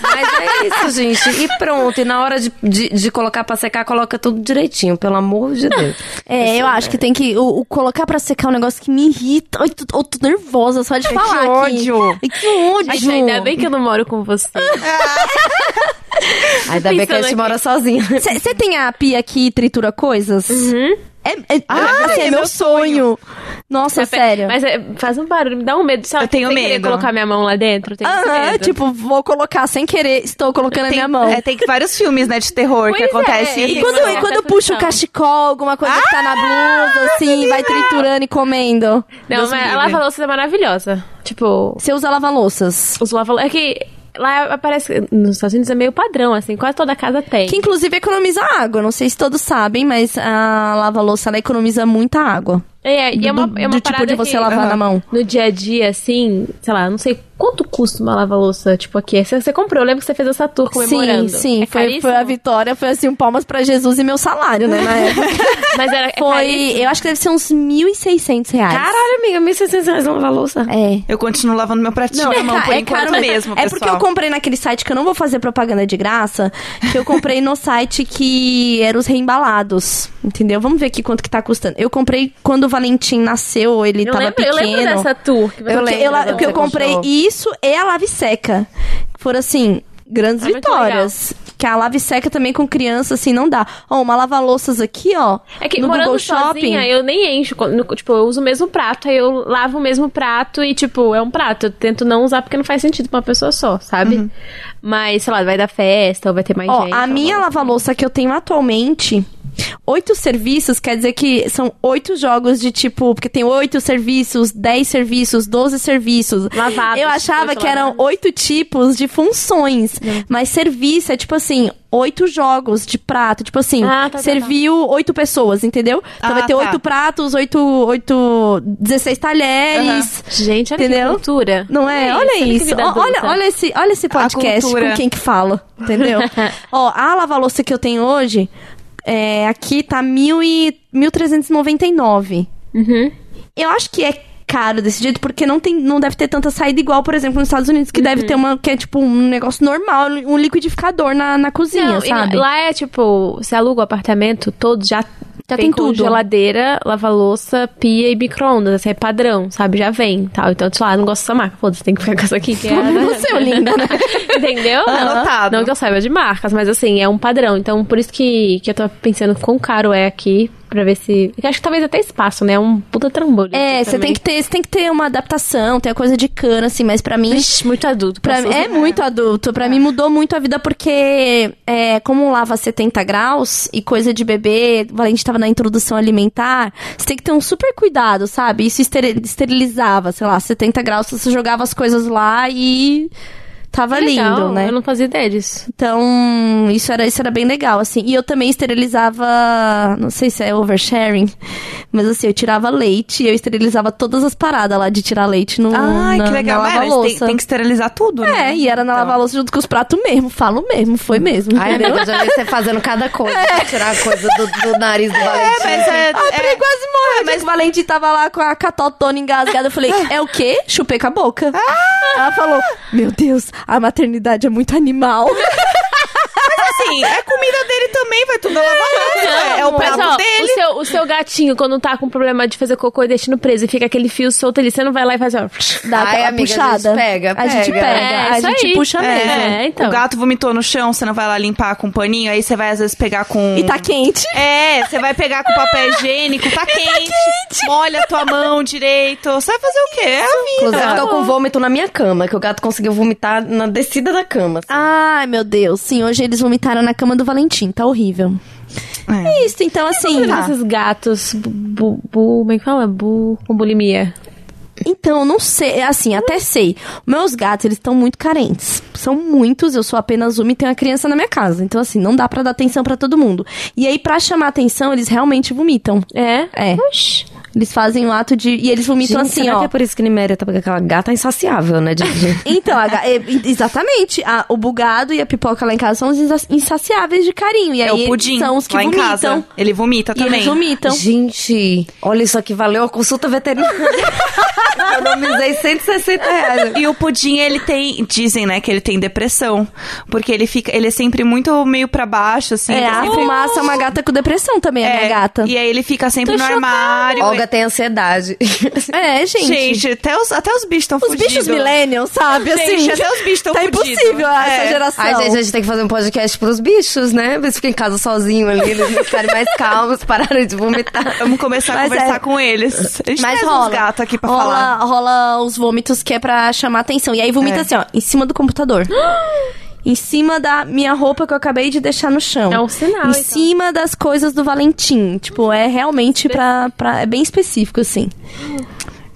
Mas é isso, gente. E pronto. E na hora de, de, de colocar pra secar, coloca tudo direitinho, pelo amor de Deus. É, eu acho que tem que o, o colocar pra secar é um negócio que me irrita. Ai, tô, eu tô nervosa só de Ai, falar que aqui. ódio. Ai, que ódio. Mas ainda bem que eu não moro com você. Ainda bem que a gente aqui. mora sozinha. Você tem a pia que tritura coisas? Uhum. É, é, Ah, esse é, é meu meu sonho. Nossa, Mas, sério. Mas é, faz um barulho, me dá um medo. Sabe, Eu tenho sem querer medo. colocar minha mão lá dentro. tenho Aham, medo. tipo, vou colocar sem querer, estou colocando a minha mão. é, tem vários filmes, né, de terror que Pois é, acontece. E quando, e quando puxa o cachecol, alguma coisa que tá na blusa, assim, vai triturando e comendo. Não, Deus mas a livre. lava-louça é maravilhosa. Tipo, Você usa lava-louças. os lava É que lá aparece. Nos Estados Unidos é meio padrão, assim, quase toda casa tem. Que inclusive economiza água. Não sei se todos sabem, mas a lava-louça economiza muita água. É, e é uma, do, é uma do tipo de você que, lavar na mão. No dia a dia, assim, sei lá, não sei quanto custa uma lava-louça, tipo, aqui. Você, você comprou, eu lembro que você fez essa tour comemorando. Sim, sim. É foi, foi a vitória, foi assim, um palmas pra Jesus e meu salário, né, na época. Mas era, é Foi, caríssimo? eu acho que deve ser uns 1.600 reais. Caralho, amiga, 1.600 reais uma lavar louça. É. Eu continuo lavando meu pratinho Não, na é, mão ca- por é caro mesmo. mesmo, É pessoal. porque eu comprei naquele site que eu não vou fazer propaganda de graça, que eu comprei no site que era os reembalados, entendeu? Vamos ver aqui quanto que tá custando. Eu comprei quando o Valentim nasceu, ele Eu tava lembro, eu pequeno. lembro dessa tour. Que lembro eu, la- quando porque eu você comprei isso e a lave seca. Foram assim, grandes É vitórias. Que a lave seca também com criança, assim, não dá. Ó, uma lava-louças aqui, ó. É que no morando Google sozinha, Shopping. eu nem encho. no- tipo, eu uso o mesmo prato, aí eu lavo o mesmo prato e, tipo, é um prato. Eu tento não usar porque não faz sentido pra uma pessoa só, sabe? Mas, sei lá, vai dar festa ou vai ter mais Ó, gente. a eu minha vou- lava-louça que eu tenho atualmente, oito serviços, quer dizer que são oito jogos de tipo, porque tem oito serviços, dez serviços, doze serviços. Lavados, Eu achava que eram lavados. oito tipos de funções, mas serviço é tipo assim, oito jogos de prato, tipo assim, Ah, tá, tá, serviu oito pessoas, entendeu? Então Ah, vai ter tá. oito pratos, oito, oito, 16 talheres. Gente, olha Entendeu? que cultura. Não é? Olha Olha isso. Ó, Olha, olha esse, olha esse podcast com quem que fala, entendeu? Ó, a lava-louça que eu tenho hoje, é, aqui tá mil e, 1.399. Uhum. Eu acho que é caro desse jeito, porque não, tem, não deve ter tanta saída igual, por exemplo, nos Estados Unidos, que deve ter uma, que é tipo um negócio normal, um liquidificador na, na cozinha, Não, e sabe? lá é tipo, você aluga o apartamento todo, já, Já tem com tudo. geladeira, lava-louça, pia e micro-ondas. Esse é padrão, sabe? Já vem tal. Então, sei lá, não gosto dessa marca. Foda-se, tem que ficar com essa aqui. Que é, Você, ô linda, né? Entendeu? Anotado. Não que eu saiba de marcas, mas assim, é um padrão. Então, por isso que, que eu tô pensando quão caro é aqui, pra ver se... Acho que talvez até espaço, né? É um puta trambolho. É, você tem que ter, você tem que ter uma adaptação, ter a coisa de cana, assim, mas pra mim. Vixe, muito adulto. Pra pra mim, é muito adulto. Pra mim mudou muito a vida porque, é, como lava 70 graus e coisa de bebê, o Valente tava na introdução alimentar, você tem que ter um super cuidado, sabe? Isso esterilizava, sei lá, 70 graus, você jogava as coisas lá e tava Legal, lindo, né? Eu não fazia ideia disso. Então, isso era, isso era bem legal, assim. E eu também esterilizava, não sei se é oversharing, mas assim, eu tirava leite e eu esterilizava todas as paradas lá de tirar leite no Ai, na, que legal. na Mas tem, lava-louça. tem que esterilizar tudo, É, né? e era na Então. lava-louça junto com os pratos mesmo. Falo mesmo, foi mesmo. Ai, entendeu? amiga, eu já vi você fazendo cada coisa pra tirar a coisa do, do nariz do Valentim. É, mas é... A Pri é- quase morreu, mas o Valentim tava lá com a catotona engasgada. Eu falei, é o quê? Chupei com a boca. Ela falou, meu Deus, a maternidade é muito animal. assim, é comida dele também, vai tudo na lava-louça. é o Mas, prato ó, dele. O seu, o seu gatinho, quando tá com problema de fazer cocô e deixando preso e fica aquele fio solto ali, você não vai lá e faz, ó. Dá Ai, aquela amiga, a gente puxada. pega, A gente pega. pega. É, a gente aí. puxa É. mesmo. então. O gato vomitou no chão, você não vai lá limpar com um paninho, aí você vai às vezes pegar com. E tá quente. É, você vai pegar com papel higiênico, tá quente, molha a tua mão direito. Você vai fazer o quê? É a vida. Inclusive, tô com vômito na minha cama, que o gato conseguiu vomitar na descida da cama. assim. Ai, meu Deus. Sim, hoje eles vomitaram na cama do Valentim. Tá horrível. É. É isso, então assim. Esses gatos, bu, bu, como é que fala? Bu, com bulimia. Então, não sei, assim, até sei. Meus gatos, eles estão muito carentes. São muitos, eu sou apenas uma e tenho uma criança na minha casa. Então, assim, não dá pra dar atenção pra todo mundo. E aí, pra chamar atenção, eles realmente vomitam. É? É. Oxi. Eles fazem o ato de. E eles vomitam Gente, assim, será ó. que é por isso que Niméria tá porque aquela gata é insaciável, né? De, de- Então, a é, exatamente. A- o bugado e a pipoca lá em casa são os insa- insaciáveis de carinho. E aí É o pudim. são os que lá em vomitam. casa. Ele vomita E também. eles vomitam. Gente, olha isso aqui, valeu a consulta veterinária. Economizei 160 reais. E o pudim, ele tem, dizem, né, que ele tem depressão. Porque ele fica, ele é sempre muito meio pra baixo, assim. É, a fumaça é uma gata com depressão também, a minha É, gata. E aí ele fica sempre Tô no chocada. armário. Olga tem ansiedade. É, gente. Gente, até os, até os bichos estão Os fugidos. bichos millennials, sabe? Gente, assim, até os bichos estão Tá fugidos. impossível essa É. geração. Ai, gente, a gente tem que fazer um podcast pros bichos, né? Eles ficam em casa sozinhos ali, eles ficarem mais calmos, pararem de vomitar. Vamos começar a Mas conversar é. com eles. A gente Mas rola. uns gatos aqui pra rola, falar. rola os vômitos que é pra chamar atenção. E aí vomita É. assim, ó, em cima do computador. em cima da minha roupa que eu acabei de deixar no chão. É um sinal, Em então. cima das coisas do Valentim. Tipo, é realmente pra, pra. É bem específico, assim.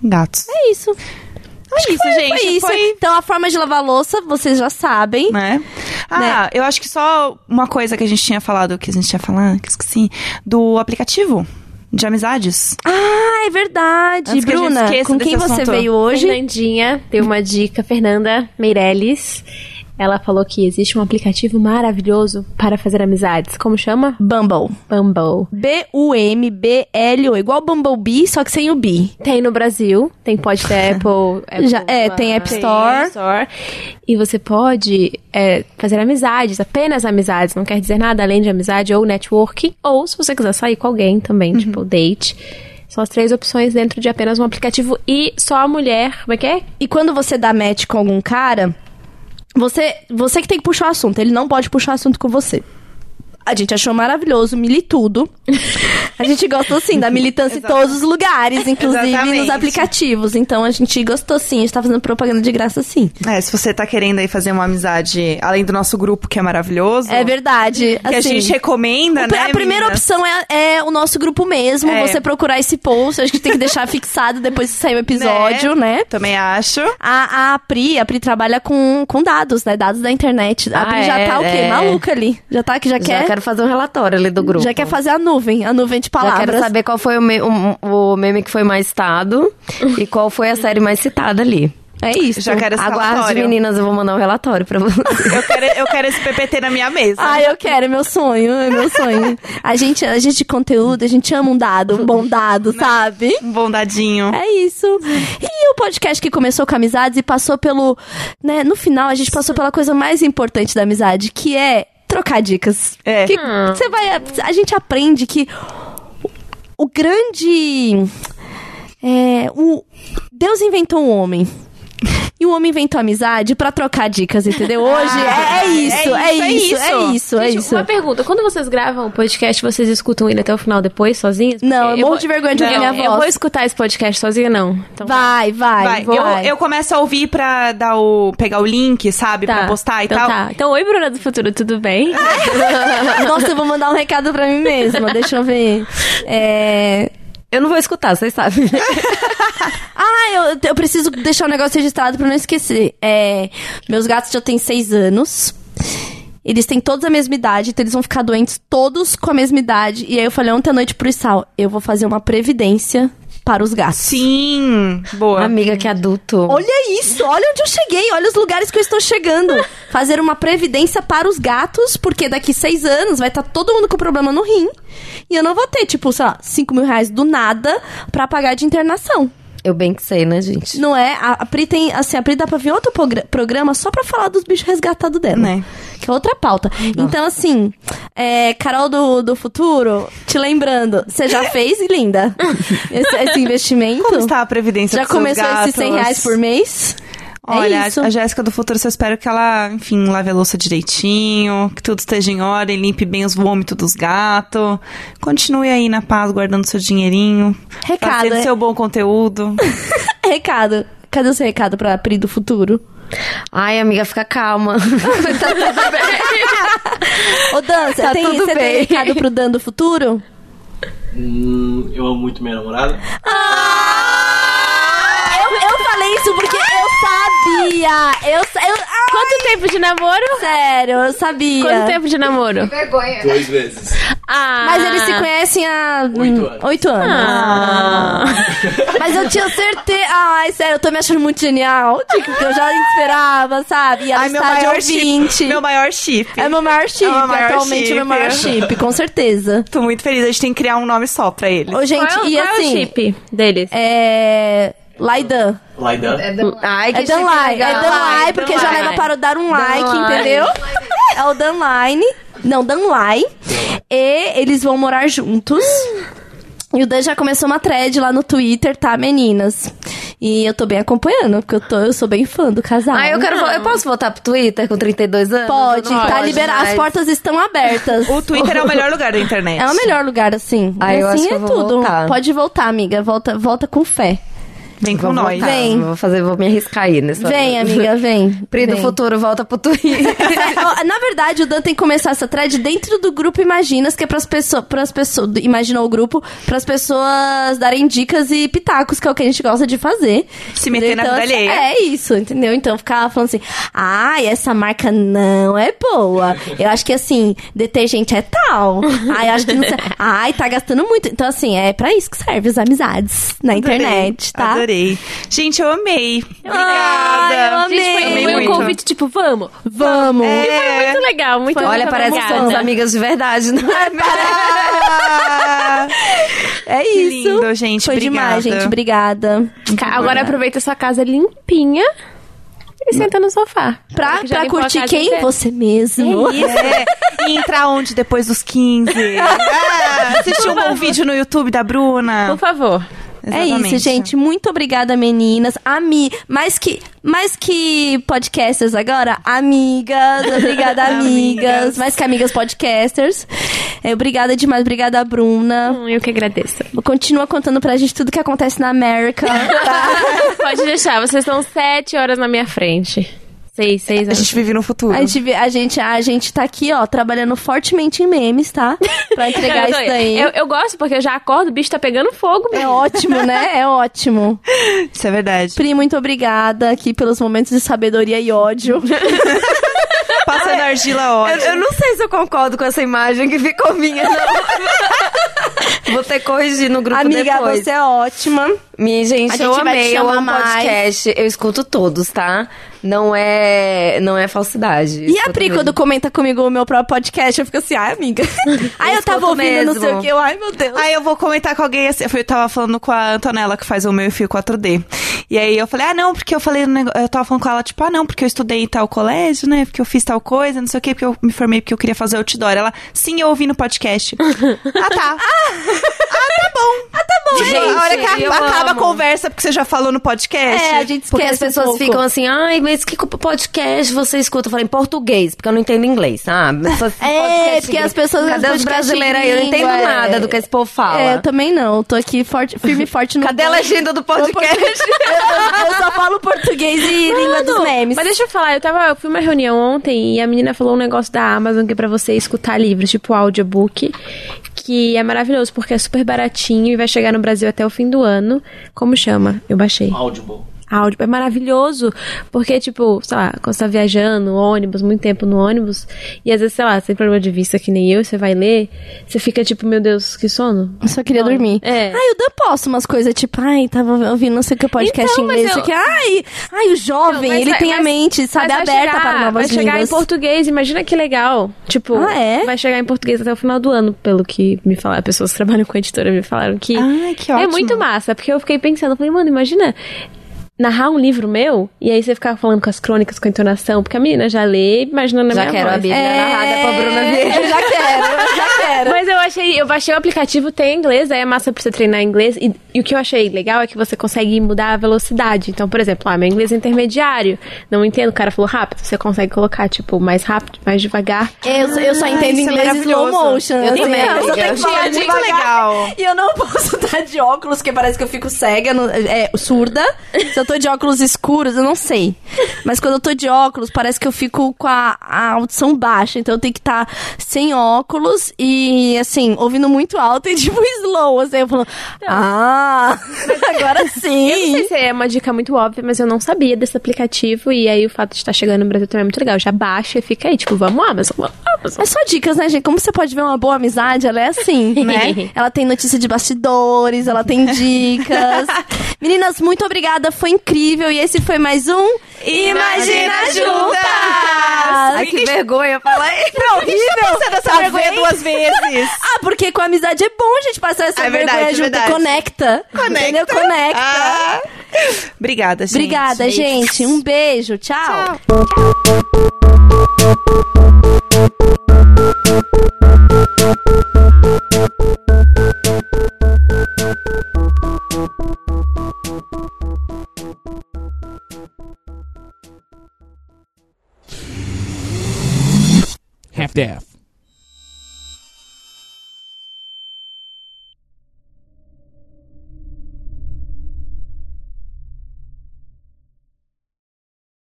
Gatos. É isso. É isso, gente. Foi isso. Foi, Então, a forma de lavar louça, vocês já sabem. né? Ah, eu acho que só uma coisa que a gente tinha falado, que a gente tinha falado, que esqueci, do aplicativo de amizades. Ah, é verdade. Antes que Bruna, esqueça com quem você assunto. veio hoje? Fernandinha deu uma dica, Fernanda Meirelles. Ela falou que existe um aplicativo maravilhoso para fazer amizades. Como chama? Bumble. Bumble. B-U-M-B-L-O. Igual Bumblebee, só que sem o B. Tem no Brasil, tem pode ter Apple, Apple Já- é, tem App tem Store. App Store. E você pode é, fazer amizades, apenas amizades, não quer dizer nada além de amizade ou networking, ou se você quiser sair com alguém também, tipo date. São as três opções dentro de apenas um aplicativo e só a mulher, como é que é? E quando você dá match com algum cara, você, você que tem que puxar o assunto. Ele não pode puxar assunto com você. A gente achou maravilhoso, militudo. A gente gostou sim da militância em todos os lugares, inclusive Exatamente. nos aplicativos. Então a gente gostou sim, a gente tá fazendo propaganda de graça sim. É, se você tá querendo aí fazer uma amizade, além do nosso grupo, que é maravilhoso. É verdade. Que a assim, gente recomenda, né? A primeira opção é, é o nosso grupo mesmo. É. Você procurar esse post. Acho que tem que deixar fixado depois que sair o episódio, né? Também acho. A, a Pri, a Pri trabalha com, com dados, né? Dados da internet. A Ah, Pri já é, tá o quê? é. Maluca ali. Já tá que já, Já quer. Quero fazer um relatório ali do grupo. Já quer fazer a nuvem, a nuvem de Já palavras. quero saber qual foi o, me- o- o meme que foi mais citado e qual foi a série mais citada ali. É isso. Já quero esse Aguarde, relatório. meninas, eu vou mandar um relatório pra vocês. Eu quero, eu quero esse PPT na minha mesa. Ai, eu quero, é meu sonho, é meu sonho. A gente, a gente de conteúdo, a gente ama um dado, um bom dado, sabe? Um bom dadinho. É isso. E o podcast que começou com amizades e passou pelo. Né, no final, a gente passou pela coisa mais importante da amizade, que é trocar dicas. É. Que você vai. A gente aprende que o grande. É, o, Deus inventou um homem. E o homem inventou amizade pra trocar dicas, entendeu? Hoje é, é isso, é isso, é isso, é Gente, isso. Uma pergunta, quando vocês gravam o podcast, vocês escutam ele até o final depois, sozinhos? Não, Porque eu morro de vergonha de ouvir minha Eu voz. vou escutar esse podcast sozinha, não. Então, Vai, vai, Vai, vai. Eu, eu começo a ouvir pra dar o, pegar o link, sabe? Tá, Pra postar e então tal. Tá. Então, oi, Bruna do Futuro, tudo bem? Nossa, eu vou mandar um recado pra mim mesma. Deixa eu ver. É. Eu não vou escutar, vocês sabem. Ah, eu, eu preciso deixar o negócio registrado pra não esquecer. É, meus gatos já têm seis anos. Eles têm todos a mesma idade, então eles vão ficar doentes todos com a mesma idade. E aí eu falei ontem à noite pro Isal, eu vou fazer uma previdência para os gatos. Sim, boa. Amiga que adulto. Olha isso, olha onde eu cheguei, olha os lugares que eu estou chegando. Fazer uma previdência para os gatos, porque daqui seis anos vai estar todo mundo com problema no rim. E eu não vou ter, tipo, sei lá, cinco mil reais do nada pra pagar de internação. Eu bem que sei, né, gente? Não é? A, a Pri tem, assim, a Pri dá pra vir outro progra- programa só pra falar dos bichos resgatados dela. Né? que é outra pauta. Então, assim, é, Carol do, do futuro, te lembrando, você já fez, linda, esse, esse investimento? Como está a previdência Já começou esses 100 gatos? reais por mês? Olha, é a Jéssica do futuro, eu espero que ela, enfim, lave a louça direitinho, que tudo esteja em ordem, limpe bem os vômitos dos gatos. Continue aí na paz, guardando seu dinheirinho. Recado, Fazendo é? seu bom conteúdo. Recado. Cadê o seu recado pra Pri do futuro? Ai, amiga, fica calma. tá tudo bem. Ô, Dan, você Tá tem, tudo você tem bem. recado pro Dan do futuro? Hum, eu amo muito minha namorada. Eu, eu falei isso porque sabia! Eu, eu, Quanto tempo de namoro? sério, eu sabia. Quanto tempo de namoro? Dois vezes. Ah. Mas eles se conhecem há Oito hum, anos. oito anos. Ah. Mas eu tinha certeza. Ai, sério, eu tô me achando muito genial. Tipo, que eu já esperava, sabe? E ela Ai, meu de maior ouvinte. chip. Meu maior chip. É meu maior chip, É o meu maior atualmente é meu chip. maior chip, com certeza. Tô muito feliz, a gente tem que criar um nome só pra ele. Ô, gente, qual é, o- e qual é o assim. chip deles? É. Laidan. Laidan. Ai, que É Dan Lai. É legal. Dan Lai, porque já Lai. leva para o dar um like, Lai. entendeu? É o Dan Line. Não, Dan Lai. E eles vão morar juntos. E o Dan já começou uma thread lá no Twitter, tá, meninas? E eu tô bem acompanhando, porque eu, tô, eu sou bem fã do casal. Ai, eu quero. vo- Eu posso voltar pro Twitter com 32 anos? Pode, Não tá liberado. As portas estão abertas. O Twitter é o melhor lugar da internet. É o melhor lugar, assim. Ah, eu assim acho que é eu vou tudo. voltar. Pode voltar, amiga. Volta, volta com fé. Vem com nós. voltar, Vem. Vou fazer, vou me arriscar aí nessa. Vem, amiga, vem. Pri do futuro, volta pro Twitter. Na verdade, o Dan tem que começar essa thread dentro do grupo Imaginas, que é pras pessoas. Pras pessoas imaginou o grupo, pras pessoas darem dicas e pitacos, que é o que a gente gosta de fazer. Se meter na Então, vida alheia. É isso, entendeu? Então ficar falando assim, ai, essa marca não é boa. Eu acho que assim, detergente é tal. Ai, eu acho que não sei. Ai, tá gastando muito. Então, assim, é pra isso que serve as amizades na Adorei, internet, tá? Adorei. Gente, eu amei. Obrigada. Eu amei. Gente, foi, Amei foi um muito. convite, tipo, vamos. Vamos. É. Muito legal, muito Foi- muito Olha, parece que obrigada. somos amigas de verdade, não é? É isso. lindo, gente. Foi Obrigada. demais, gente. Obrigada. Agora aproveita sua casa limpinha e senta no sofá. Pra, Que pra curtir quem? inteira. Você mesmo. É, e entrar onde depois dos 15? Ah, assistir um bom vídeo no YouTube da Bruna. Por favor. É isso, Exatamente. gente. Muito obrigada, meninas. Ami, mais que, mais que podcasters agora, amigas. Obrigada, amigas. Amigas. mais que amigas podcasters. É, obrigada demais. Obrigada, Bruna. Hum, eu que agradeço. Continua contando pra gente tudo que acontece na América. tá? Pode deixar, vocês estão sete horas na minha frente. Seis, seis A anos. gente vive no futuro. A gente, a, gente, a gente tá aqui, ó, trabalhando fortemente em memes, tá? Pra entregar Eu isso daí. Eu, eu gosto porque eu já acordo, o bicho tá pegando fogo. É mesmo. ótimo, né? É ótimo. Isso é verdade. Pri, muito obrigada aqui pelos momentos de sabedoria e ódio. Passando argila ótima. Eu, eu não sei se eu concordo com essa imagem que ficou minha, não. Vou ter que corrigir no grupo Amiga, depois. você é ótima. Minha gente, A eu gente te amei, eu amo mais. podcast. Eu escuto todos, tá? Não é, não é falsidade. E a Pri, mesmo. quando comenta comigo o meu próprio podcast, eu fico assim, ai, amiga. ai, eu tava ouvindo, não sei mesmo. o que. Eu, ai, meu Deus. Aí eu vou comentar com alguém assim. Eu tava falando com a Antonella, que faz o meu fio 4D. E aí eu falei, ah, não, porque eu falei no negócio. Eu tava falando com ela, tipo, ah, não, porque eu estudei em tal colégio, né? Porque eu fiz tal coisa, não sei o quê, porque eu me formei porque eu queria fazer outdoor. Ela, sim, eu ouvi no podcast. ah, tá. ah, tá bom. Ah, tá bom. Gente, a hora que a- acaba a amo. conversa porque você já falou no podcast. É, a gente Porque esquece as pessoas um ficam assim, ai, mas que podcast você escuta? Eu falei, em português, porque eu não entendo inglês, sabe? É, podcast porque as pessoas Cadê os de podcast brasileiros aí? Eu não entendo é. nada do que esse povo fala. É, eu também não. Tô aqui forte, firme e forte no. Cadê a legenda do podcast? eu, eu só falo português e língua dos memes. Mas deixa eu falar, eu tava. Eu fui uma reunião ontem e a menina falou um negócio da Amazon que é pra você escutar livros, tipo audiobook, que é maravilhoso, porque é super baratinho e vai chegar no Brasil até o fim do ano. Como chama? Eu baixei. Audible. Áudio. É maravilhoso, porque, tipo, sei lá, quando você tá viajando, ônibus, muito tempo no ônibus, e às vezes, sei lá, você tem problema de vista que nem eu, você vai ler, você fica tipo, meu Deus, que sono. Eu só queria dormir. É. Ai, eu Dan posto umas coisas tipo, ai, tava ouvindo não sei o que podcast Então, inglês. eu- aqui. Ai, ai, o jovem, Não, ele vai- tem a mas- mente, sabe, vai aberta chegar- para novas Vai chegar línguas. em português, imagina que legal. Tipo, Ah, é? vai chegar em português até o final do ano, pelo que me falaram. Pessoas que trabalham com editora me falaram que. Ai, que É muito massa, porque eu fiquei pensando, falei, mano, imagina. Narrar um livro meu, e aí você ficava falando com as crônicas, com a entonação, porque a menina já lê, imaginando a Já minha quero voz. a Bíblia narrada pra Bruna Vieira. Eu já quero, eu já Mas eu achei, eu baixei o aplicativo, tem inglês, aí é massa pra você treinar inglês. E, e o que eu achei legal é que você consegue mudar a velocidade. Então, por exemplo, ah, meu inglês é intermediário. Não entendo, o cara falou rápido. Você consegue colocar, tipo, mais rápido, mais devagar. Eu, eu só entendo isso é inglês em slow motion. Eu assim, também, eu só tenho que falar É legal. E eu não posso estar de óculos, porque parece que eu fico cega, no- é, surda. Se eu tô de óculos escuros, eu não sei. Mas quando eu tô de óculos, parece que eu fico com a, a audição baixa. Então eu tenho que estar sem óculos e, assim, ouvindo muito alto e tipo slow. Assim, eu falo, ah, agora Eu não sim. sei se é uma dica muito óbvia, mas eu não sabia desse aplicativo. E aí o fato de estar chegando no Brasil também é muito legal. Já baixa e fica aí, tipo, vamos Amazon, vamos Amazon. É só dicas, né, gente? Como você pode ver uma boa amizade, ela é assim, né? ela tem notícia de bastidores, ela tem dicas. Meninas, muito obrigada, foi incrível. E esse foi mais um Imagina Juntas! Ai, que vergonha falar isso. Não, horrível! Você dessa Tá vergonha duas vezes. Ah, porque com a amizade é bom a gente passar essa É vergonha verdade, junto. verdade. Conecta. Entendeu? Conecta. Ah. Obrigada, gente. Obrigada, gente. Um beijo. Tchau. half-daff.